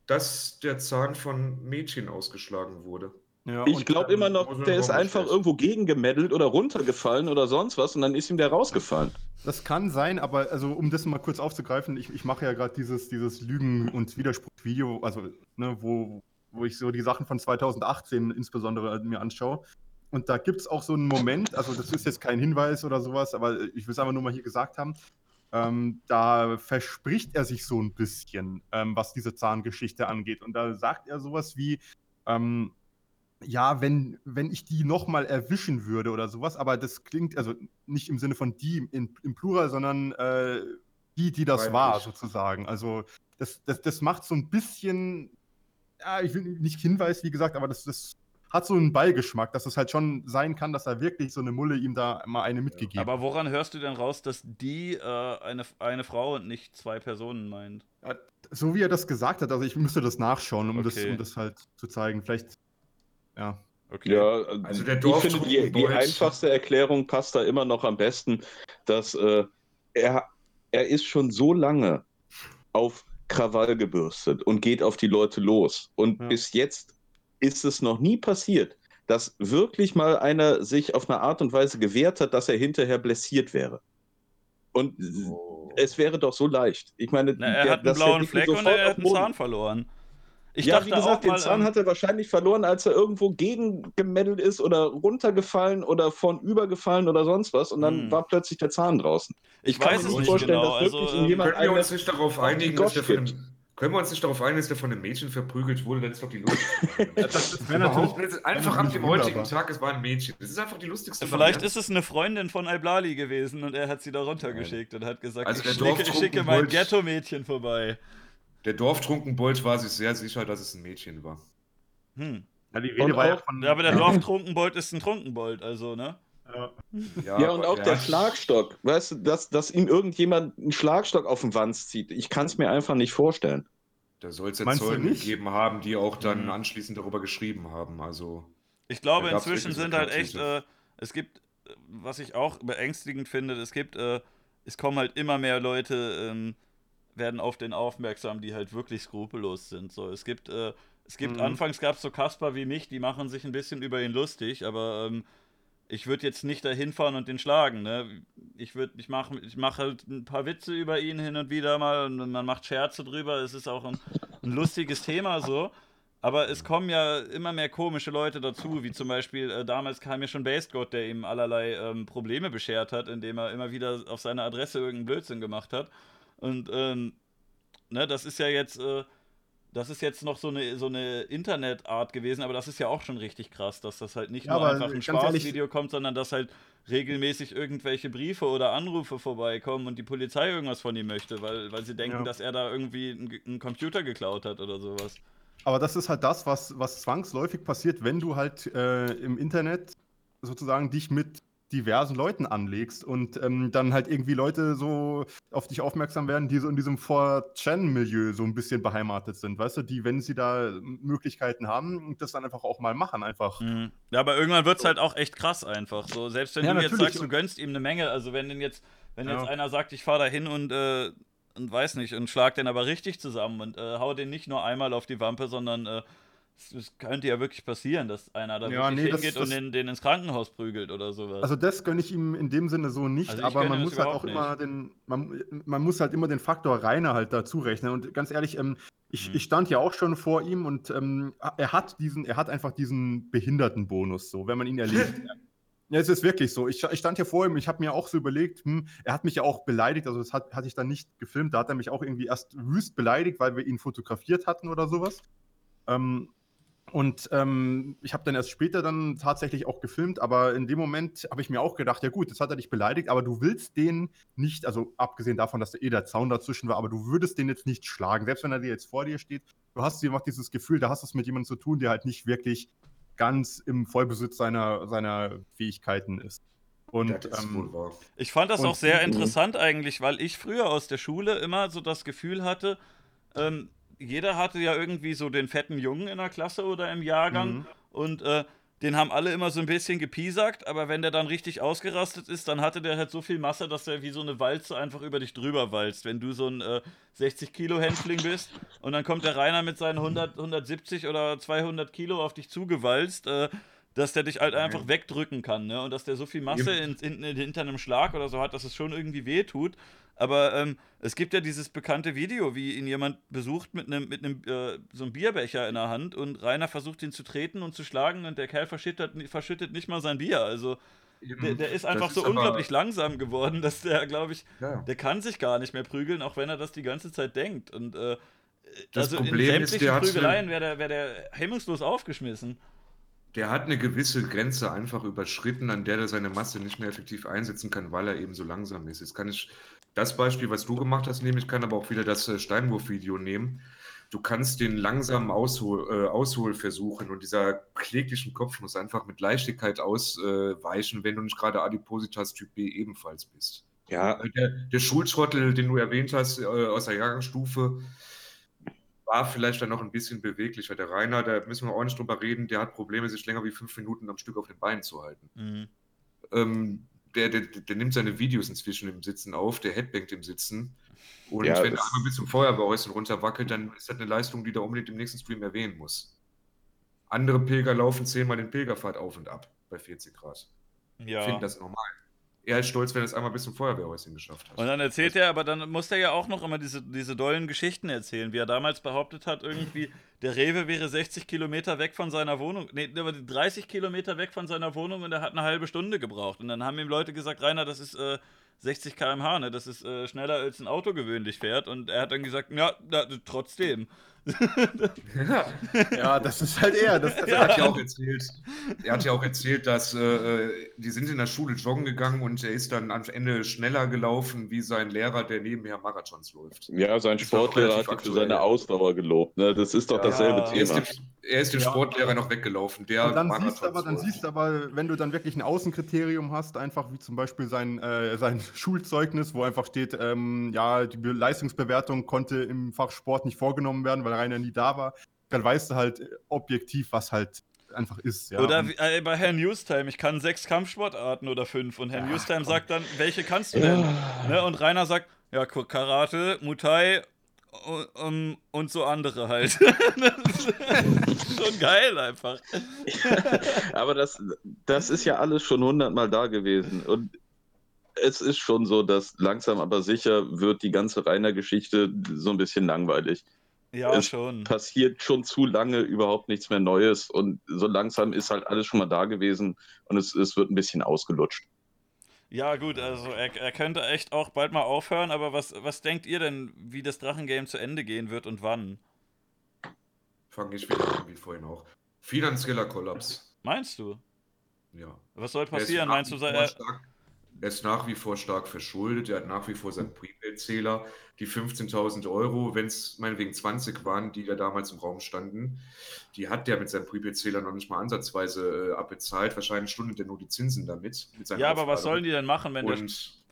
dass der Zahn von Mädchen ausgeschlagen wurde. Ja, ich glaube immer noch, der ist einfach irgendwo gegengemeddelt oder runtergefallen oder sonst was und dann ist ihm der rausgefallen. Das kann sein, aber also um das mal kurz aufzugreifen, ich, ich mache ja gerade dieses, dieses Lügen- und Widerspruchsvideo, also ne, wo, wo ich so die Sachen von 2018 insbesondere mir anschaue. Und da gibt es auch so einen Moment, also das ist jetzt kein Hinweis oder sowas, aber ich will es einfach nur mal hier gesagt haben. Ähm, da verspricht er sich so ein bisschen, ähm, was diese Zahngeschichte angeht. Und da sagt er sowas wie, ähm, ja, wenn, wenn ich die nochmal erwischen würde oder sowas, aber das klingt, also nicht im Sinne von die in, im Plural, sondern äh, die, die das war, sozusagen. Also das, das, das macht so ein bisschen, ja, ich will nicht Hinweis, wie gesagt, aber das, das hat so einen Beigeschmack, dass es halt schon sein kann, dass er wirklich so eine Mulle ihm da mal eine mitgegeben hat. Aber woran hörst du denn raus, dass die äh, eine, eine Frau und nicht zwei Personen meint? Ja, so wie er das gesagt hat, also ich müsste das nachschauen, um, okay. das, um das halt zu zeigen. Vielleicht, ja. Okay. Ja, also der ich finde, die, die einfachste Erklärung passt da immer noch am besten, dass äh, er, er ist schon so lange auf Krawall gebürstet und geht auf die Leute los. Und ja. bis jetzt ist es noch nie passiert, dass wirklich mal einer sich auf eine Art und Weise gewehrt hat, dass er hinterher blessiert wäre. Und oh. es wäre doch so leicht. Ich meine, Na, er der, hat einen blauen Fleck und er hat einen Zahn verloren. Ich ja, wie gesagt, den Zahn ähm, hat er wahrscheinlich verloren, als er irgendwo gegengemeddelt ist oder runtergefallen oder vornübergefallen oder sonst was und dann hm. war plötzlich der Zahn draußen. Ich, ich kann mir nicht vorstellen, genau. dass wirklich also, jemand können wir uns nicht darauf einigen, dass der von, können wir uns nicht darauf einigen, dass der von einem Mädchen verprügelt wurde, dann ist doch die lustigste <laughs> das, das wäre natürlich einfach ab dem heutigen Tag, es war ein Mädchen. Das ist einfach die lustigste Vielleicht ist es eine Freundin von Alblali gewesen und er hat sie da runtergeschickt und hat gesagt, also ich, schicke, schicke mein Ghetto-Mädchen vorbei. Der Dorftrunkenbold war sich sehr sicher, dass es ein Mädchen war. Hm. Ja, die Rede war ja von. Ja, aber der Dorftrunkenbold ist ein Trunkenbold, also, ne? Ja, ja und auch ja. der Schlagstock. Weißt du, dass, dass ihm irgendjemand einen Schlagstock auf den Wanz zieht. Ich kann es mir einfach nicht vorstellen. Da soll es ja Zeugen gegeben haben, die auch dann mhm. anschließend darüber geschrieben haben. Also. Ich glaube, inzwischen sind halt echt. Äh, es gibt, was ich auch beängstigend finde, es gibt, äh, es kommen halt immer mehr Leute. Ähm, werden auf den aufmerksam, die halt wirklich skrupellos sind. So, es gibt, äh, es gibt mhm. anfangs gab es so Kasper wie mich, die machen sich ein bisschen über ihn lustig, aber ähm, ich würde jetzt nicht dahin fahren und den schlagen. Ne? Ich ich mache, ich mache halt ein paar Witze über ihn hin und wieder mal und man macht Scherze drüber. Es ist auch ein, ein lustiges Thema so. Aber es kommen ja immer mehr komische Leute dazu, wie zum Beispiel äh, damals kam ja schon Basegod, der ihm allerlei ähm, Probleme beschert hat, indem er immer wieder auf seine Adresse irgendeinen Blödsinn gemacht hat. Und ähm, ne, das ist ja jetzt, äh, das ist jetzt noch so eine, so eine Internetart gewesen, aber das ist ja auch schon richtig krass, dass das halt nicht ja, nur einfach ein Spaßvideo kommt, sondern dass halt regelmäßig irgendwelche Briefe oder Anrufe vorbeikommen und die Polizei irgendwas von ihm möchte, weil, weil sie denken, ja. dass er da irgendwie einen, Computer geklaut hat oder sowas. Aber das ist halt das, was, was zwangsläufig passiert, wenn du halt äh, im Internet sozusagen dich mit diversen Leuten anlegst und ähm, dann halt irgendwie Leute so auf dich aufmerksam werden, die so in diesem 4chan-Milieu so ein bisschen beheimatet sind, weißt du, die, wenn sie da Möglichkeiten haben, das dann einfach auch mal machen, einfach. Mhm. Ja, aber irgendwann wird es halt auch echt krass einfach. So, selbst wenn ja, du jetzt sagst, du gönnst ihm eine Menge, also wenn denn jetzt, wenn ja. jetzt einer sagt, ich fahre da hin und äh, und weiß nicht, und schlag den aber richtig zusammen und äh, hau den nicht nur einmal auf die Wampe, sondern äh, es könnte ja wirklich passieren, dass einer da ja, nee, hingeht das, und den, den, ins Krankenhaus prügelt oder sowas. Also das gönne ich ihm in dem Sinne so nicht, also aber man muss halt auch nicht. immer den, man, man, muss halt immer den Faktor Rainer halt dazu rechnen. Und ganz ehrlich, ähm, ich, hm. ich, stand ja auch schon vor ihm und ähm, er hat diesen, er hat einfach diesen Behindertenbonus, so, wenn man ihn erlebt. <laughs> Ja, es ist wirklich so. Ich, ich stand hier vor ihm, ich habe mir auch so überlegt, hm, er hat mich ja auch beleidigt, also das hat, hatte ich dann nicht gefilmt, da hat er mich auch irgendwie erst wüst beleidigt, weil wir ihn fotografiert hatten oder sowas. Ähm, Und ähm, ich habe dann erst später dann tatsächlich auch gefilmt, aber in dem Moment habe ich mir auch gedacht, ja gut, jetzt hat er dich beleidigt, aber du willst den nicht, also abgesehen davon, dass da eh der Zaun dazwischen war, aber du würdest den jetzt nicht schlagen, selbst wenn er dir jetzt vor dir steht. Du hast einfach dieses Gefühl, da hast du es mit jemandem zu tun, der halt nicht wirklich ganz im Vollbesitz seiner, seiner Fähigkeiten ist. Und ähm, ich fand das auch sehr interessant eigentlich, weil ich früher aus der Schule immer so das Gefühl hatte, ähm, jeder hatte ja irgendwie so den fetten Jungen in der Klasse oder im Jahrgang mhm. und äh, den haben alle immer so ein bisschen gepiesackt, aber wenn der dann richtig ausgerastet ist, dann hatte der halt so viel Masse, dass der wie so eine Walze einfach über dich drüber walzt. Wenn du so ein äh, 60 Kilo Händling bist und dann kommt der Rainer mit seinen 100, 170 oder 200 Kilo auf dich zugewalzt, äh, dass der dich halt einfach wegdrücken kann, ne? Und dass der so viel Masse in, in, in, hinter einem Schlag oder so hat, dass es schon irgendwie wehtut. Aber ähm, es gibt ja dieses bekannte Video, wie ihn jemand besucht mit einem mit äh, so einem Bierbecher in der Hand und Rainer versucht ihn zu treten und zu schlagen und der Kerl verschüttet, verschüttet nicht mal sein Bier. Also der, der, ist einfach ist so unglaublich langsam geworden, dass der, glaube ich, ja. der kann sich gar nicht mehr prügeln, auch wenn er das die ganze Zeit denkt. Und äh, also Problem in sämtlichen ist, Prügeleien wäre der, wär der hemmungslos aufgeschmissen der hat eine gewisse Grenze einfach überschritten, an der er seine Masse nicht mehr effektiv einsetzen kann, weil er eben so langsam ist. Jetzt kann ich das Beispiel, was du gemacht hast, nehmen, ich kann aber auch wieder das äh, Steinwurf-Video nehmen. Du kannst den langsamen Aushol, äh, Ausholversuchen und dieser kläglichen Kopf muss einfach mit Leichtigkeit ausweichen, äh, wenn du nicht gerade Adipositas Typ B ebenfalls bist. Ja. Der, der Schulschrottel, den du erwähnt hast, äh, aus der Jahrgangsstufe, war vielleicht dann noch ein bisschen beweglicher. Der Rainer, da müssen wir auch nicht drüber reden, der hat Probleme, sich länger wie fünf Minuten am Stück auf den Beinen zu halten. Mhm. Ähm, der, der, der, nimmt seine Videos inzwischen im Sitzen auf, der headbangt im Sitzen. Und ja, wenn er einmal bis zum Feuerwehrhäuschen runterwackelt, dann ist das eine Leistung, die der unbedingt im nächsten Stream erwähnen muss. Andere Pilger laufen zehnmal den Pilgerpfad auf und ab bei 40 Grad. Ja. Ich finde das normal er ist stolz, wenn er es einmal bis zum Feuerwehrhäuschen geschafft hat. Und dann erzählt also, er, aber dann muss er ja auch noch immer diese, diese dollen Geschichten erzählen, wie er damals behauptet hat, irgendwie, der Rewe wäre 60 Kilometer weg von seiner Wohnung, nee, 30 Kilometer weg von seiner Wohnung und er hat eine halbe Stunde gebraucht. Und dann haben ihm Leute gesagt, Rainer, das ist äh, 60 km/h, ne? das ist äh, schneller als ein Auto gewöhnlich fährt. Und er hat dann gesagt, ja, na, trotzdem <laughs> ja, das ist halt er. Das, das ja. hat ja auch erzählt. Er hat ja auch erzählt, dass äh, die sind in der Schule joggen gegangen und er ist dann am Ende schneller gelaufen wie sein Lehrer, der nebenher Marathons läuft. Ja, sein Sportlehrer hat ihn für seine Ausdauer gelobt. Ne? Das ist doch ja, dasselbe Thema. Er ist dem, er ist dem Sportlehrer noch weggelaufen. Der dann siehst, aber, dann siehst du aber, wenn du dann wirklich ein Außenkriterium hast, einfach wie zum Beispiel sein, äh, sein <laughs> Schulzeugnis, wo einfach steht, ähm, ja, die Leistungsbewertung konnte im Fach Sport nicht vorgenommen werden, weil Rainer nie da war, dann weißt du halt objektiv, was halt einfach ist. Ja. Oder wie, äh, bei Herrn Newstime, ich kann sechs Kampfsportarten oder fünf und Herr ja, Newstime sagt dann, welche kannst du denn? Ja. Ne? Und Rainer sagt, ja, Karate, Muay und, und so andere halt. <laughs> schon geil einfach. <laughs> aber das, das ist ja alles schon hundertmal da gewesen und es ist schon so, dass langsam aber sicher wird die ganze Rainer-Geschichte so ein bisschen langweilig. Ja, es schon. passiert schon zu lange überhaupt nichts mehr Neues und so langsam ist halt alles schon mal da gewesen und es, es wird ein bisschen ausgelutscht. Ja, gut, also er, er könnte echt auch bald mal aufhören, aber was, was denkt ihr denn, wie das Drachengame zu Ende gehen wird und wann? Fange ich wieder an, wie vorhin auch. Finanzieller Kollaps. Meinst du? Ja. Was soll passieren? Meinst du, er, er ist nach wie vor stark verschuldet, er hat nach wie vor seinen Prepaid-Zähler. Die 15.000 Euro, wenn es meinetwegen 20 waren, die da damals im Raum standen, die hat der mit seinem Prepaid-Zähler noch nicht mal ansatzweise äh, abbezahlt. Wahrscheinlich stundet er nur die Zinsen damit. ja, aber was sollen die denn machen, wenn, der,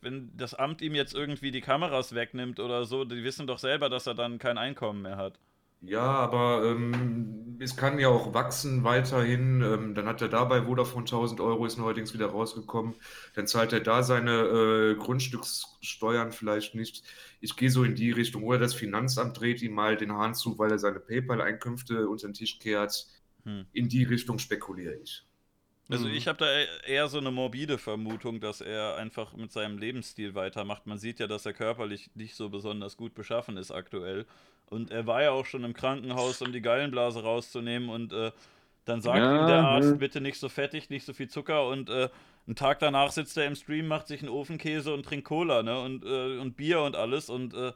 wenn das Amt ihm jetzt irgendwie die Kameras wegnimmt oder so? Die wissen doch selber, dass er dann kein Einkommen mehr hat. Ja, aber ähm, es kann ja auch wachsen weiterhin. Ähm, dann hat er dabei Vodafone 1000 Euro, ist neuerdings wieder rausgekommen. Dann zahlt er da seine äh, Grundstückssteuern vielleicht nicht. Ich gehe so in die Richtung. Oder das Finanzamt dreht ihm mal den Hahn zu, weil er seine PayPal-Einkünfte unter den Tisch kehrt. Hm. In die Richtung spekuliere ich. Also mhm. ich habe da e-, eher so eine morbide Vermutung, dass er einfach mit seinem Lebensstil weitermacht. Man sieht ja, dass er körperlich nicht so besonders gut beschaffen ist aktuell. Und er war ja auch schon im Krankenhaus, um die Gallenblase rauszunehmen. Und äh, dann sagt ja, ihm der Arzt, ja. bitte nicht so fettig, nicht so viel Zucker. Und äh, einen Tag danach sitzt er im Stream, macht sich einen Ofenkäse und trinkt Cola, ne? Und, äh, und Bier und alles. Und äh,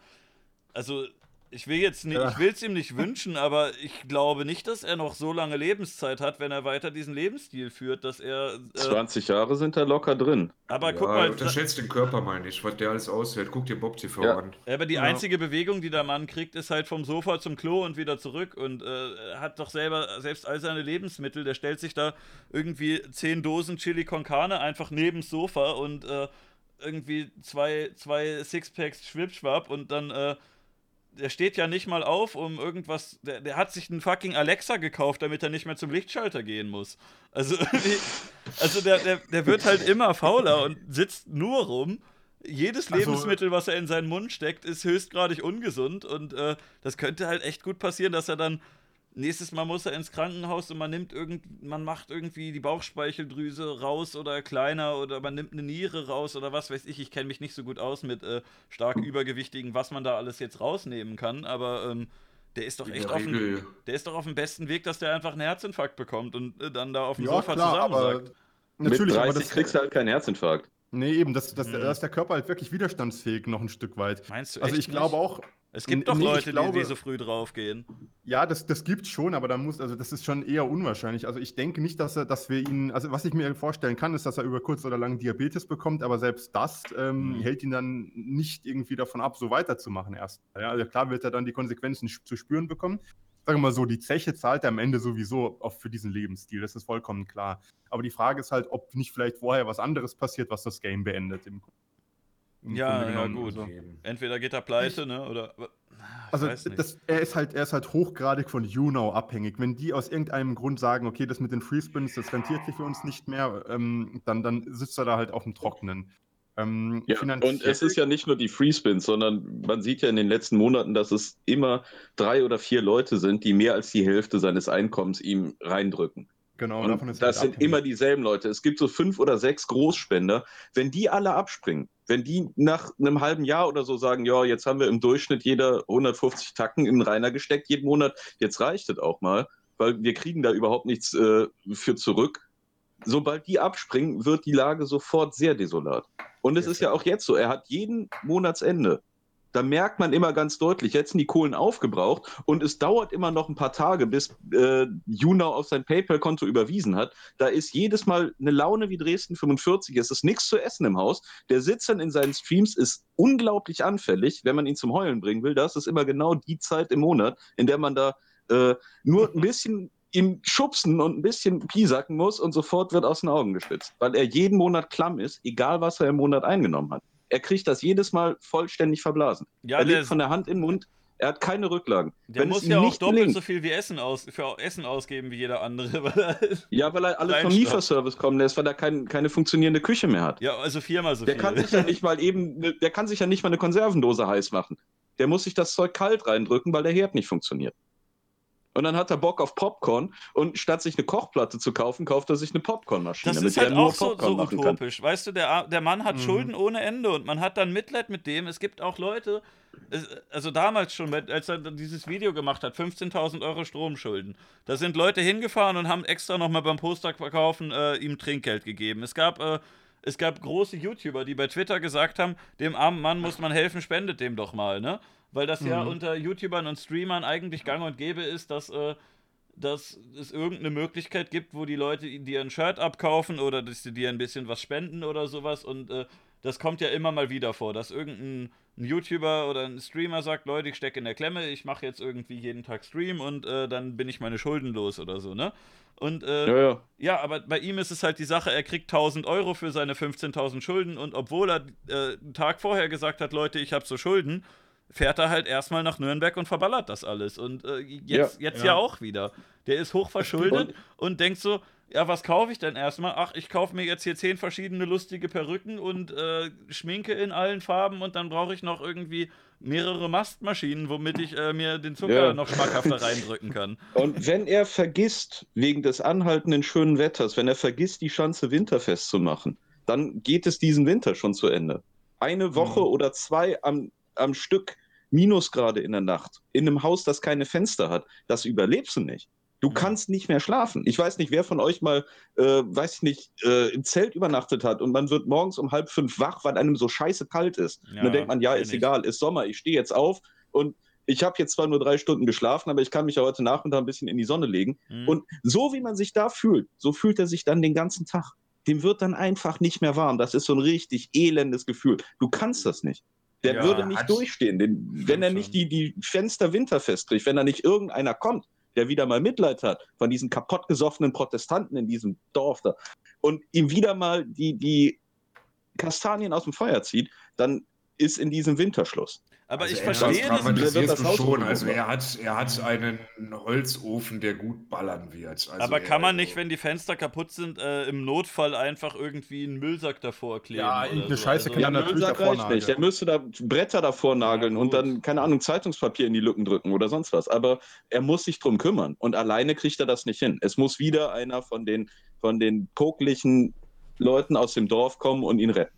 also ich will jetzt nicht, ich will es ihm nicht wünschen, aber ich glaube nicht, dass er noch so lange Lebenszeit hat, wenn er weiter diesen Lebensstil führt, dass er. Äh, 20 Jahre sind da locker drin. Aber ja, guck mal. Unterschätzt den Körper, meine ich, was der alles aushält. Guck dir Bob TV ja. an. Aber die ja. einzige Bewegung, die der Mann kriegt, ist halt vom Sofa zum Klo und wieder zurück und äh, hat doch selber, selbst all seine Lebensmittel, der stellt sich da irgendwie 10 Dosen Chili con Carne einfach neben das Sofa und äh, irgendwie zwei, zwei Sixpacks Schwipschwapp und dann äh, der steht ja nicht mal auf, um irgendwas. Der, der hat sich einen fucking Alexa gekauft, damit er nicht mehr zum Lichtschalter gehen muss. Also, <laughs> also der, der, der wird halt immer fauler und sitzt nur rum. Jedes also, Lebensmittel, was er in seinen Mund steckt, ist höchstgradig ungesund und äh, das könnte halt echt gut passieren, dass er dann Nächstes Mal muss er ins Krankenhaus und man nimmt irgend, man macht irgendwie die Bauchspeicheldrüse raus oder kleiner oder man nimmt eine Niere raus oder was weiß ich. Ich kenne mich nicht so gut aus mit äh, stark übergewichtigen, was man da alles jetzt rausnehmen kann, aber ähm, der ist doch echt auf dem, der ist doch auf dem besten Weg, dass der einfach einen Herzinfarkt bekommt und äh, dann da auf dem ja, Sofa klar, zusammensackt. Natürlich, Mit 30 aber das kriegst du halt keinen Herzinfarkt. Nee, eben, das, das, mhm. da ist der Körper halt wirklich widerstandsfähig noch ein Stück weit. Meinst du? Also ich glaube auch, es gibt doch nee, Leute, glaube, die, so früh draufgehen. Ja, das, das es schon, aber da muss, also das ist schon eher unwahrscheinlich. Also ich denke nicht, dass er, dass wir ihn, also was ich mir vorstellen kann, ist, dass er über kurz oder lang Diabetes bekommt, aber selbst das ähm, mhm. hält ihn dann nicht irgendwie davon ab, so weiterzumachen erst. Ja, also klar wird er dann die Konsequenzen zu spüren bekommen. Sagen wir mal so, die Zeche zahlt er am Ende sowieso auch für diesen Lebensstil, das ist vollkommen klar. Aber die Frage ist halt, ob nicht vielleicht vorher was anderes passiert, was das Game beendet. Im ja, ja, gut. Also. Entweder geht er pleite, ne? Oder. Also das, er ist halt, er ist halt hochgradig von YouNow abhängig. Wenn die aus irgendeinem Grund sagen, okay, das mit den Freespins, das rentiert sich für uns nicht mehr, ähm, dann, dann sitzt er da halt auf dem Trockenen. Ähm, ja, und es ist ja nicht nur die Freespins, sondern man sieht ja in den letzten Monaten, dass es immer drei oder vier Leute sind, die mehr als die Hälfte seines Einkommens ihm reindrücken. Genau, und das halt sind immer dieselben Leute. Es gibt so fünf oder sechs Großspender. Wenn die alle abspringen, wenn die nach einem halben Jahr oder so sagen, ja, jetzt haben wir im Durchschnitt jeder 150 Tacken in den Rainer gesteckt jeden Monat, jetzt reicht es auch mal, weil wir kriegen da überhaupt nichts äh, für zurück. Sobald die abspringen, wird die Lage sofort sehr desolat. Und es ist ja auch jetzt so, er hat jeden Monatsende da merkt man immer ganz deutlich, jetzt sind die Kohlen aufgebraucht und es dauert immer noch ein paar Tage, bis äh, Junau auf sein PayPal-Konto überwiesen hat. Da ist jedes Mal eine Laune wie Dresden 45. Es ist nichts zu essen im Haus. Der Sitz dann in seinen Streams ist unglaublich anfällig, wenn man ihn zum Heulen bringen will. Das ist immer genau die Zeit im Monat, in der man da äh, nur ein bisschen ihm schubsen und ein bisschen piesacken muss und sofort wird aus den Augen gespitzt, weil er jeden Monat klamm ist, egal was er im Monat eingenommen hat er kriegt das jedes Mal vollständig verblasen. Ja, er legt von der Hand in den Mund, er hat keine Rücklagen. Der Wenn muss ja auch doppelt gelingt, so viel wie Essen aus, für Essen ausgeben wie jeder andere. <laughs> Weil ja, weil er alles vom Lieferservice kommen lässt, weil er kein, keine funktionierende Küche mehr hat. Ja, also viermal so der viel. Kann sich ja nicht mal eben, der kann sich ja nicht mal eine Konservendose heiß machen. Der muss sich das Zeug kalt reindrücken, weil der Herd nicht funktioniert. Und dann hat er Bock auf Popcorn und statt sich eine Kochplatte zu kaufen, kauft er sich eine Popcornmaschine. Das ist halt auch so, so utopisch. Kann. Weißt du, der, der Mann hat mhm. Schulden ohne Ende und man hat dann Mitleid mit dem. Es gibt auch Leute, also damals schon, als er dieses Video gemacht hat, 15.000 Euro Stromschulden. Da sind Leute hingefahren und haben extra nochmal beim Posterverkaufen äh, ihm Trinkgeld gegeben. Es gab. Äh, es gab große YouTuber, die bei Twitter gesagt haben, dem armen Mann muss man helfen, spendet dem doch mal, ne? Weil das mhm. ja unter YouTubern und Streamern eigentlich gang und gäbe ist, dass, äh, dass es irgendeine Möglichkeit gibt, wo die Leute dir ein Shirt abkaufen oder dass sie dir ein bisschen was spenden oder sowas und äh, das kommt ja immer mal wieder vor, dass irgendein ein YouTuber oder ein Streamer sagt, Leute, ich stecke in der Klemme, ich mache jetzt irgendwie jeden Tag Stream und äh, dann bin ich meine Schulden los oder so, ne? Und äh, ja, ja. ja, aber bei ihm ist es halt die Sache, er kriegt 1000 Euro für seine 15.000 Schulden und obwohl er äh, einen Tag vorher gesagt hat, Leute, ich habe so Schulden, fährt er halt erstmal nach Nürnberg und verballert das alles. Und äh, jetzt, ja, jetzt ja. ja. auch wieder. Der ist hochverschuldet und, und denkt so, ja, was kaufe ich denn erstmal? Ach, ich kaufe mir jetzt hier zehn verschiedene lustige Perücken und äh, Schminke in allen Farben und dann brauche ich noch irgendwie mehrere Mastmaschinen, womit ich äh, mir den Zucker ja. noch schmackhafter reindrücken <laughs> kann. Und wenn er vergisst, wegen des anhaltenden schönen Wetters, wenn er vergisst, die Schanze winterfest zu machen, dann geht es diesen Winter schon zu Ende. Eine Woche mhm. oder zwei am, am Stück Minusgrade in der Nacht, in einem Haus, das keine Fenster hat, das überlebst du nicht. Du kannst nicht mehr schlafen. Ich weiß nicht, wer von euch mal, äh, weiß ich nicht, äh, im Zelt übernachtet hat und man wird morgens um halb fünf wach, weil einem so scheiße kalt ist. Ja, und dann denkt man, ja, ist egal, ist Sommer, ich stehe jetzt auf und ich habe jetzt zwar nur drei Stunden geschlafen, aber ich kann mich ja heute Nachmittag ein bisschen in die Sonne legen. Mhm. Und so wie man sich da fühlt, so fühlt er sich dann den ganzen Tag. Dem wird dann einfach nicht mehr warm. Das ist so ein richtig elendes Gefühl. Du kannst das nicht. Der Ja, würde nicht durchstehen. Den, wenn er schon. nicht die, die Fenster winterfest kriegt, wenn da nicht irgendeiner kommt, der wieder mal Mitleid hat von diesen kaputtgesoffenen Protestanten in diesem Dorf da und ihm wieder mal die, die Kastanien aus dem Feuer zieht, dann ist in diesem Winterschluss. Aber Also ich verstehe das. Wird das du Haus schon. Also er hat, er hat einen Holzofen, der gut ballern wird. Also aber er, kann man nicht, wenn die Fenster kaputt sind, äh, im Notfall einfach irgendwie einen Müllsack davor kleben? Ja, irgendeine so? Scheiße Also, kann Ja, ja natürlich Müllsack davor reicht nicht. Der nageln. müsste da Bretter davor nageln Ja, und dann, keine Ahnung, Zeitungspapier in die Lücken drücken oder sonst was. Aber er muss sich drum kümmern und alleine kriegt er das nicht hin. Es muss wieder einer von den, von den poklichen Leuten aus dem Dorf kommen und ihn retten.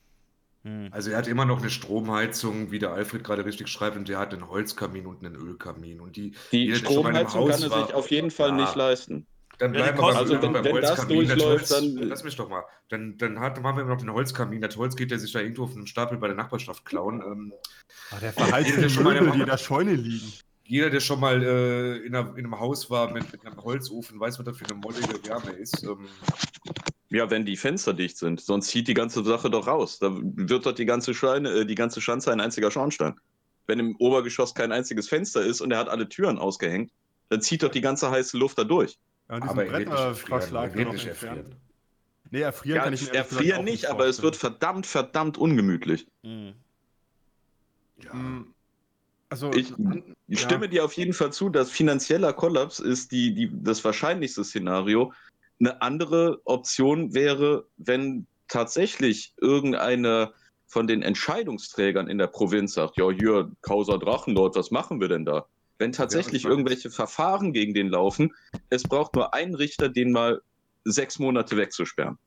Hm. Also er hat immer noch eine Stromheizung, wie der Alfred gerade richtig schreibt, und der hat einen Holzkamin und einen Ölkamin. Und die, Die der im Stromheizung kann Haus er war- sich auf jeden Fall Ja. nicht leisten. Dann Ja, die bleiben wir kosten- beim Also wenn- beim wenn das Holzkamin. Das durchläuft, Holz- dann- Lass mich doch mal. Dann, dann hat, haben wir noch den Holzkamin. Das Holz geht er sich da irgendwo auf einem Stapel bei der Nachbarschaft klauen. Ähm, Ah, der verheizt <laughs> der die Möbel, die in der Scheune liegen. Jeder, der schon mal äh, in, einer, in einem Haus war mit, mit einem Holzofen, weiß, was das für eine mollige Wärme ist. Ähm, Ja, wenn die Fenster dicht sind, sonst zieht die ganze Sache doch raus. Da wird doch die ganze Scheune, äh, die ganze Schanze ein einziger Schornstein. Wenn im Obergeschoss kein einziges Fenster ist und er hat alle Türen ausgehängt, dann zieht doch die ganze heiße Luft da durch. Ja, aber er erfrieren. Bretterverschlag Er nicht entfernt. erfrieren. Nee, erfrieren Ja, kann ich er auch nicht, aber es wird verdammt, verdammt ungemütlich. Hm. Ja. Mm, Also, Ich, ja. stimme dir auf jeden Fall zu, dass finanzieller Kollaps ist die, die, das wahrscheinlichste Szenario. Eine andere Option wäre, wenn tatsächlich irgendeine von den Entscheidungsträgern in der Provinz sagt, ja, hier, Causa Drachenlord, was machen wir denn da? Wenn tatsächlich spannend. irgendwelche Verfahren gegen den laufen, es braucht nur einen Richter, den mal sechs Monate wegzusperren.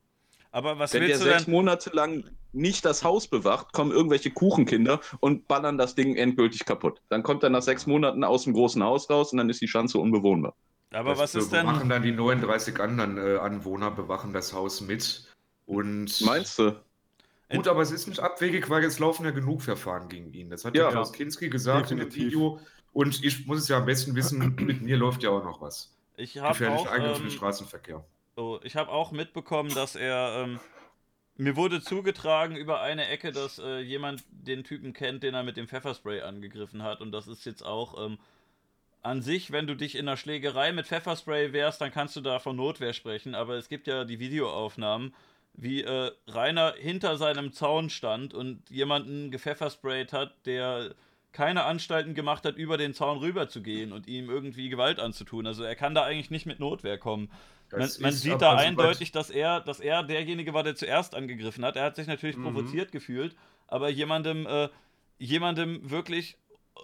Aber was Wenn der willst du sechs denn? Monate lang nicht das Haus bewacht, kommen irgendwelche Kuchenkinder und ballern das Ding endgültig kaputt. Dann kommt er nach sechs Monaten aus dem großen Haus raus und dann ist die Schanze unbewohnbar. Aber Das was ist denn? Bewachen dann die 39 anderen äh, Anwohner, bewachen das Haus mit. Und Meinst du? Gut, aber es ist nicht abwegig, weil es laufen ja genug Verfahren gegen ihn. Das hat Ja. ja Klaus Kinski gesagt in dem Definitiv. Video. Und ich muss es ja am besten wissen, mit mir läuft ja auch noch was. Ich habe auch, ähm, Straßenverkehr. Oh, ich hab auch mitbekommen, dass er. Ähm, mir wurde zugetragen über eine Ecke, dass äh, jemand den Typen kennt, den er mit dem Pfefferspray angegriffen hat. Und das ist jetzt auch ähm, an sich, wenn du dich in einer Schlägerei mit Pfefferspray wehrst, dann kannst du da von Notwehr sprechen. Aber es gibt ja die Videoaufnahmen, wie äh, Rainer hinter seinem Zaun stand und jemanden gepfeffersprayt hat, der keine Anstalten gemacht hat, über den Zaun rüber zu gehen und ihm irgendwie Gewalt anzutun. Also er kann da eigentlich nicht mit Notwehr kommen. Man, man sieht da eindeutig, dass er, dass er derjenige war, der zuerst angegriffen hat. Er hat sich natürlich Mhm. provoziert gefühlt, aber jemandem, äh, jemandem wirklich,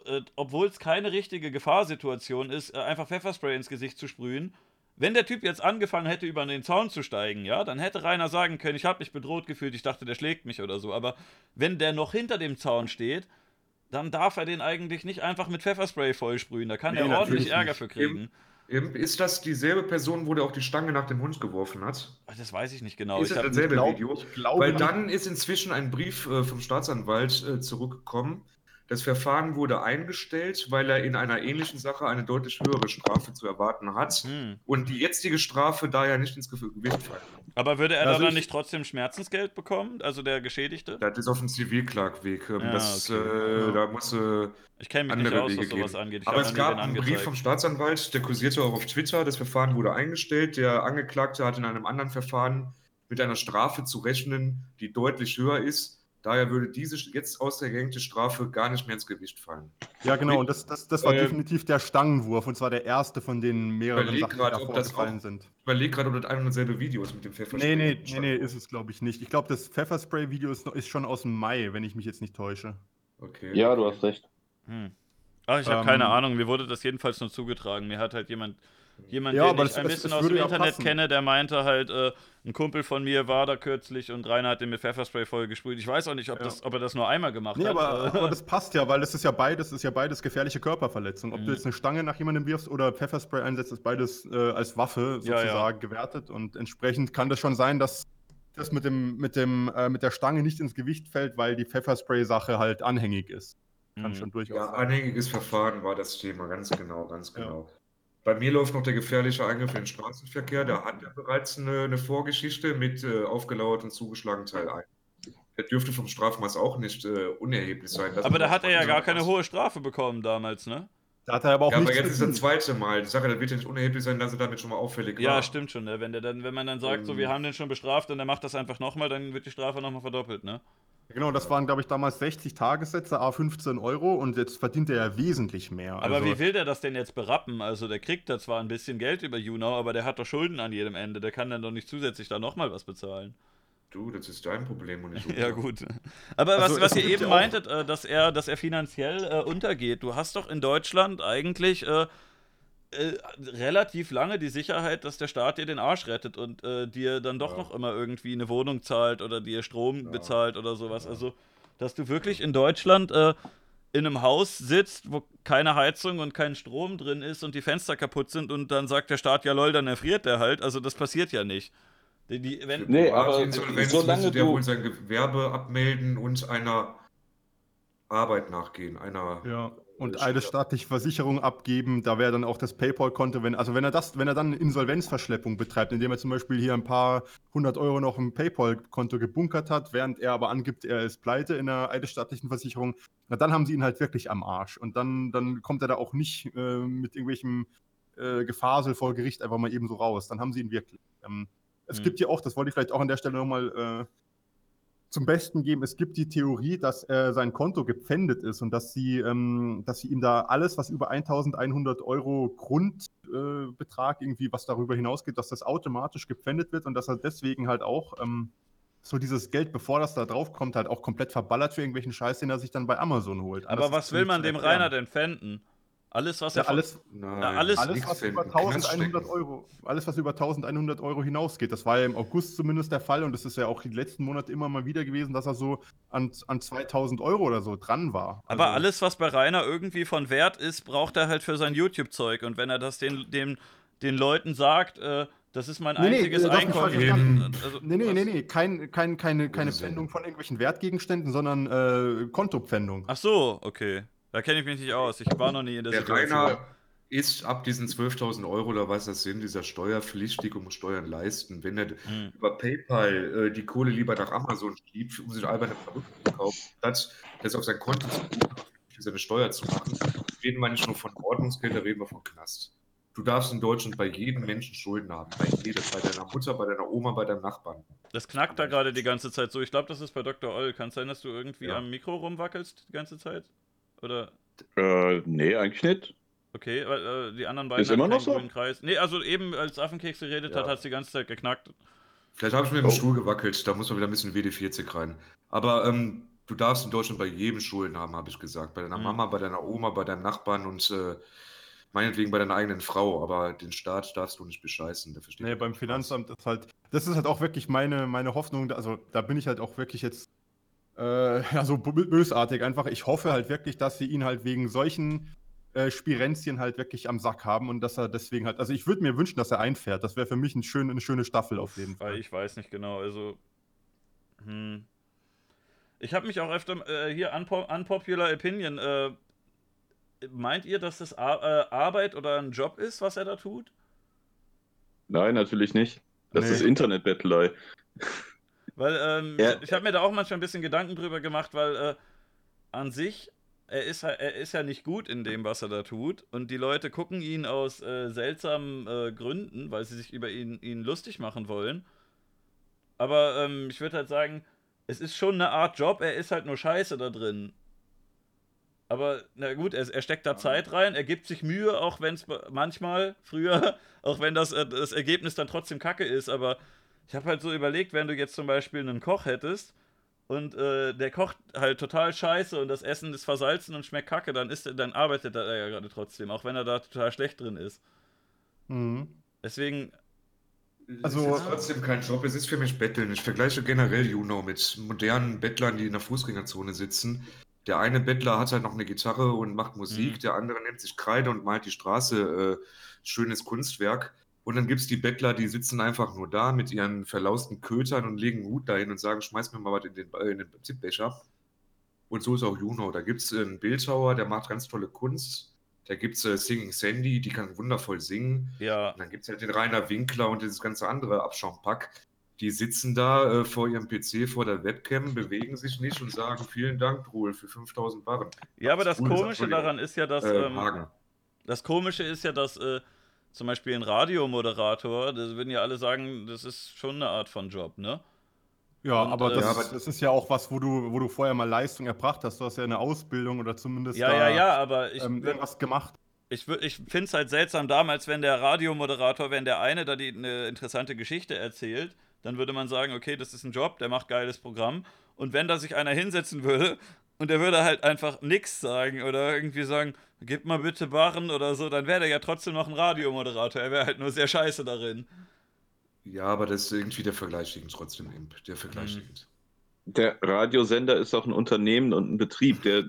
äh, obwohl es keine richtige Gefahrsituation ist, äh, einfach Pfefferspray ins Gesicht zu sprühen. Wenn der Typ jetzt angefangen hätte, über den Zaun zu steigen, ja, dann hätte Rainer sagen können, ich habe mich bedroht gefühlt, ich dachte, der schlägt mich oder so. Aber wenn der noch hinter dem Zaun steht, dann darf er den eigentlich nicht einfach mit Pfefferspray vollsprühen. Da kann Nee, er ordentlich Ärger nicht. für kriegen. Ähm, Ist das dieselbe Person, wo der auch die Stange nach dem Hund geworfen hat? Das weiß ich nicht genau. ist Ich das dasselbe glaub- Video? ich glaube Weil dann ist inzwischen ein Brief äh, vom Staatsanwalt äh, zurückgekommen. Das Verfahren wurde eingestellt, weil er in einer ähnlichen Sache eine deutlich höhere Strafe zu erwarten hat. hm. Und die jetzige Strafe daher nicht ins Ge- Gewicht fallen. Aber würde er Also dann ich- nicht trotzdem Schmerzensgeld bekommen? Also der Geschädigte? Das ist auf dem Zivilklagweg. Ähm, Ja, das, okay. äh, Ja. Da muss äh, Ich kenne mich nicht andere aus, Wege was sowas gehen. angeht. Ich Aber es gab einen Brief vom Staatsanwalt, der kursierte auch auf Twitter. Das Verfahren wurde eingestellt. Der Angeklagte hat in einem anderen Verfahren mit einer Strafe zu rechnen, die deutlich höher ist. Daher würde diese jetzt ausgehängte Strafe gar nicht mehr ins Gewicht fallen. Ja, genau, und das, das, das war Ähm, definitiv der Stangenwurf, und zwar der erste von den mehreren überleg Sachen, die grad, da ob das vorgefallen auch- sind. Ich überlege gerade, ob das ein und dasselbe Video ist mit dem Pfefferspray. Nee, nee, nee, nee, ist es glaube ich nicht. Ich glaube, das Pfefferspray-Video ist, noch- ist schon aus dem Mai, wenn ich mich jetzt nicht täusche. Okay. Ja, du hast recht. Hm. Ach, ich habe Ähm, keine Ahnung. Mir wurde das jedenfalls nur zugetragen. Mir hat halt jemand, jemand Ja, den aber ich das- ein es- bisschen es aus würde dem ja Internet passen. kenne, der meinte halt, äh, ein Kumpel von mir war da kürzlich und Rainer hat den mit Pfefferspray vollgesprüht. Ich weiß auch nicht, ob, Ja. das, ob er das nur einmal gemacht Nee, hat. aber, Äh, aber <laughs> das passt ja, weil das ist ja beides, ist ja beides gefährliche Körperverletzung. Ob Mhm. du jetzt eine Stange nach jemandem wirfst oder Pfefferspray einsetzt, ist beides äh, als Waffe Ja, sozusagen gewertet. Und entsprechend kann das schon sein, dass das mit dem, mit dem, äh, mit der Stange nicht ins Gewicht fällt, weil die Pfefferspray-Sache halt anhängig ist. Kann Mhm. schon durchaus Ja, anhängiges Verfahren war das Thema, ganz genau, ganz Ja. genau. Bei mir läuft noch der gefährliche Eingriff in den Straßenverkehr. Da hat er bereits eine, eine Vorgeschichte mit äh, aufgelauert und zugeschlagen Teil 1. Der dürfte vom Strafmaß auch nicht äh, unerheblich sein. Das Aber da hat er ja gar keine hohe Strafe bekommen damals, ne? Da hat er aber auch Ja, aber jetzt ist das zweite Mal. Die Sache, das wird ja nicht unerheblich sein, dass er damit schon mal auffällig Ja, war. stimmt schon, ne? Wenn, der dann, wenn man dann sagt, so, Ähm. wir haben den schon bestraft und er macht das einfach nochmal, dann wird die Strafe nochmal verdoppelt, ne? Genau, das waren, glaube ich, damals 60 Tagessätze, a 15 Euro und jetzt verdient er ja wesentlich mehr. Aber also, wie will der das denn jetzt berappen? Also der kriegt da zwar ein bisschen Geld über YouNow, aber der hat doch Schulden an jedem Ende. Der kann dann doch nicht zusätzlich da nochmal was bezahlen. Du, das ist dein Problem und nicht <laughs> Ja, unser. gut. Aber Also, was, was es ihr eben ja meintet, äh, dass er, dass er finanziell äh, untergeht. Du hast doch in Deutschland eigentlich äh, äh, relativ lange die Sicherheit, dass der Staat dir den Arsch rettet und äh, dir dann doch Ja. noch immer irgendwie eine Wohnung zahlt oder dir Strom Ja. bezahlt oder sowas. Ja. Also, dass du wirklich in Deutschland äh, in einem Haus sitzt, wo keine Heizung und kein Strom drin ist und die Fenster kaputt sind und dann sagt der Staat, ja lol, dann erfriert der halt. Also das passiert ja nicht. Die, die, wenn, Nee, aber Insolvenz solange müsste der du- wohl sein Gewerbe abmelden und einer Arbeit nachgehen. Einer Ja, und eine staatliche Versicherung abgeben, da wäre dann auch das PayPal-Konto, wenn, also wenn er das, wenn er dann Insolvenzverschleppung betreibt, indem er zum Beispiel hier ein paar hundert Euro noch im PayPal-Konto gebunkert hat, während er aber angibt, er ist pleite in einer eidesstaatlichen Versicherung, na dann haben sie ihn halt wirklich am Arsch. Und dann, dann kommt er da auch nicht äh, mit irgendwelchem äh, Gefasel vor Gericht einfach mal eben so raus. Dann haben sie ihn wirklich. Ähm, es Hm. gibt ja auch, das wollte ich vielleicht auch an der Stelle nochmal äh, zum Besten geben, es gibt die Theorie, dass äh, sein Konto gepfändet ist und dass sie, ähm, dass sie ihm da alles, was über 1100 Euro Grundbetrag äh, irgendwie, was darüber hinausgeht, dass das automatisch gepfändet wird und dass er deswegen halt auch ähm, so dieses Geld, bevor das da drauf kommt, halt auch komplett verballert für irgendwelchen Scheiß, den er sich dann bei Amazon holt. aber was will man dem. Rainer denn pfänden? Alles, was er Ja, von- alles, Nein, Ja, alles- alles, was über finden. Knast 1100 stecken. Euro, alles, was über 1100 Euro hinausgeht. Das war ja im August zumindest der Fall und das ist ja auch die letzten Monate immer mal wieder gewesen, dass er so an, an 2000 Euro oder so dran war. Aber Also- alles, was bei Rainer irgendwie von Wert ist, braucht er halt für sein YouTube-Zeug. Und wenn er das den, den, den Leuten sagt, äh, das ist mein Nee, nee, einziges äh, ich falsch Einkommen. Also, Nee, nee, nee, nee, kein, kein, keine, keine. Pfändung von irgendwelchen Wertgegenständen, sondern äh, Kontopfändung. Ach so, okay. Da kenne ich mich nicht aus. Ich war noch nie in der, Der Situation. Rainer ist ab diesen 12.000 Euro oder was das sind, dieser steuerpflichtig und muss Steuern leisten. Wenn er Hm. über PayPal äh, die Kohle lieber nach Amazon schiebt, um sich alberne Produkte zu kaufen, statt das auf sein Konto zu buchen, für seine Steuer zu machen, reden wir nicht nur von Ordnungsgeld, da reden wir von Knast. Du darfst in Deutschland bei jedem Menschen Schulden haben. Bei jedem. Bei deiner Mutter, bei deiner Oma, bei deinem Nachbarn. Das knackt da gerade die ganze Zeit so. Ich glaube, das ist bei Dr. Oll. Kann es sein, dass du irgendwie Ja. am Mikro rumwackelst die ganze Zeit? Oder Äh, nee, eigentlich nicht. okay, weil äh, die anderen beiden Ist immer noch so? Kreis. Nee, also eben als Affenkeks geredet Ja. hat, hat es die ganze Zeit geknackt. Vielleicht habe ich mir im Oh. Stuhl gewackelt, da muss man wieder ein bisschen WD-40 rein. Aber ähm, du darfst in Deutschland bei jedem Schulden haben, habe ich gesagt. Bei deiner Mhm. Mama, bei deiner Oma, bei deinem Nachbarn und äh, meinetwegen bei deiner eigenen Frau. Aber den Staat darfst du nicht bescheißen. Der versteht Nee, beim was. Finanzamt ist halt, das ist halt auch wirklich meine, meine Hoffnung, also da bin ich halt auch wirklich jetzt, äh, ja, so bö- bösartig einfach. Ich hoffe halt wirklich, dass sie ihn halt wegen solchen äh, Spirenzien halt wirklich am Sack haben und dass er deswegen halt, also ich würde mir wünschen, dass er einfährt. Das wäre für mich ein schön, eine schöne Staffel auf jeden Weil Fall. ich weiß nicht genau, also. Hm. Ich habe mich auch öfter äh, hier unpo unpopular opinion. Äh, meint ihr, dass das Ar äh, Arbeit oder ein Job ist, was er da tut? Nein, natürlich nicht. Das Nee. ist Internetbettelei. <laughs> Weil ähm, Ja. ich habe mir da auch manchmal ein bisschen Gedanken drüber gemacht, weil äh, an sich er ist, ja- er ist ja nicht gut in dem, was er da tut. Und die Leute gucken ihn aus äh, seltsamen äh, Gründen, weil sie sich über ihn, ihn lustig machen wollen. Aber ähm, ich würde halt sagen, es ist schon eine Art Job, er ist halt nur scheiße da drin. Aber na gut, er, er steckt da Zeit rein, er gibt sich Mühe, auch wenn es manchmal, früher, <laughs> auch wenn das, äh, das Ergebnis dann trotzdem kacke ist. Aber ich habe halt so überlegt, wenn du jetzt zum Beispiel einen Koch hättest und äh, der kocht halt total scheiße und das Essen ist versalzen und schmeckt kacke, dann, ist, er- dann arbeitet er ja gerade trotzdem, auch wenn er da total schlecht drin ist. Mhm. Deswegen, Also, Also- es ist trotzdem kein Job, es ist für mich Betteln. Ich vergleiche generell Juno mit modernen Bettlern, die in der Fußgängerzone sitzen. Der eine Bettler hat halt noch eine Gitarre und macht Musik, Mhm. der andere nimmt sich Kreide und malt die Straße. Äh, schönes Kunstwerk. Und dann gibt es die Bettler, die sitzen einfach nur da mit ihren verlausten Kötern und legen einen Hut dahin und sagen, schmeiß mir mal was in den, äh, in den Tippbecher. Und so ist auch Juno. Da gibt es einen Bildhauer, der macht ganz tolle Kunst. Da gibt es äh, Singing Sandy, die kann wundervoll singen. Ja. Und dann gibt es halt den Rainer Winkler und dieses ganze andere Abschaumpack. Die sitzen da äh, vor ihrem PC, vor der Webcam, bewegen sich nicht und sagen, vielen Dank, Ruhl, für 5000 Barren. Ja, aber das ist, Komische daran ist ja, dass. Äh, ähm, das Komische ist ja, dass äh, zum Beispiel ein Radiomoderator, das würden ja alle sagen, das ist schon eine Art von Job, ne? Ja, Und, aber, äh, das, Ja, aber- das ist ja auch was, wo du, wo du vorher mal Leistung erbracht hast. Du hast ja eine Ausbildung oder zumindest Ja, da, ja, ja, aber ich, ähm, irgendwas gemacht. ich, ich finde es halt seltsam damals, wenn der Radiomoderator, wenn der eine da die, eine interessante Geschichte erzählt, dann würde man sagen, okay, das ist ein Job, der macht geiles Programm. Und wenn da sich einer hinsetzen würde und der würde halt einfach nichts sagen oder irgendwie sagen, gib mal bitte Barren oder so, dann wäre der ja trotzdem noch ein Radiomoderator. Er wäre halt nur sehr scheiße darin. Ja, aber das ist irgendwie der Vergleich hinkt trotzdem Imp. Der Vergleich Mhm. hinkt. Der Radiosender ist auch ein Unternehmen und ein Betrieb, der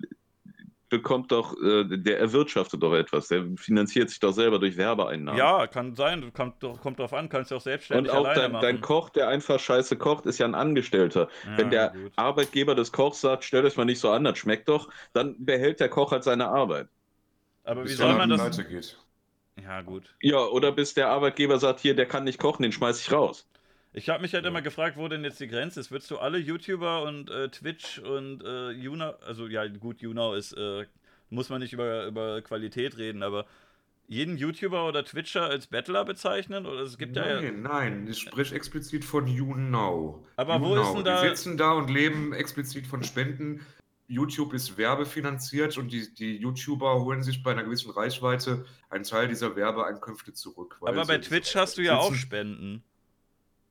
bekommt doch, äh, der erwirtschaftet doch etwas, der finanziert sich doch selber durch Werbeeinnahmen. Ja, kann sein, kommt, doch- kommt drauf an, kannst du auch selbstständig Und auch alleine dein, machen. dein Koch, der einfach scheiße kocht, ist ja ein Angestellter. Ja, Wenn der gut. Arbeitgeber des Kochs sagt, stellt euch mal nicht so an, das schmeckt doch, dann behält der Koch halt seine Arbeit. Aber wie soll man das. geht. Ja, gut. Ja, oder bis der Arbeitgeber sagt, hier, der kann nicht kochen, den schmeiß ich raus. Ich habe mich halt Ja. immer gefragt, wo denn jetzt die Grenze ist. Würdest du alle YouTuber und äh, Twitch und äh, Juno, also ja, gut, Juno ist, äh, muss man nicht über, über Qualität reden, aber jeden YouTuber oder Twitcher als Battler bezeichnen? Oder es gibt ja. Nein, nein, ich spreche explizit von YouNow. Aber wo YouNow. ist denn da- Die sitzen da und leben explizit von Spenden. YouTube ist werbefinanziert und die, die YouTuber holen sich bei einer gewissen Reichweite einen Teil dieser Werbeeinkünfte zurück. Aber bei Twitch hast du ja auch Spenden.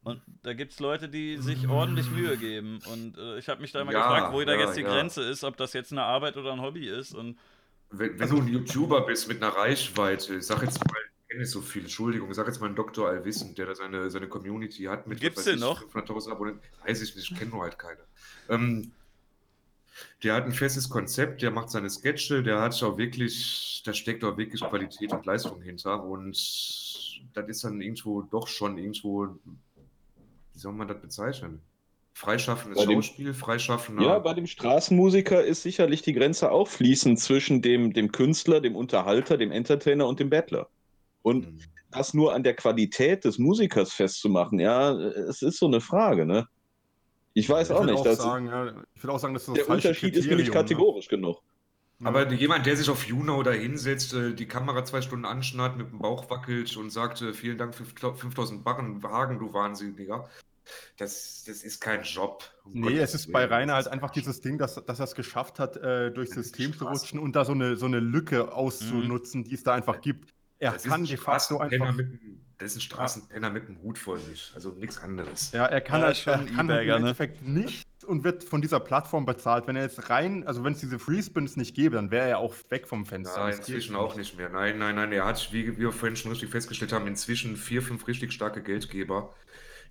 Und da gibt es Leute, die sich ordentlich Mühe geben. Und äh, ich habe mich da immer Ja, gefragt, wo da ja, jetzt die ja. Grenze ist, ob das jetzt eine Arbeit oder ein Hobby ist. Und Wenn, wenn du ein YouTuber bist mit einer Reichweite, ich sag jetzt mal, ich kenne nicht so viel, Entschuldigung, ich sag jetzt mal einen Dr. Allwissend, der da seine, seine Community hat mit Gibt's den weiß noch? ich, 500.000 Abonnenten, weiß ich nicht, ich kenne nur halt keine. Ähm, der hat ein festes Konzept, der macht seine Sketche, der hat auch wirklich, da steckt auch wirklich Qualität und Leistung hinter und das ist dann irgendwo doch schon irgendwo, wie soll man das bezeichnen? Freischaffendes Bei dem- Schauspiel, freischaffender. Ja, bei dem Straßenmusiker ist sicherlich die Grenze auch fließend zwischen dem, dem Künstler, dem Unterhalter, dem Entertainer und dem Bettler. Und Mhm. das nur an der Qualität des Musikers festzumachen, ja, es ist so eine Frage, ne? Ich weiß ich auch nicht. auch sagen, ja, ich würde auch sagen, das ist das der Unterschied ist mir nicht Kriterium, ne? kategorisch genug. Aber jemand, der sich auf Juno da hinsetzt, äh, die Kamera zwei Stunden anschnallt, mit dem Bauch wackelt und sagt, äh, vielen Dank für 5000 Barren, Hagen, du Wahnsinniger. Das, das ist kein Job. Um Nee, Gottes es ist bei Rainer halt einfach dieses Ding, dass, dass er es geschafft hat, äh, durchs System zu rutschen und da so eine, so eine Lücke auszunutzen, die es da einfach gibt. Er Das kann de facto einfach. mit, das ist ein Straßenpenner mit einem Hut vor sich. Also nichts anderes. Ja, er kann Ja, halt, schon er kann halt im ne? Endeffekt nichts und wird von dieser Plattform bezahlt. Wenn er jetzt rein, also wenn es diese Freespins nicht gäbe, dann wäre er auch weg vom Fenster. Nein, inzwischen auch nicht mehr. Nein, nein, nein. Er hat, wie wir vorhin schon richtig festgestellt haben, inzwischen vier, fünf richtig starke Geldgeber.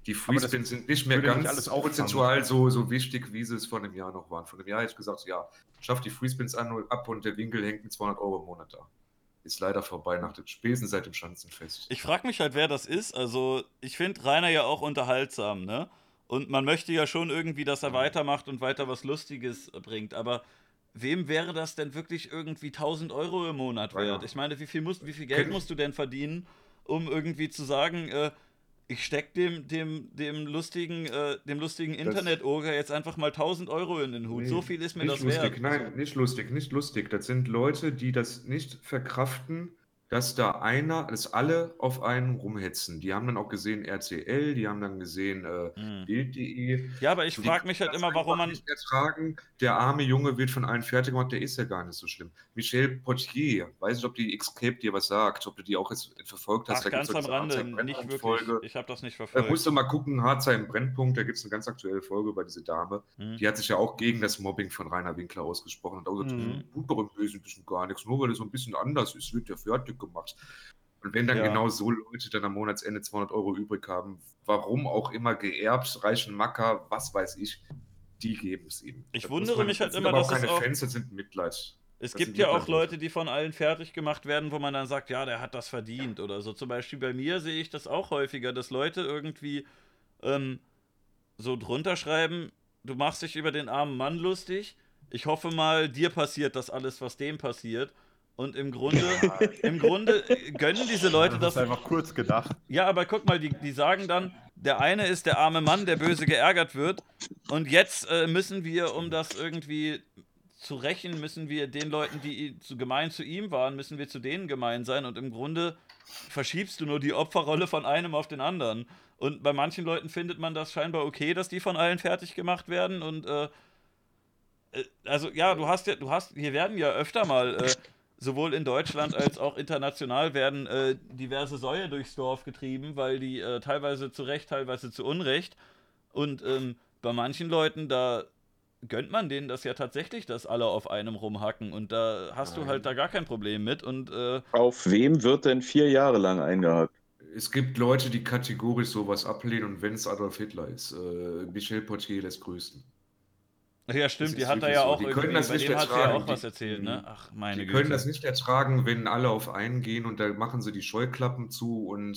Die Freespins sind nicht mehr nicht ganz alles auffangen. prozentual so, so wichtig, wie sie es vor einem Jahr noch waren. Vor einem Jahr hätte ich gesagt, ja, schafft die Freespins an und ab und der Winkel hängt mit 200 Euro im Monat da. Ist leider vorbei nach dem Spesen seit dem Schanzenfest. Ich frage mich halt, wer das ist. Also, ich finde Rainer ja auch unterhaltsam, ne? Und man möchte ja schon irgendwie, dass er Mhm. weitermacht und weiter was Lustiges bringt. Aber wem wäre das denn wirklich irgendwie 1000 Euro im Monat wert? Ich meine, wie viel, musst, wie viel Geld musst du denn verdienen, um irgendwie zu sagen, äh, ich steck dem, dem, dem lustigen, äh, dem lustigen Internet-Oger jetzt einfach mal 1000 Euro in den Hut. Nee, so viel ist mir nicht das lustig, wert. Nein, nicht lustig, nicht lustig. Das sind Leute, die das nicht verkraften, dass da einer, dass alle auf einen rumhetzen. Die haben dann auch gesehen RTL, die haben dann gesehen äh, Hm. Bild.de. Ja, aber ich frage mich halt immer, warum man. nicht ertragen. Der arme Junge wird von allen fertig gemacht, der ist ja gar nicht so schlimm. Michel Potier, weiß nicht, ob die Escape dir was sagt, ob du die auch jetzt verfolgt hast. Ach, ganz gibt's am Rande, nicht wirklich. Ich habe das nicht Da verfolgt. musst du mal gucken, Harzer im Brennpunkt, da gibt es eine ganz aktuelle Folge über diese Dame. Hm. Die hat sich ja auch gegen das Mobbing von Rainer Winkler ausgesprochen und auch gesagt, Mhm. doch im Wesentlichen gar nichts, nur weil es so ein bisschen anders ist, wird der fertig gemacht. Und wenn dann Ja. genau so Leute dann am Monatsende 200 Euro übrig haben, warum auch immer geerbt, reichen Macker, was weiß ich, die geben es ihm. Ich Das wundere muss mich halt immer, dass auch es keine auch- Fans, das sind Mitleid. Es Das gibt ja auch. Leute, die von allen fertig gemacht werden, wo man dann sagt, ja, der hat das verdient oder so. Zum Beispiel bei mir sehe ich das auch häufiger, dass Leute irgendwie ähm, so drunter schreiben, du machst dich über den armen Mann lustig, ich hoffe mal, dir passiert das alles, was dem passiert. Und im Grunde, im Grunde gönnen diese Leute das das. ist einfach kurz gedacht. Ja, aber guck mal, die, die sagen dann, der eine ist der arme Mann, der böse geärgert wird. Und jetzt äh, müssen wir, um das irgendwie zu rächen, müssen wir den Leuten, die zu gemein zu ihm waren, müssen wir zu denen gemein sein. Und im Grunde verschiebst du nur die Opferrolle von einem auf den anderen. Und bei manchen Leuten findet man das scheinbar okay, dass die von allen fertig gemacht werden. Und äh, äh, also ja, du hast ja, du hast, hier werden ja öfter mal äh, sowohl in Deutschland als auch international werden äh, diverse Säue durchs Dorf getrieben, weil die äh, teilweise zu Recht, teilweise zu Unrecht. Und ähm, bei manchen Leuten, da gönnt man denen das ja tatsächlich, dass alle auf einem rumhacken. Und da hast du halt da gar kein Problem mit. Und äh, Auf wem wird denn vier Jahre lang eingehakt? Es gibt Leute, die kategorisch sowas ablehnen und wenn es Adolf Hitler ist, äh, Michel Portier lässt grüßen. <laughs> ja, stimmt, die hat er wirklich ja so. auch Die irgendwie, können das nicht dem hat sie ja ertragen. auch was Die- erzählt, ne? Ach, meine Die Güte. können das nicht ertragen, wenn alle auf einen gehen und da machen sie die Scheuklappen zu und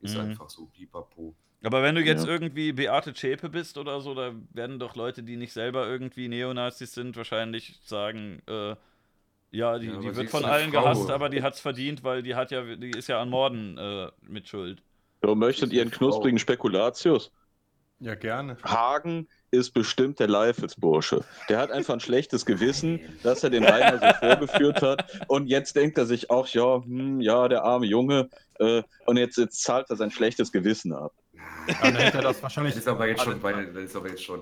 ist Mhm. einfach so pipapo. Aber wenn du jetzt Ja. irgendwie Beate Zschäpe bist oder so, da werden doch Leute, die nicht selber irgendwie Neonazis sind, wahrscheinlich sagen, äh, ja, die, Ja, die wird von allen Frau. gehasst, aber die hat's verdient, weil die hat ja, die ist ja an Morden äh, mit Schuld. So, möchtet ihr eine einen knusprigen. Spekulatius? Ja, gerne. Hagen ist bestimmt der Leifelsbursche. Der hat einfach ein schlechtes Gewissen, dass er den Rainer so vorgeführt hat. Und jetzt denkt er sich auch, ja, hm, ja, der arme Junge. Äh, und jetzt, jetzt zahlt er sein schlechtes Gewissen ab. Dann hätte er das wahrscheinlich. Das ist aber jetzt schon, bei, das ist aber jetzt schon.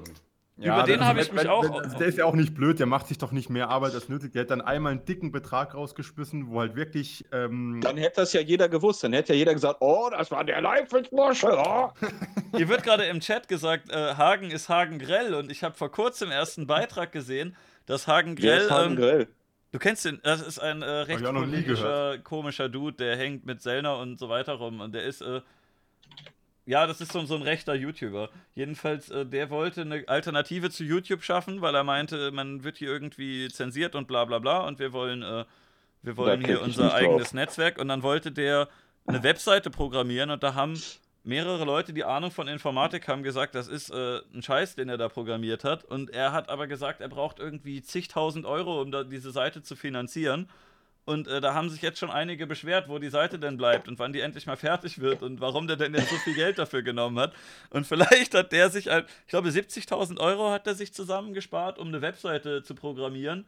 Über den habe ich wenn- mich wenn- auch- wenn- der ist ja auch nicht blöd, der macht sich doch nicht mehr Arbeit als nötig. Der hat dann einmal einen dicken Betrag rausgeschmissen, wo halt wirklich. Ähm, Dann hätte das ja jeder gewusst. Dann hätte ja jeder gesagt, oh, das war der Leifelsbursche. Oh. Hier wird gerade im Chat gesagt, äh, Hagen ist Hagen Grell und ich habe vor kurzem erst einen Beitrag gesehen, dass Hagen Grell, ist Hagen ähm, Grell? du kennst den, das ist ein äh, recht politischer, komischer Dude, der hängt mit Sellner und so weiter rum und der ist, äh, ja, das ist so, so ein rechter YouTuber. Jedenfalls, äh, der wollte eine Alternative zu YouTube schaffen, weil er meinte, man wird hier irgendwie zensiert und bla bla bla und wir wollen, äh, wir wollen hier unser eigenes drauf. Netzwerk und dann wollte der eine Webseite programmieren und da haben mehrere Leute, die Ahnung von Informatik haben, gesagt, das ist äh, ein Scheiß, den er da programmiert hat. Und er hat aber gesagt, er braucht irgendwie zigtausend Euro, um da diese Seite zu finanzieren. Und äh, da haben sich jetzt schon einige beschwert, wo die Seite denn bleibt und wann die endlich mal fertig wird und warum der denn jetzt so viel Geld dafür genommen hat. Und vielleicht hat der sich, ich glaube, 70.000 Euro hat er sich zusammengespart, um eine Webseite zu programmieren.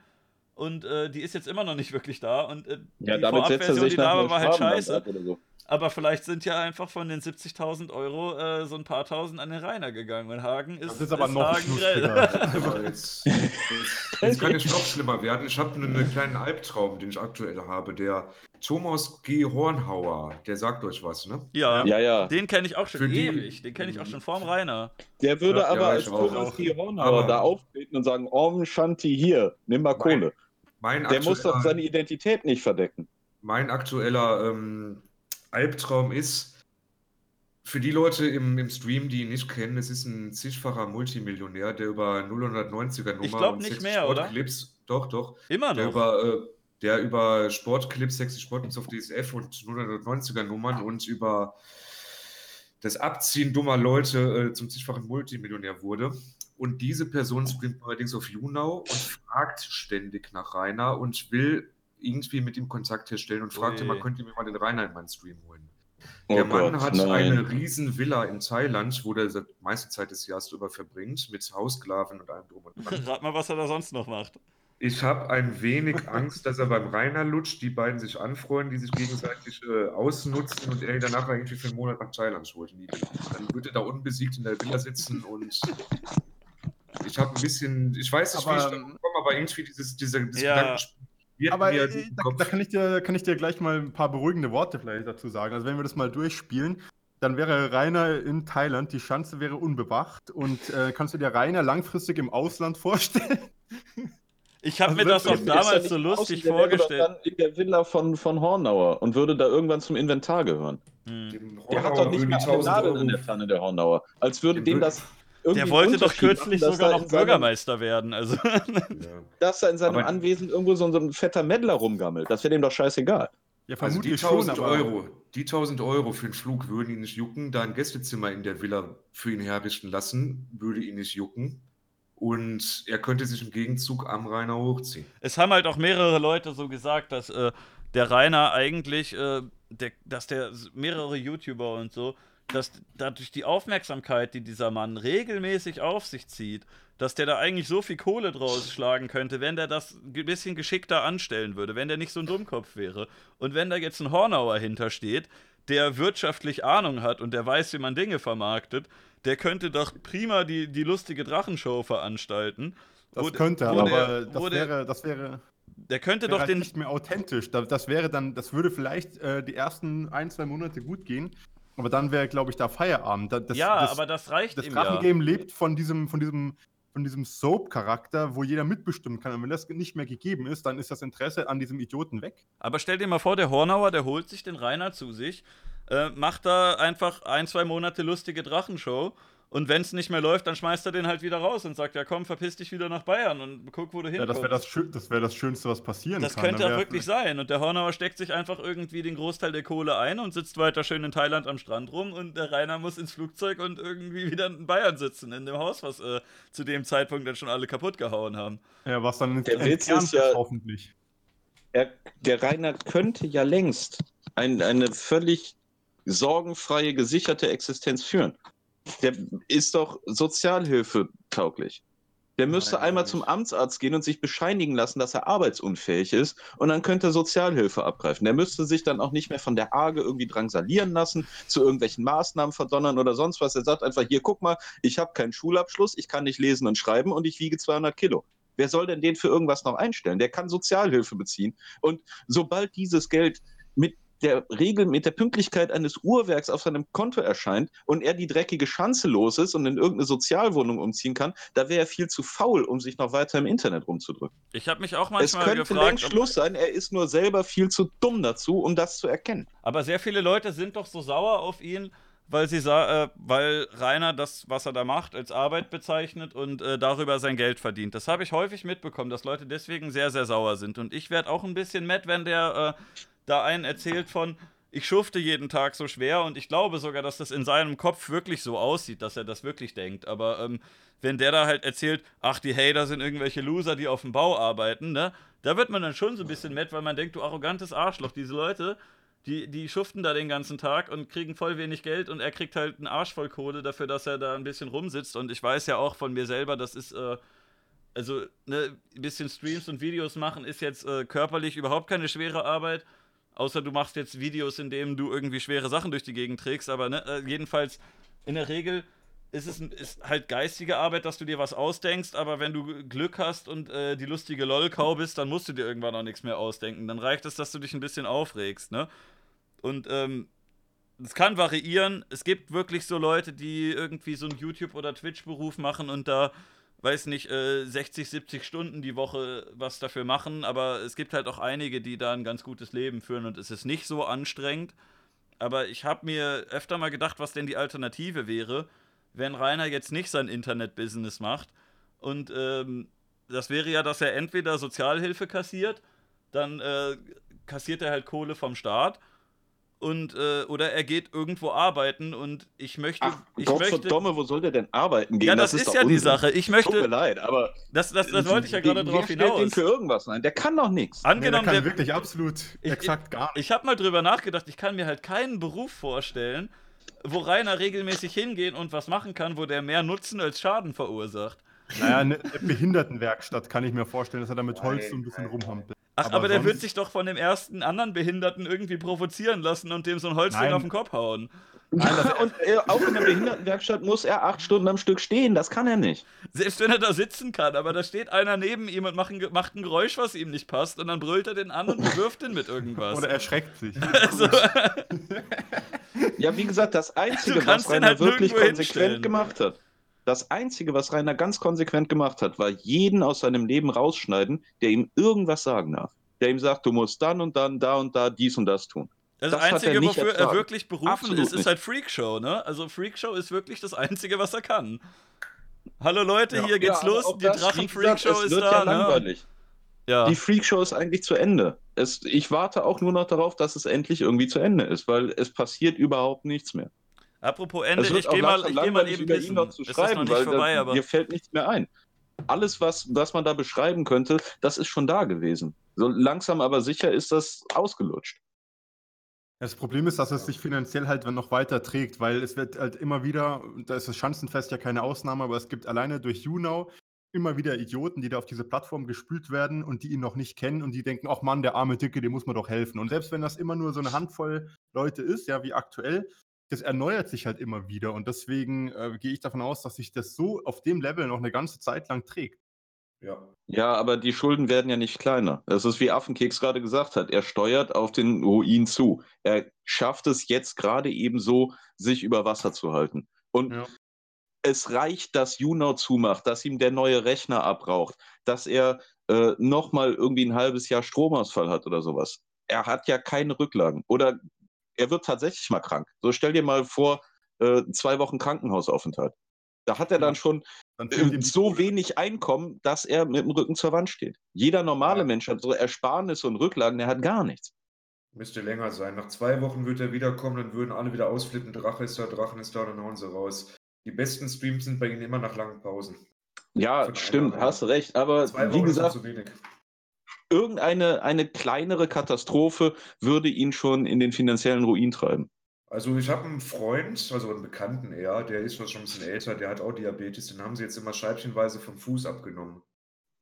Und äh, die ist jetzt immer noch nicht wirklich da. Und äh, Ja, die damit setzt er Vorabversion, sich die da war, war halt scheiße. so. Aber vielleicht sind ja einfach von den 70.000 Euro äh, so ein paar tausend an den Rainer gegangen. Und Hagen ist, das ist aber noch Hagen. Aber jetzt, <laughs> jetzt, jetzt kann es noch schlimmer werden. Ich habe einen kleinen Albtraum, den ich aktuell habe. Der Thomas G. Hornhauer, der sagt euch was, ne? ja, Ja, ja. den kenne ich auch schon Für die- ewig. Den kenne ich auch schon vorm Rainer. Der würde Ja, aber ja, als ich auch. Thomas G. Hornauer Aber- da auftreten und sagen, Om Shanti hier, nimm mal Kohle. Mein Der muss doch seine Identität nicht verdecken. Mein aktueller ähm, Albtraum ist, für die Leute im, im Stream, die ihn nicht kennen, es ist ein zigfacher Multimillionär, der über 090er Nummer Ich glaub und nicht mehr, oder? Sportclips, doch, doch, Immer der noch. über, äh, der über Sportclips, sexy Sportclips auf DSF und 090er Nummern und über das Abziehen dummer Leute äh, zum zigfachen Multimillionär wurde. Und diese Person streamt allerdings auf Junau und fragt ständig nach Rainer und will irgendwie mit ihm Kontakt herstellen und fragte Ui. mal, könnt ihr mir mal den Rainer in meinen Stream holen? Der Oh Mann Gott, hat nein. eine riesen Villa in Thailand, wo der die meiste Zeit des Jahres drüber verbringt, mit Hausklaven und allem drum und dran. <laughs> Rat mal, was er da sonst noch macht. Ich habe ein wenig Angst, dass er beim Rainer lutscht, die beiden sich anfreunden, die sich gegenseitig äh, ausnutzen und er ihn danach irgendwie für einen Monat nach Thailand holt. Dann wird er da unbesiegt in der Villa sitzen und <laughs> ich habe ein <laughs> bisschen, ich weiß nicht, wie ich Aber, da komme, aber irgendwie dieses, dieser, dieses Ja. Aber mir äh, da, da, kann ich dir, kann ich dir gleich mal ein paar beruhigende Worte vielleicht dazu sagen. Also wenn wir das mal durchspielen, dann wäre Rainer in Thailand, die Schanze wäre unbewacht und äh, kannst du dir Rainer langfristig im Ausland vorstellen? <laughs> Ich habe Also mir das auch damals so lustig doch vorgestellt. Dann in der Villa von, von Hornauer und würde da irgendwann zum Inventar gehören. Hm. Der hat doch nicht mehr eine 1000 Nadel in der Pfanne, der Hornauer. Als würde Dem das Der wollte doch kürzlich machen, sogar noch in seinem- Bürgermeister werden. Also. Ja. Dass da in seinem Aber- Anwesen irgendwo so, so ein fetter Meddler rumgammelt. Das wäre dem doch scheißegal. Ja, Also die vermutlich schon, 1000 aber Euro, die 1000 Euro für den Flug würden ihn nicht jucken, da ein Gästezimmer in der Villa für ihn herrichten lassen, würde ihn nicht jucken. und er könnte sich im Gegenzug am Rainer hochziehen. Es haben halt auch mehrere Leute so gesagt, dass äh, der Rainer eigentlich, äh, der, dass der mehrere YouTuber und so, dass dadurch die Aufmerksamkeit, die dieser Mann regelmäßig auf sich zieht, dass der da eigentlich so viel Kohle draus schlagen könnte, wenn der das ein bisschen geschickter anstellen würde, wenn der nicht so ein Dummkopf wäre. Und wenn da jetzt ein Hornauer hintersteht, der wirtschaftlich Ahnung hat und der weiß, wie man Dinge vermarktet, der könnte doch prima die, die lustige Drachenshow veranstalten. Das wo- könnte, wo aber der- das der- wäre, das wäre, Der könnte wäre doch halt den. nicht mehr authentisch. Da- Das wäre dann, das würde vielleicht äh, die ersten ein, zwei Monate gut gehen, aber dann wäre, glaube ich, da Feierabend. Da- Das, ja, das, aber das reicht das ihm ja. Drachengame lebt von diesem, von diesem, von diesem Soap-Charakter, wo jeder mitbestimmen kann. Und wenn das nicht mehr gegeben ist, dann ist das Interesse an diesem Idioten weg. Aber stell dir mal vor, der Hornauer, der holt sich den Rainer zu sich, äh, macht da einfach ein, zwei Monate lustige Drachenshow und wenn es nicht mehr läuft, dann schmeißt er den halt wieder raus und sagt, ja komm, verpiss dich wieder nach Bayern und guck, wo du Ja, hinkommst. das wäre das, Schö- das, wär das Schönste, was passieren Das kann. könnte Dann auch wirklich sein. Und der Hornauer steckt sich einfach irgendwie den Großteil der Kohle ein und sitzt weiter schön in Thailand am Strand rum und der Rainer muss ins Flugzeug und irgendwie wieder in Bayern sitzen, in dem Haus, was äh, zu dem Zeitpunkt dann schon alle kaputt gehauen haben. Ja, was dann Der Witz ist ja- hoffentlich. Er, der Rainer könnte ja längst ein, eine völlig sorgenfreie, gesicherte Existenz führen. Der ist doch sozialhilfetauglich. Der müsste Nein, einmal zum Amtsarzt gehen und sich bescheinigen lassen, dass er arbeitsunfähig ist und dann könnte er Sozialhilfe abgreifen. Der müsste sich dann auch nicht mehr von der Arge irgendwie drangsalieren lassen, zu irgendwelchen Maßnahmen verdonnern oder sonst was. Er sagt einfach, hier, guck mal, ich habe keinen Schulabschluss, ich kann nicht lesen und schreiben und ich wiege 200 Kilo. Wer soll denn den für irgendwas noch einstellen? Der kann Sozialhilfe beziehen. Und sobald dieses Geld mit der Regel, mit der Pünktlichkeit eines Uhrwerks auf seinem Konto erscheint und er die dreckige Schanze los ist und in irgendeine Sozialwohnung umziehen kann, da wäre er viel zu faul, um sich noch weiter im Internet rumzudrücken. Ich habe mich auch Es manchmal könnte gefragt, längst ob, Schluss sein, er ist nur selber viel zu dumm dazu, um das zu erkennen. aber sehr viele Leute sind doch so sauer auf ihn, weil sie äh, weil Rainer das, was er da macht, als Arbeit bezeichnet und äh, darüber sein Geld verdient. Das habe ich häufig mitbekommen, dass Leute deswegen sehr, sehr sauer sind. Und ich werde auch ein bisschen mad, wenn der äh, da einen erzählt von, ich schufte jeden Tag so schwer und ich glaube sogar, dass das in seinem Kopf wirklich so aussieht, dass er das wirklich denkt. Aber ähm, wenn der da halt erzählt, ach, die Hater sind irgendwelche Loser, die auf dem Bau arbeiten, ne? Da wird man dann schon so ein bisschen mad, weil man denkt, du arrogantes Arschloch, diese Leute, die, die schuften da den ganzen Tag und kriegen voll wenig Geld und er kriegt halt einen Arsch voll Kohle dafür, dass er da ein bisschen rumsitzt. Und ich weiß ja auch von mir selber, das ist, äh, also, ne, ein bisschen Streams und Videos machen ist jetzt äh, körperlich überhaupt keine schwere Arbeit. Außer du machst jetzt Videos, in denen du irgendwie schwere Sachen durch die Gegend trägst. Aber ne, äh, jedenfalls, in der Regel ist es ist halt geistige Arbeit, dass du dir was ausdenkst. Aber wenn du Glück hast und äh, die lustige Lolkau bist, dann musst du dir irgendwann auch nichts mehr ausdenken. Dann reicht es, dass du dich ein bisschen aufregst, ne? Und ähm, es kann variieren. Es gibt wirklich so Leute, die irgendwie so einen YouTube- oder Twitch-Beruf machen und da, weiß nicht, äh, 60, 70 Stunden die Woche was dafür machen. Aber es gibt halt auch einige, die da ein ganz gutes Leben führen und es ist nicht so anstrengend. Aber ich habe mir öfter mal gedacht, was denn die Alternative wäre, wenn Rainer jetzt nicht sein Internet-Business macht. Und ähm, das wäre ja, dass er entweder Sozialhilfe kassiert, dann äh, kassiert er halt Kohle vom Staat und äh, oder er geht irgendwo arbeiten und ich möchte Ach, ich Gott möchte verdomme, wo soll der denn arbeiten gehen? ja das, ist, doch ja die. Sache ich Tut mir möchte leid, aber das, das, das wollte ich ja gerade drauf stellt den hinaus für irgendwas ein? Der kann doch nichts. Nee, der angenommen kann der, wirklich absolut Ich- exakt gar nicht. ich habe mal drüber nachgedacht ich kann mir halt keinen Beruf vorstellen wo Rainer regelmäßig hingehen und was machen kann wo der mehr Nutzen als Schaden verursacht Naja, eine Behindertenwerkstatt kann ich mir vorstellen, dass er da mit Holz so ein bisschen rumhampelt. Ach, aber, Aber der wird sich doch von dem ersten anderen Behinderten irgendwie provozieren lassen und dem so ein Holzding auf den Kopf hauen. Nein, das- und äh, auch in der Behindertenwerkstatt muss er acht Stunden am Stück stehen. Das kann er nicht. Selbst wenn er da sitzen kann, aber da steht einer neben ihm und macht ein, macht ein Geräusch, was ihm nicht passt, und dann brüllt er den an und bewirft ihn mit irgendwas. Oder erschreckt sich. also, Ja, wie gesagt, das Einzige, was Rainer halt wirklich konsequent hinstellen. gemacht hat, das Einzige, was Rainer ganz konsequent gemacht hat, war jeden aus seinem Leben rausschneiden, der ihm irgendwas sagen darf. Der ihm sagt, du musst dann und dann, da und da, dies und das tun. das, Das hat er Einzige, nicht wofür er ertragen. wirklich berufen Absolut ist, ist nicht. halt Freakshow, ne? Also Freakshow ist wirklich das Einzige, was er kann. Hallo Leute, Ja. hier geht's aber los, die Drachen-Freakshow ist wird da, ja ne? langweilig. Ja. Die Freakshow ist eigentlich zu Ende. Es, ich warte auch nur noch darauf, dass es endlich irgendwie zu Ende ist, weil es passiert überhaupt nichts mehr. Apropos Ende, wird ich gehe mal, ich geh mal eben über ihn noch zu noch schreiben, nicht weil vorbei, da, aber... mir fällt nichts mehr ein. alles, was, was man da beschreiben könnte, das ist schon da gewesen. So langsam aber sicher ist das ausgelutscht. Das Problem ist, dass es sich finanziell halt noch weiter trägt, weil es wird halt immer wieder, da ist das Schanzenfest ja keine Ausnahme, aber es gibt alleine durch YouNow immer wieder Idioten, die da auf diese Plattform gespült werden und die ihn noch nicht kennen und die denken, ach Mann, der arme Dicke, dem muss man doch helfen. Und selbst wenn das immer nur so eine Handvoll Leute ist, ja, wie aktuell, das erneuert sich halt immer wieder und deswegen äh, gehe ich davon aus, dass sich das so auf dem Level noch eine ganze Zeit lang trägt. Ja. Ja, aber die Schulden werden ja nicht kleiner. Das ist wie Affenkeks gerade gesagt hat. Er steuert auf den Ruin zu. Er schafft es jetzt gerade eben so, sich über Wasser zu halten. Und ja. es reicht, dass Juno zumacht, dass ihm der neue Rechner abraucht, dass er äh, nochmal irgendwie ein halbes Jahr Stromausfall hat oder sowas. Er hat ja keine Rücklagen. Oder er wird tatsächlich mal krank. So stell dir mal vor, äh, zwei Wochen Krankenhausaufenthalt. Da hat er dann schon dann äh, so wenig Einkommen, dass er mit dem Rücken zur Wand steht. Jeder normale ja. Mensch hat so Ersparnisse und Rücklagen, der hat gar nichts. Müsste länger sein. Nach zwei Wochen wird er wiederkommen, dann würden alle wieder ausflippen. Drache ist da, Drachen ist da, dann hauen sie raus. Die besten Streams sind bei ihnen immer nach langen Pausen. Ja, stimmt, hast recht. Aber wie gesagt, irgendeine eine kleinere Katastrophe würde ihn schon in den finanziellen Ruin treiben. Also ich habe einen Freund, also einen Bekannten eher, der ist schon ein bisschen älter, der hat auch Diabetes, den haben sie jetzt immer scheibchenweise vom Fuß abgenommen.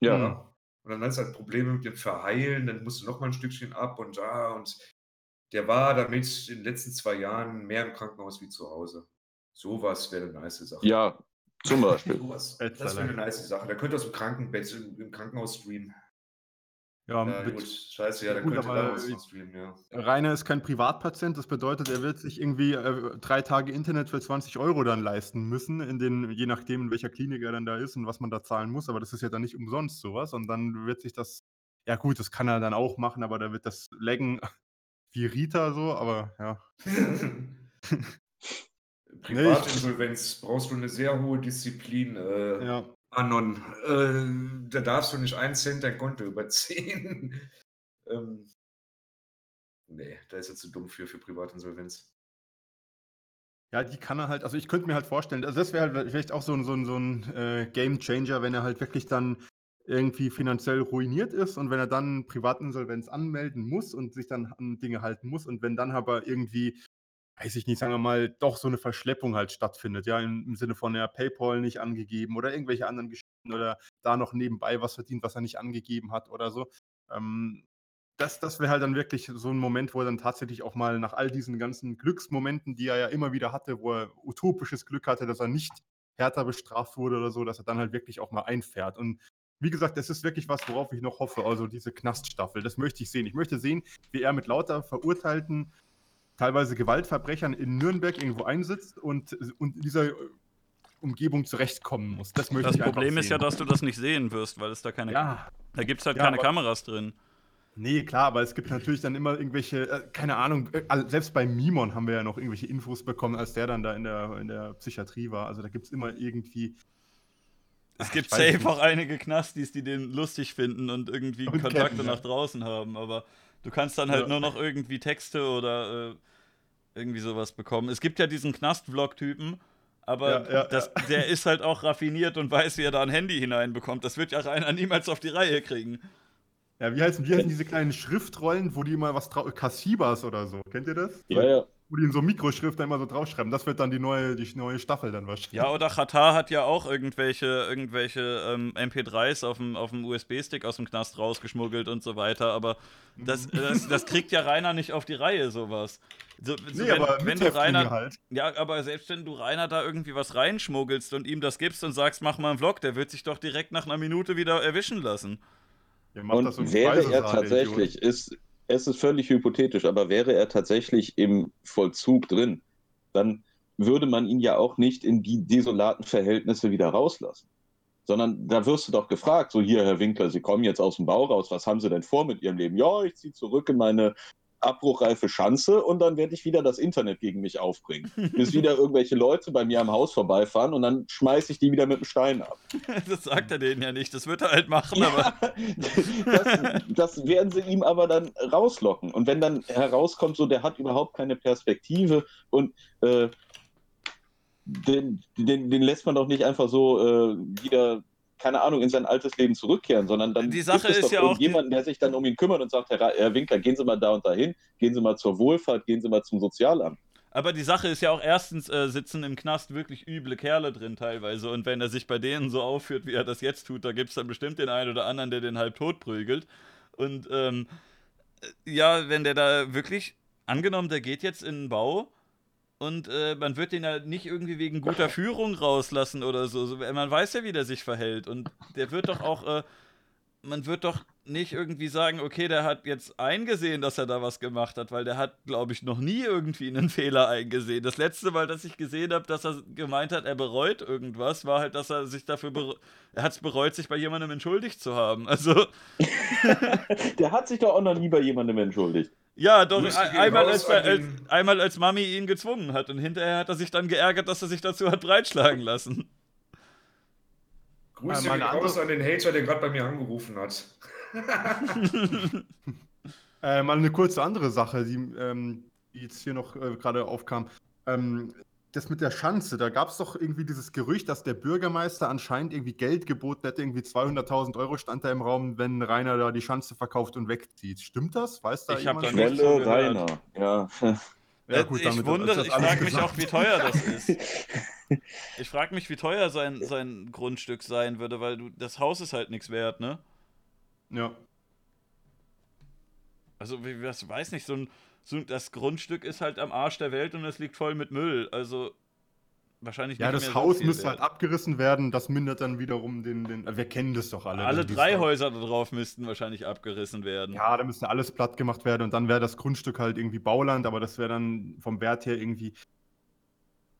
Ja. ja. Und dann ist halt Probleme mit dem Verheilen, dann musste noch mal ein Stückchen ab und da und der war damit in den letzten zwei Jahren mehr im Krankenhaus wie zu Hause. Sowas wäre eine nice Sache. Ja, zum Beispiel. <laughs> das wäre eine nice Sache. Da könnte aus dem Krankenbett im Krankenhaus streamen. Ja, ja gut, scheiße, ja, dann gut, könnte aber streamen, ja. Rainer ist kein Privatpatient, das bedeutet, er wird sich irgendwie äh, drei Tage Internet für 20 Euro dann leisten müssen, in den, je nachdem, in welcher Klinik er dann da ist und was man da zahlen muss, aber das ist ja dann nicht umsonst sowas und dann wird sich das, ja gut, das kann er dann auch machen, aber da wird das laggen <laughs> wie Rita so, aber ja. <laughs> Privatinsolvenz brauchst du eine sehr hohe Disziplin. Äh, ja. Anon, äh, da darfst du nicht einen Cent dein Konto <laughs> überziehen. ähm, nee, da ist er zu dumm für, für Privatinsolvenz. Ja, die kann er halt, also ich könnte mir halt vorstellen, also das wäre halt vielleicht auch so ein, so ein, so ein äh, Game Changer, wenn er halt wirklich dann irgendwie finanziell ruiniert ist und wenn er dann Privatinsolvenz anmelden muss und sich dann an Dinge halten muss und wenn dann aber irgendwie weiß ich nicht, sagen wir mal, doch so eine Verschleppung halt stattfindet, ja, im, im Sinne von ja, PayPal nicht angegeben oder irgendwelche anderen Geschichten oder da noch nebenbei was verdient, was er nicht angegeben hat oder so. Ähm, das, das wäre halt dann wirklich so ein Moment, wo er dann tatsächlich auch mal nach all diesen ganzen Glücksmomenten, die er ja immer wieder hatte, wo er utopisches Glück hatte, dass er nicht härter bestraft wurde oder so, dass er dann halt wirklich auch mal einfährt. Und wie gesagt, das ist wirklich was, worauf ich noch hoffe. Also diese Knaststaffel, das möchte ich sehen. Ich möchte sehen, wie er mit lauter Verurteilten teilweise Gewaltverbrechern in Nürnberg irgendwo einsitzt und, und in dieser Umgebung zurechtkommen muss. Das, möchte das ich Problem ist ja, dass du das nicht sehen wirst, weil es da keine. Ja. Da gibt es halt ja, keine Kameras drin. Nee, klar, aber es gibt natürlich dann immer irgendwelche, äh, keine Ahnung, äh, selbst bei Mimon haben wir ja noch irgendwelche Infos bekommen, als der dann da in der, in der Psychiatrie war. Also da gibt es immer irgendwie. Es gibt safe auch einige Knastis, die den lustig finden und irgendwie und Kontakte kennen, nach draußen haben, aber du kannst dann halt ja. nur noch irgendwie Texte oder äh, irgendwie sowas bekommen. Es gibt ja diesen Knast-Vlog-Typen, aber ja, ja, das, ja. der <laughs> ist halt auch raffiniert und weiß, wie er da ein Handy hineinbekommt. Das wird ja Rainer niemals auf die Reihe kriegen. Ja, wie heißen, wie heißen diese kleinen Schriftrollen, wo die immer was drauf. Kassibas oder so. Kennt ihr das? Ja, ja. Wo die in so Mikroschrift da immer so draufschreiben. Das wird dann die neue, die neue Staffel dann wahrscheinlich. Ja, oder Qatar hat ja auch irgendwelche, irgendwelche ähm, MP3s auf dem, auf dem USB-Stick aus dem Knast rausgeschmuggelt und so weiter. Aber das, mhm. das, das kriegt ja Rainer nicht auf die Reihe, sowas. So, so nee, wenn, aber wenn du Rainer, halt. Ja, aber selbst wenn du Rainer da irgendwie was reinschmuggelst und ihm das gibst und sagst, mach mal einen Vlog, der wird sich doch direkt nach einer Minute wieder erwischen lassen. Und so wäre er tatsächlich, ist, es ist völlig hypothetisch, aber wäre er tatsächlich im Vollzug drin, dann würde man ihn ja auch nicht in die desolaten Verhältnisse wieder rauslassen. Sondern da wirst du doch gefragt, so hier, Herr Winkler, Sie kommen jetzt aus dem Bau raus, was haben Sie denn vor mit Ihrem Leben? Ja, ich ziehe zurück in meine abbruchreife Schanze und dann werde ich wieder das Internet gegen mich aufbringen. <laughs> Bis wieder irgendwelche Leute bei mir am Haus vorbeifahren und dann schmeiße ich die wieder mit dem Stein ab. <laughs> Das sagt er denen ja nicht, das wird er halt machen, ja, aber. <laughs> Das, das, werden sie ihm aber dann rauslocken. Und wenn dann herauskommt, so der hat überhaupt keine Perspektive und äh, den, den, den, lässt man doch nicht einfach so äh, wieder keine Ahnung, in sein altes Leben zurückkehren, sondern dann Die Sache gibt es ist doch ja auch der sich dann um ihn kümmert und sagt, Herr, Herr Winkler, gehen Sie mal da und dahin, gehen Sie mal zur Wohlfahrt, gehen Sie mal zum Sozialamt. Aber die Sache ist ja auch, erstens äh, sitzen im Knast wirklich üble Kerle drin teilweise. Und wenn er sich bei denen so aufführt, wie er das jetzt tut, da gibt es dann bestimmt den einen oder anderen, der den halb tot prügelt. Und ähm, äh, ja, wenn der da wirklich, angenommen, der geht jetzt in den Bau und äh, man wird den ja nicht irgendwie wegen guter <laughs> Führung rauslassen oder so. so. Man weiß ja, wie der sich verhält. Und der wird doch auch, äh, man wird doch nicht irgendwie sagen, okay, der hat jetzt eingesehen, dass er da was gemacht hat, weil der hat, glaube ich, noch nie irgendwie einen <laughs> Fehler eingesehen. Das letzte Mal, dass ich gesehen habe, dass er gemeint hat, er bereut irgendwas, war halt, dass er sich dafür, er hat es bereut, sich bei jemandem entschuldigt zu haben. Also, <laughs> Der hat sich doch auch noch nie bei jemandem entschuldigt. Ja, doch, einmal als, als, einmal als Mami ihn gezwungen hat und hinterher hat er sich dann geärgert, dass er sich dazu hat breitschlagen lassen. Grüße Äh, meine gehen raus an den Hater, der gerade bei mir angerufen hat. <laughs> Äh, mal eine kurze andere Sache, die, ähm, die jetzt hier noch äh, gerade aufkam. Ähm, das mit der Schanze, da gab es doch irgendwie dieses Gerücht, dass der Bürgermeister anscheinend irgendwie Geld geboten hätte, irgendwie 200.000 Euro stand da im Raum, wenn Rainer da die Schanze verkauft und wegzieht. Stimmt das? Weiß da Ich jemand? da Quelle. Rainer, ja. Ja, Äh, gut, ich damit wundere, ich frage mich auch, wie teuer das ist. <laughs> Ich frage mich, wie teuer sein, sein Grundstück sein würde, weil du, das Haus ist halt nichts wert, ne? Ja. Also, wie, was weiß nicht, so ein, so, das Grundstück ist halt am Arsch der Welt und es liegt voll mit Müll. Also, wahrscheinlich Ja, nicht das mehr Haus müsste halt abgerissen werden, das mindert dann wiederum den, den wir kennen das doch alle. Alle drei. Häuser da drauf müssten wahrscheinlich abgerissen werden. Ja, da müsste alles platt gemacht werden und dann wäre das Grundstück halt irgendwie Bauland, aber das wäre dann vom Wert her irgendwie.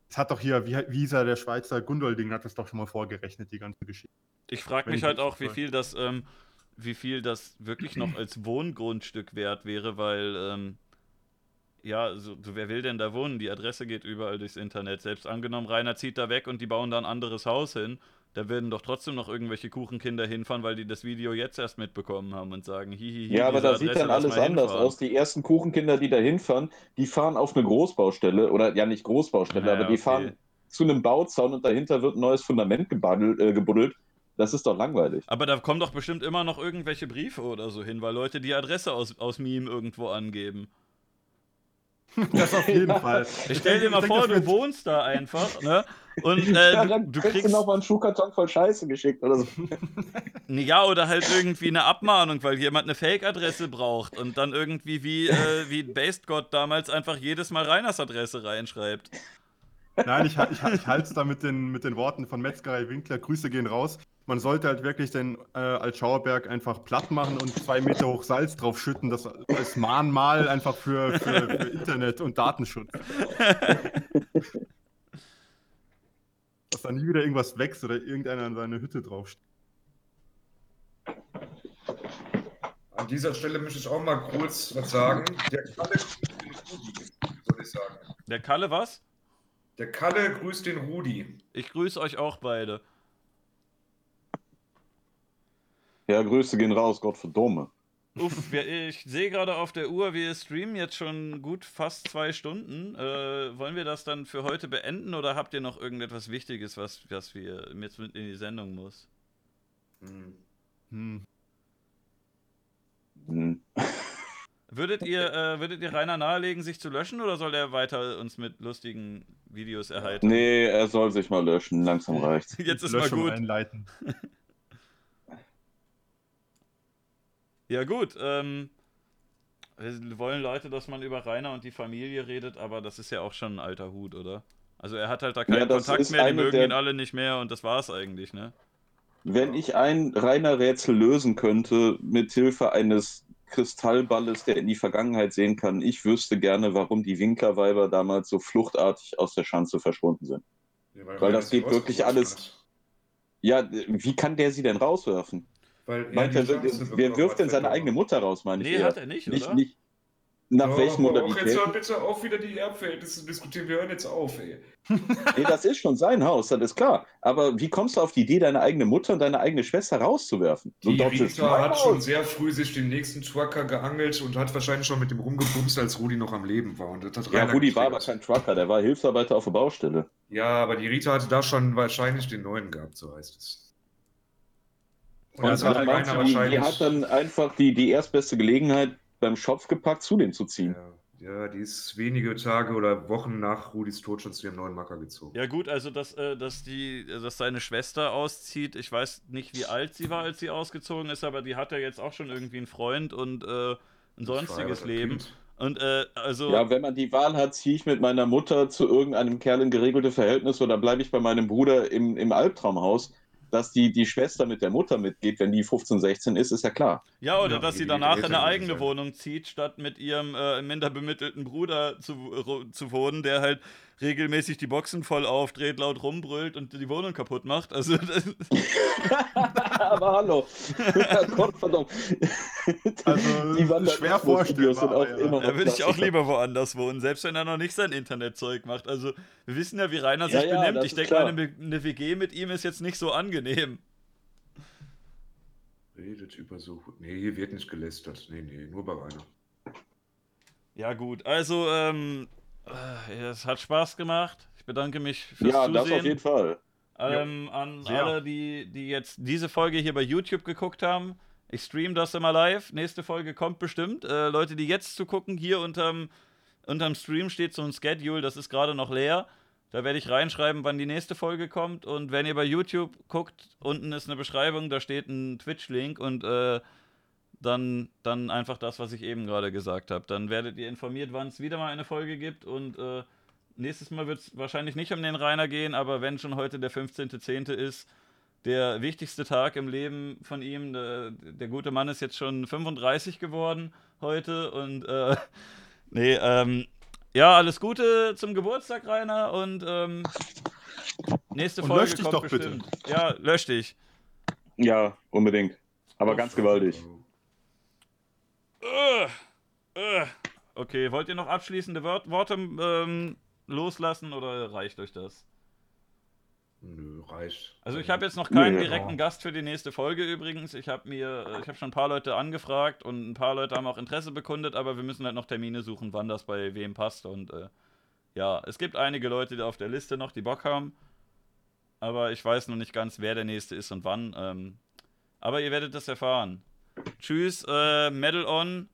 Es hat doch hier, wie, wie hieß er, der Schweizer Gundolding hat das doch schon mal vorgerechnet, die ganze Geschichte. Ich frage mich ich halt auch, wie viel das, ähm, wie viel das wirklich noch als Wohngrundstück wert wäre, weil, ähm, ja, so, so, wer will denn da wohnen? Die Adresse geht überall durchs Internet. Selbst angenommen, Rainer zieht da weg und die bauen da ein anderes Haus hin, da werden doch trotzdem noch irgendwelche Kuchenkinder hinfahren, weil die das Video jetzt erst mitbekommen haben und sagen, hihihi. Ja, aber da sieht dann alles anders hinfahren. aus. Die ersten Kuchenkinder, die da hinfahren, die fahren auf eine Großbaustelle oder ja nicht Großbaustelle, Ja, aber die okay. fahren zu einem Bauzaun und dahinter wird ein neues Fundament gebaddelt, äh, gebuddelt. Das ist doch langweilig. Aber da kommen doch bestimmt immer noch irgendwelche Briefe oder so hin, weil Leute die Adresse aus, aus Meme irgendwo angeben. <laughs> Das auf jeden Fall. Ich stell dir mal vor, du wohnst da einfach, ne? Und äh, ja, du, dann du kriegst kriegst. du noch mal einen Schuhkarton voll Scheiße geschickt oder so. <laughs> Ja, oder halt irgendwie eine Abmahnung, weil jemand eine Fake-Adresse braucht und dann irgendwie wie, äh, wie Based God damals einfach jedes Mal Reiners Adresse reinschreibt. Nein, ich, ich, ich halte es da mit den, mit den Worten von Metzgerei Winkler. Grüße gehen raus. Man sollte halt wirklich den äh, Altschauerberg einfach platt machen und zwei Meter hoch Salz drauf schütten. Das als Mahnmal einfach für, für, für Internet und Datenschutz. Dass da nie wieder irgendwas wächst oder irgendeiner an seine Hütte draufsteht. An dieser Stelle möchte ich auch mal kurz was sagen. Der Kalle soll ich sagen. Der Kalle was? Der Kalle grüßt den Rudi. Ich grüße euch auch beide. Ja, Grüße gehen raus, Gott verdumme. Uff, wir, ich sehe gerade auf der Uhr, wir streamen jetzt schon gut fast zwei Stunden. Äh, wollen wir das dann für heute beenden oder habt ihr noch irgendetwas Wichtiges, was, was wir jetzt mit in die Sendung muss? Hm. Hm. Hm. <laughs> Würdet ihr, äh, würdet ihr Rainer nahelegen, sich zu löschen oder soll er weiter uns mit lustigen Videos erhalten? Nee, er soll sich mal löschen, langsam reicht's. <laughs> Jetzt ist mal Löschung gut. einleiten. <laughs> Ja, gut. Ähm, wir wollen Leute, dass man über Rainer und die Familie redet, aber das ist ja auch schon ein alter Hut, oder? Also er hat halt da keinen Ja, Kontakt mehr, die mögen der- ihn alle nicht mehr und das war's eigentlich, ne? Wenn ich ein reiner Rätsel lösen könnte, mit Hilfe eines Kristallballes, der in die Vergangenheit sehen kann, ich wüsste gerne, warum die Winklerweiber damals so fluchtartig aus der Schanze verschwunden sind. Ja, Weil Rainer das geht wirklich alles- hat. Ja, wie kann der sie denn rauswerfen? Weil er Meint er, wer wirft denn seine eigene Mutter raus, meine ich Nee, hat er nicht, Nicht, oder? nicht. Nach Doch, welchen auch jetzt Modalitäten? hör bitte auf, wieder die Erbverhältnisse zu diskutieren. Wir hören jetzt auf, ey. <laughs> Nee, das ist schon sein Haus, das ist klar. Aber wie kommst du auf die Idee, deine eigene Mutter und deine eigene Schwester rauszuwerfen? So Die Rita hat schon sehr früh sich den nächsten Trucker geangelt und hat wahrscheinlich schon mit dem rumgebumst, als Rudi noch am Leben war. Und das hat Ja, Rudi war aber kein Trucker, der war Hilfsarbeiter auf der Baustelle. Ja, aber die Rita hatte da schon wahrscheinlich den neuen gehabt, so heißt es. Und, und hat Rainer die, die hat dann einfach die, die erstbeste Gelegenheit beim Schopf gepackt, zu dem zu ziehen. Ja. Ja, die ist wenige Tage oder Wochen nach Rudis Tod schon zu ihrem neuen Macker gezogen. Ja, gut, also dass, äh, dass, die, dass seine Schwester auszieht, ich weiß nicht, wie alt sie war, als sie ausgezogen ist, aber die hat ja jetzt auch schon irgendwie einen Freund und äh, ein sonstiges Leben. Kind. Und äh, also. Ja, wenn man die Wahl hat, ziehe ich mit meiner Mutter zu irgendeinem Kerl in geregelte Verhältnisse oder bleibe ich bei meinem Bruder im, im Albtraumhaus dass die, die Schwester mit der Mutter mitgeht, wenn die 15, 16 ist, ist ja klar. Ja, oder ja, dass sie danach in eine eigene Wohnung zieht, statt mit ihrem äh, minder bemittelten Bruder zu, zu wohnen, der halt regelmäßig die Boxen voll aufdreht, laut rumbrüllt und die Wohnung kaputt macht. Also, <laughs> <laughs> Aber hallo. Gott verdammt. Also, die schwer vorstellbar. Sind auch ja. immer da würde ich auch lieber woanders wohnen, selbst wenn er noch nicht sein Internetzeug macht. Also, wir wissen ja, wie Rainer sich ja, benimmt. Ich denke mal, eine, eine WG mit ihm ist jetzt nicht so angenehm. Redet über so. Nee, hier wird nicht gelästert. Nee, nee, nur bei Rainer. Ja, gut. Also, ähm, äh, es hat Spaß gemacht. Ich bedanke mich fürs ja, Zusehen. Ja, das auf jeden Fall. Ähm, an Sehr. alle, die, die jetzt diese Folge hier bei YouTube geguckt haben. Ich stream das immer live. Nächste Folge kommt bestimmt. Äh, Leute, die jetzt zu gucken, hier unterm, unterm Stream steht so ein Schedule, das ist gerade noch leer. Da werde ich reinschreiben, wann die nächste Folge kommt. Und wenn ihr bei YouTube guckt, unten ist eine Beschreibung, da steht ein Twitch-Link und äh, dann, dann einfach das, was ich eben gerade gesagt habe. Dann werdet ihr informiert, wann es wieder mal eine Folge gibt und äh, nächstes Mal wird es wahrscheinlich nicht um den Rainer gehen, aber wenn schon heute der 15.10. ist, der wichtigste Tag im Leben von ihm, der, der, gute Mann ist jetzt schon 35 geworden heute und äh, <laughs> nee, ähm, ja, alles Gute zum Geburtstag, Rainer und ähm, nächste und Folge lösch dich kommt doch bestimmt. bitte. Ja, lösch dich. Ja, unbedingt. Aber ganz gewaltig. Okay, wollt ihr noch abschließende Wort Worte ähm, loslassen oder reicht euch das? Nö, reicht. Also ich habe jetzt noch keinen direkten Gast für die nächste Folge übrigens. Ich habe mir, äh, ich habe schon ein paar Leute angefragt und ein paar Leute haben auch Interesse bekundet, aber wir müssen halt noch Termine suchen, wann das bei wem passt. Und äh, ja, es gibt einige Leute die auf der Liste noch, die Bock haben. Aber ich weiß noch nicht ganz, wer der nächste ist und wann. Ähm, aber ihr werdet das erfahren. Tschüss, äh, Medal On.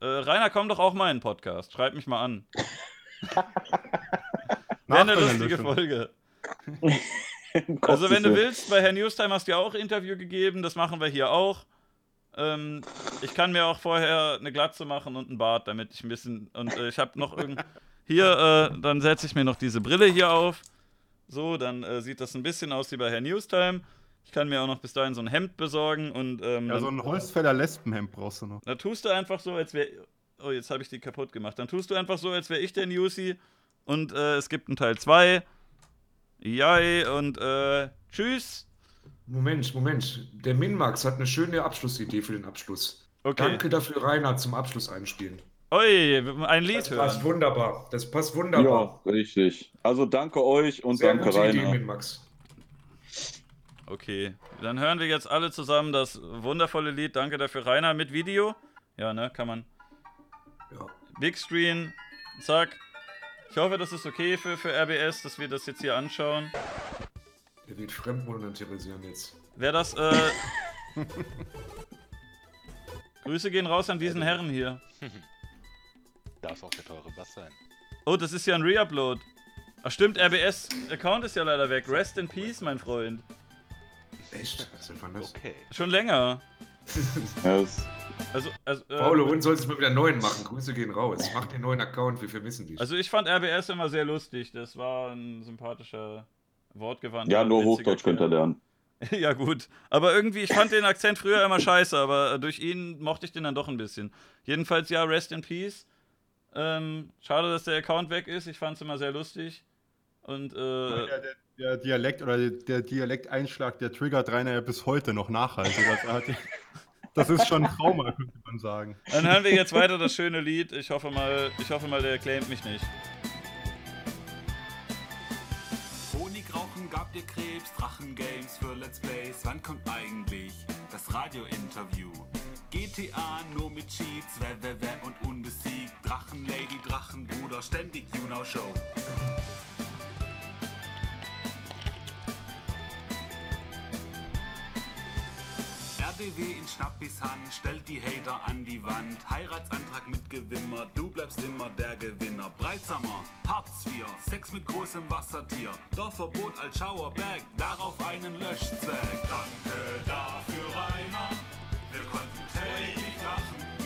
Äh, Rainer, komm doch auch mal in den Podcast. Schreib mich mal an. <laughs> Wäre eine lustige Folge. also, wenn du willst, bei Herr Newstime hast du ja auch Interview gegeben. Das machen wir hier auch. Ähm, ich kann mir auch vorher eine Glatze machen und einen Bart, damit ich ein bisschen. Und äh, ich habe noch irgend. Hier, äh, dann setze ich mir noch diese Brille hier auf. So, dann äh, sieht das ein bisschen aus wie bei Herr Newstime. Ich kann mir auch noch bis dahin so ein Hemd besorgen und. Ähm, ja, so ein Holzfäller Lesbenhemd brauchst du noch. Da tust du einfach so, als wäre. Oh, jetzt habe ich die kaputt gemacht. Dann tust du einfach so, als wäre ich der Newsy. Und äh, es gibt einen Teil 2. Jai und äh, tschüss. Moment, Moment. Der Minmax hat eine schöne Abschlussidee für den Abschluss. Okay. Danke dafür, Rainer, zum Abschluss einspielen. Ui, ein Lied das hören. Das passt wunderbar. Das passt wunderbar. Ja, richtig. Also danke euch und Sehr danke, Rainer. Idee, Minmax. Okay, dann hören wir jetzt alle zusammen das wundervolle Lied Danke dafür, Rainer, mit Video. Ja, ne, kann man. Ja. Big Screen, zack. Ich hoffe, das ist okay für, für RBS, dass wir das jetzt hier anschauen. Der wird fremdmonetarisieren jetzt. Wer das, äh. <laughs> Grüße gehen raus an diesen Herren hier. <laughs> Darf auch der teure Bass sein. Oh, das ist ja ein Reupload. Ach stimmt, RBS-Account ist ja leider weg. Rest in Peace, mein Freund. Echt? Was war das? Okay. Schon länger. <laughs> yes. Also, also, äh, Paulo, und sollst du mal wieder einen neuen machen. Grüße gehen raus. Mach den neuen Account, wir vermissen dich. Also ich fand RBS immer sehr lustig. Das war ein sympathischer Wortgewandter. Ja, nur Hochdeutsch könnt ihr lernen. <laughs> ja, gut. Aber irgendwie, ich fand den Akzent früher immer scheiße, aber durch ihn mochte ich den dann doch ein bisschen. Jedenfalls, ja, Rest in Peace. Ähm, schade, dass der Account weg ist. Ich fand es immer sehr lustig. Und, äh, ja, der, der, Dialekt oder der Dialekteinschlag, der triggert Rainer ja bis heute noch nachhaltig. Also <laughs> das ist schon ein Trauma, könnte man sagen. Dann hören wir jetzt weiter das schöne Lied. Ich hoffe mal, ich hoffe mal, der claimt mich nicht. Honigrauchen gab dir Krebs, Drachengames für Let's Plays. Wann kommt eigentlich das Radio-Interview? GTA nur mit Cheats, wer, wer, wer und unbesiegt. Drachenlady, Drachenbruder, ständig You Know Show. KDW in Schnappis Hand, stellt die Hater an die Wand. Heiratsantrag mit Gewimmer, du bleibst immer der Gewinner. Breitsamer, Hartz IV, Sex mit großem Wassertier. Dorfverbot als Schauerberg, darauf einen Löschzweck. Danke dafür, Rainer. Wir konnten täglich lachen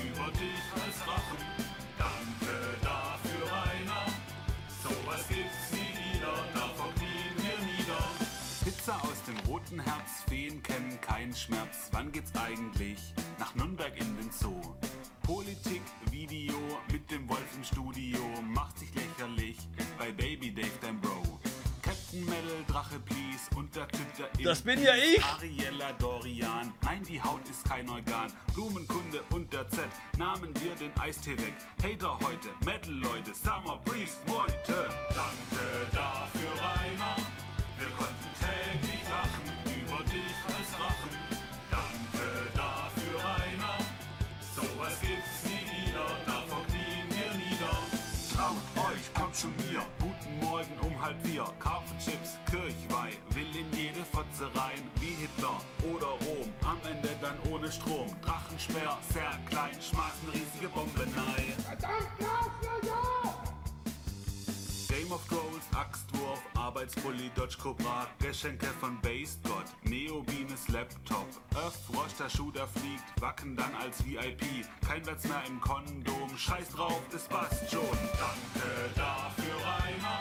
roten Herz, Feen kennen keinen Schmerz. Wann geht's eigentlich nach Nürnberg in den Zoo? Politik, Video mit dem Wolf im Studio macht sich lächerlich bei Baby Dave, dein Bro. Captain Metal, Drache, please und der Typ, der Das bin ja ich! Ariella Dorian, nein, die Haut ist kein Organ. Blumenkunde und der Z nahmen wir den Eistee weg. Hater heute, Metal-Leute, Summer Breeze, Meute. Danke dafür, Rainer. Wir konnten zu mir. Guten Morgen um halb vier. Karpfenchips, Kirchweih, will in jede Fotze rein. Wie Hitler oder Rom. Am Ende dann ohne Strom. Drachensperr, sehr klein, schmeißen riesige Bomben rein. Game of Thrones, Axtwurf, Arbeitspulli, Dodge Cobra, Geschenke von Based God, Neobines Laptop, Frosch, der Schuh, der fliegt, Wacken dann als VIP, kein Platz mehr im Kondom, scheiß drauf, das passt schon. Danke dafür, Rainer,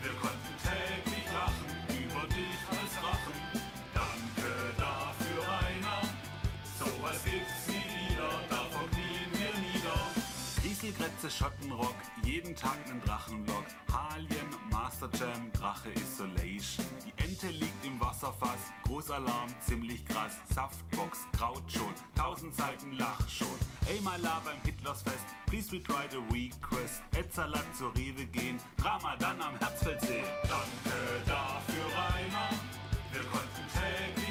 wir konnten täglich lachen, über dich als Rachen. Danke dafür, Rainer, sowas gibt's Rieselgrätze, Schottenrock, jeden Tag nen Drachenlock. Halien, Master Jam, Drache Isolation. Die Ente liegt im Wasserfass, Großalarm, ziemlich krass. Saftbox, Kraut schon, tausend Seiten Lach schon. Ey, love, beim Hitlers Fest, please retry the request. Edsalat zur Rewe gehen, Drama dann am Herzfeldsee. Danke dafür, Rainer, wir konnten täglich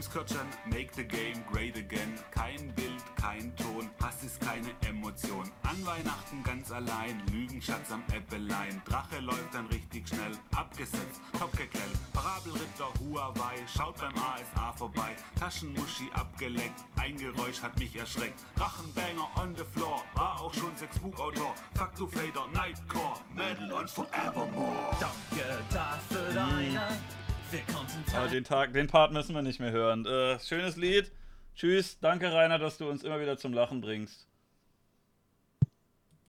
Klicks, Emskirchen, make the game great again. Kein Bild, kein Ton, Hass ist keine Emotion. An Weihnachten ganz allein, Lügenschatz am Äppelein. Drache läuft dann richtig schnell, abgesetzt, Topgeklell. Parabelritter Huawei, schaut beim ASA vorbei. Taschenmuschi abgeleckt, ein Geräusch hat mich erschreckt. Drachenbanger on the floor, war auch schon sechs Buchautor. Fuck to Fader, Nightcore, Metal on Forevermore. Danke dafür, Rainer. Aber den Tag, den Part müssen wir nicht mehr hören. Äh, schönes Lied. Tschüss. Danke, Rainer, dass du uns immer wieder zum Lachen bringst.